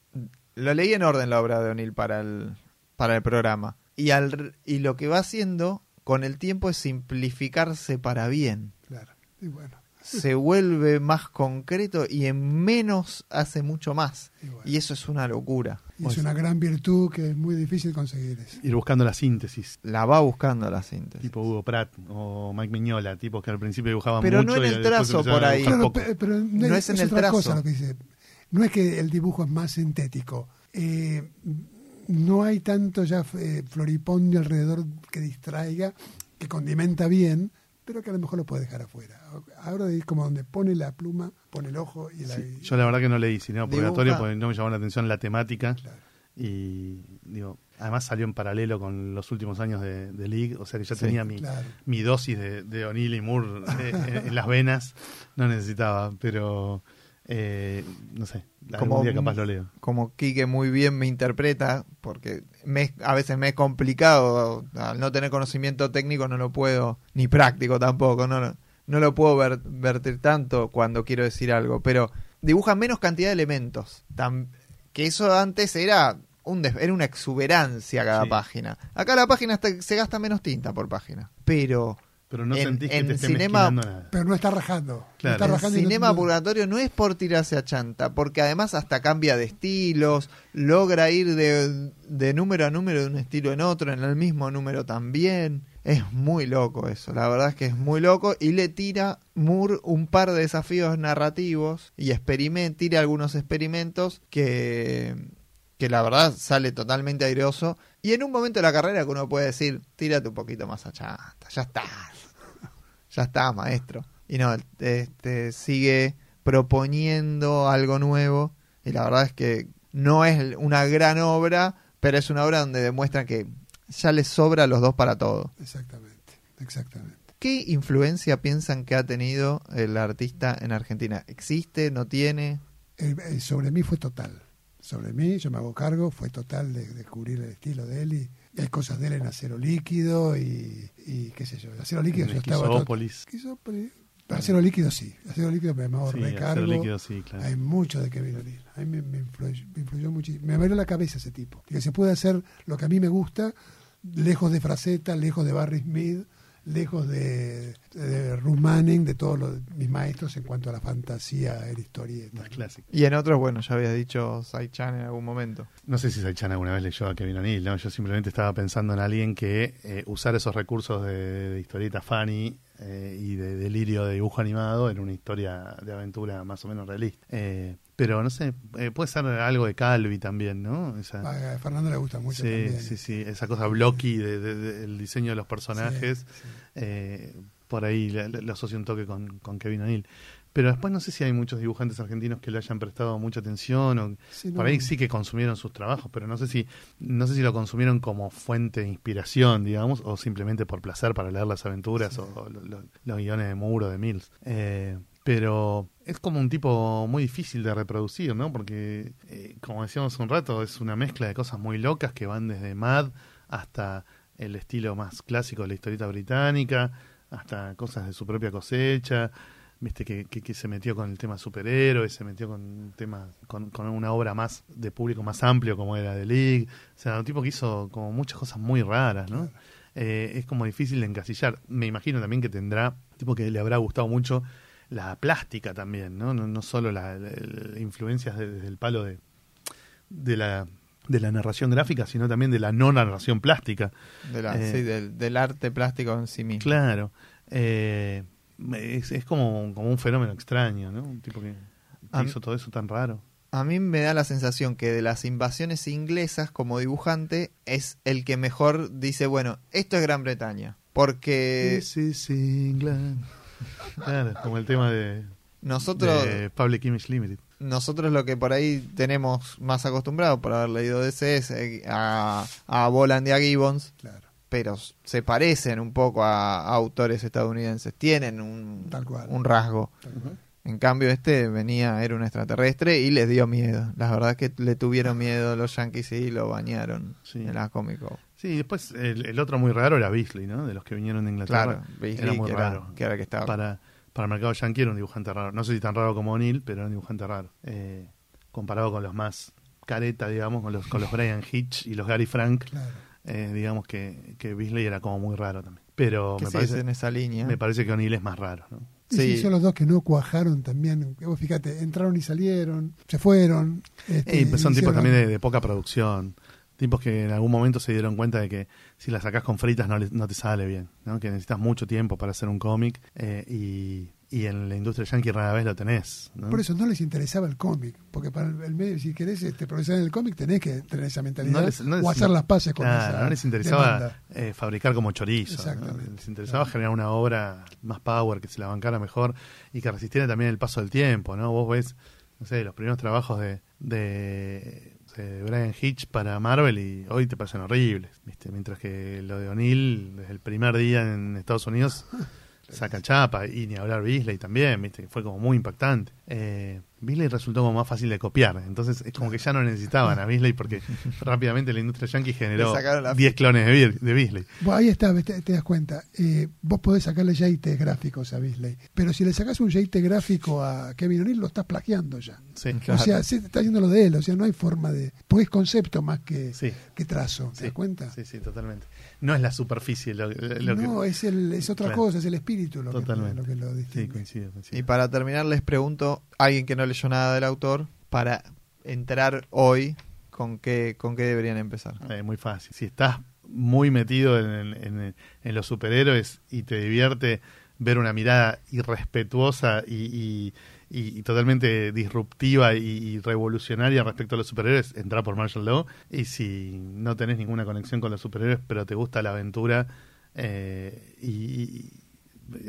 lo leí en orden la obra de O'Neill para el para el programa y al y lo que va haciendo con el tiempo es simplificarse para bien Claro. Y bueno, se vuelve más concreto y en menos hace mucho más. y bueno. Y eso es una locura. Y es una gran virtud que es muy difícil conseguir eso. Ir buscando la síntesis. La va buscando la síntesis. Tipo Hugo Pratt o Mike Miñola, tipos que al principio dibujaban Pero mucho no en el trazo por ahí. Claro, pero No es en el otra trazo. cosa lo que dice. No es que el dibujo es más sintético. Eh, no hay tanto ya eh, floripondio alrededor que distraiga, que condimenta bien, pero que a lo mejor lo puede dejar afuera. Ahora es como donde pone la pluma, pone el ojo y la... Sí, yo la verdad que no leí Cinema. Purgatorio porque no me llamó la atención la temática. Claro. Y digo, además salió en paralelo con los últimos años de, de League, o sea que ya Sí, tenía mi, claro. mi dosis de, de O'Neill y Moore eh, en, en las venas. No necesitaba, pero eh, no sé, algún Como- día capaz lo leo. Como Quique muy bien me interpreta, porque me, a veces me es complicado, al no tener conocimiento técnico no lo puedo, ni práctico tampoco, no, lo- no lo puedo ver- vertir tanto cuando quiero decir algo, pero dibuja menos cantidad de elementos, que eso antes era, un era una exuberancia cada Sí. página. Acá la página está- se gasta menos tinta por página, pero Pero no en- sentís que en te esté cinema- nada. Pero no está rajando. No Claro. está el rajando cinema no- purgatorio no es por tirarse a chanta, porque además hasta cambia de estilos, logra ir de, de número a número de un estilo en otro, en el mismo número también. Es muy loco eso, la verdad es que es muy loco y le tira Moore un par de desafíos narrativos y experiment, tira algunos experimentos que, que la verdad sale totalmente airoso y en un momento de la carrera que uno puede decir, tírate un poquito más a chanta, ya está, ya está, maestro. Y no, este, sigue proponiendo algo nuevo. Y la verdad es que no es una gran obra, pero es una obra donde demuestra que ya les sobra a los dos para todo. Exactamente, exactamente. ¿Qué influencia piensan que ha tenido el artista en Argentina? ¿Existe? ¿No tiene? Sobre mí fue total. Sobre mí, yo me hago cargo, fue total de descubrir el estilo de él. Y hay cosas de él en acero líquido y, y qué sé yo. Acero líquido En yo estaba. Acero líquido sí. Acero líquido me hago Sí, recargo. acero líquido, sí, claro. Hay mucho de Kevin O'Neill. A mí me, me influyó, me influyó muchísimo. Me abrió la cabeza ese tipo. Que se puede hacer lo que a mí me gusta, lejos de Fraceta, lejos de Barry Smith, lejos de, de de todos los, mis maestros en cuanto a la fantasía en historieta. Más clásico. Y en otros, bueno, ya había dicho Sai-chan en algún momento. No sé si Saichan alguna vez leyó a Kevin O'Neill, ¿no? Yo simplemente estaba pensando en alguien que eh, usar esos recursos de, de historieta funny eh, y de delirio de dibujo animado en una historia de aventura más o menos realista. Eh, pero no sé, eh, puede ser algo de Calvi también, ¿no? Esa- A Fernando le gusta mucho sí, también. sí, sí, esa cosa blocky del de, de- del diseño de los personajes. Sí, sí. eh, por ahí le asocio un toque con, con Kevin O'Neill. Pero después no sé si hay muchos dibujantes argentinos que le hayan prestado mucha atención o Sí, por ahí sí que consumieron sus trabajos, pero no sé si no sé si lo consumieron como fuente de inspiración, digamos, o simplemente por placer para leer las aventuras o lo- lo- los guiones de Muro de Mills. Eh, pero es como un tipo muy difícil de reproducir, ¿no? Porque, eh, como decíamos hace un rato, es una mezcla de cosas muy locas que van desde Mad hasta el estilo más clásico de la historieta británica, hasta cosas de su propia cosecha, viste que, que, que se metió con el tema superhéroes, se metió con un tema, con, con una obra más de público más amplio como era The League, o sea, un tipo que hizo como muchas cosas muy raras, ¿no? Eh, es como difícil de encasillar. Me imagino también que tendrá, tipo que le habrá gustado mucho la plástica también, ¿no? No, no solo la, la- la- influencias de- desde el palo de, de la de la narración gráfica, sino también de la no narración plástica. De la, Eh, sí, del, del arte plástico en sí mismo. Claro. Eh, es, es como, como un fenómeno extraño, ¿no? Un tipo que, que A mí- hizo todo eso tan raro. A mí me da la sensación que de las invasiones inglesas como dibujante es el que mejor dice, bueno, esto es Gran Bretaña. Porque This is England. Claro, como el tema de, nosotros, de Public Image Limited. nosotros lo que por ahí tenemos más acostumbrado por haber leído DC es eh, a, a Boland y a Gibbons, Claro, pero se parecen un poco a, a autores estadounidenses, tienen un, Tal cual. un rasgo. En cambio, este venía, era un extraterrestre y les dio miedo. La verdad es que le tuvieron miedo los yankees y lo bañaron Sí. en la Comic Con. Sí, después el, el otro muy raro era Beasley, ¿no? De los que vinieron de Inglaterra. Claro, Beasley, era muy que, era, raro. que era que estaba. Para, para el mercado yankee era un dibujante raro. No sé si tan raro como O'Neill, pero era un dibujante raro. Eh, comparado con los más careta, digamos, con los, con los Brian Hitch y los Gary Frank, claro. eh, digamos que, que Beasley era como muy raro también. Pero me sí, parece, es en esa línea. me parece que O'Neill es más raro, ¿no? Y Sí. sí, son los dos que no cuajaron también. Vos fíjate, entraron y salieron, se fueron. este, Eh, pues son tipos también de, de poca producción. Tipos que en algún momento se dieron cuenta de que si la sacás con fritas no, le- no te sale bien. ¿no? Que necesitas mucho tiempo para hacer un cómic eh, y, y en la industria yankee rara vez lo tenés. ¿no? Por eso no les interesaba el cómic, porque para el, medio, si querés este, progresar en el cómic, tenés que tener esa mentalidad No les- no les- o hacer las paces con Claro, esa no les interesaba eh, fabricar como chorizo. Exactamente. Les interesaba generar una obra más power, que se la bancara mejor y que resistiera también el paso del tiempo. ¿no? Vos ves, no sé, los primeros trabajos de, de, de Brian Hitch para Marvel y hoy te parecen horribles. ¿viste? Mientras que lo de O'Neill, desde el primer día en Estados Unidos, saca chapa y ni hablar Beasley también, ¿viste? fue como muy impactante. Eh, Beasley resultó como más fácil de copiar, entonces es como que ya no necesitaban a Beasley porque rápidamente la industria yankee generó Le sacaron la 10 clones de, de Beasley. Bueno, ahí está, ves, te, te das cuenta. Eh, vos podés sacarle JT gráficos a Beasley, pero si le sacás un JT gráfico a Kevin O'Neill, lo estás plagiando ya. Sí, Claro. O sea, se está haciendo lo de él, o sea, no hay forma de. Porque es concepto más que, sí, que trazo, ¿te sí, das cuenta? Sí, sí, totalmente. No es la superficie lo, lo no, que... es, el, es otra Claro. cosa, es el espíritu lo, Totalmente. que, lo que lo Sí, coincido. Y para terminar les pregunto, alguien que no leyó nada del autor, para entrar hoy, ¿con qué, con qué deberían empezar? Eh, muy fácil. Si estás muy metido en, en- en los superhéroes y te divierte ver una mirada irrespetuosa y, y- y- y totalmente disruptiva y, y revolucionaria respecto a los superhéroes, entra por Marshall Law. Y si no tenés ninguna conexión con los superhéroes, pero te gusta la aventura, eh, y, y-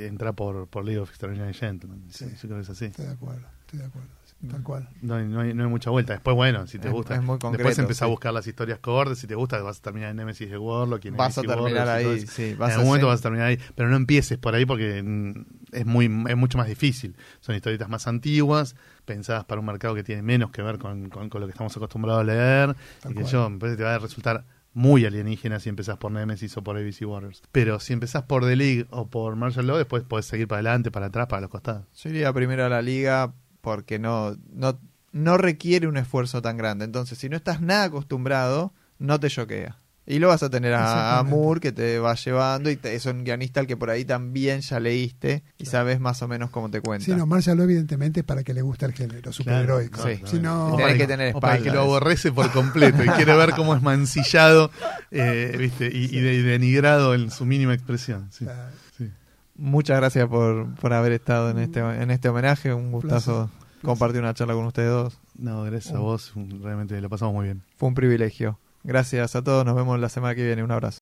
entra por, por League of Extraordinary Gentlemen. Sí. Yo creo que es así. Estoy de acuerdo, estoy de acuerdo. Tal cual. No no, hay, no hay mucha vuelta. Después, bueno, si te Es- gusta. es muy concreto, después empezás a buscar las historias cortas. Si te gusta, vas a terminar en Nemesis de Warlock. en Vas a terminar Warlock ahí, eso. sí. Vas en algún momento vas a terminar ahí. Pero no empieces por ahí porque mm, es muy es mucho más difícil. Son historietas más antiguas, pensadas para un mercado que tiene menos que ver con, con- con lo que estamos acostumbrados a leer. Tal y que cual. yo, me parece que te va a resultar muy alienígena si empezás por Nemesis o por ABC Warriors. Pero si empezás por The League o por Martial Law, después podés seguir para adelante, para atrás, para los costados. Yo iría primero a la liga porque no, no, no requiere un esfuerzo tan grande. Entonces, si no estás nada acostumbrado, no te choquea. Y lo vas a tener a, a. Moore que te va llevando y te- es un guionista al que por ahí también ya leíste y sabes más o menos cómo te cuenta. Sí, no, Marshall evidentemente es para que le guste el género superheroico. sí. Si no, para que tener o para el que espalda, lo aborrece por completo y quiere ver cómo es mancillado eh, ¿viste? Y, y de- y denigrado en su mínima expresión. sí. Claro. Muchas gracias por, por haber estado en este, en este homenaje. Un gustazo compartir una charla con ustedes dos. No, gracias a vos, realmente lo pasamos muy bien. Fue un privilegio. Gracias a todos. Nos vemos la semana que viene. Un abrazo.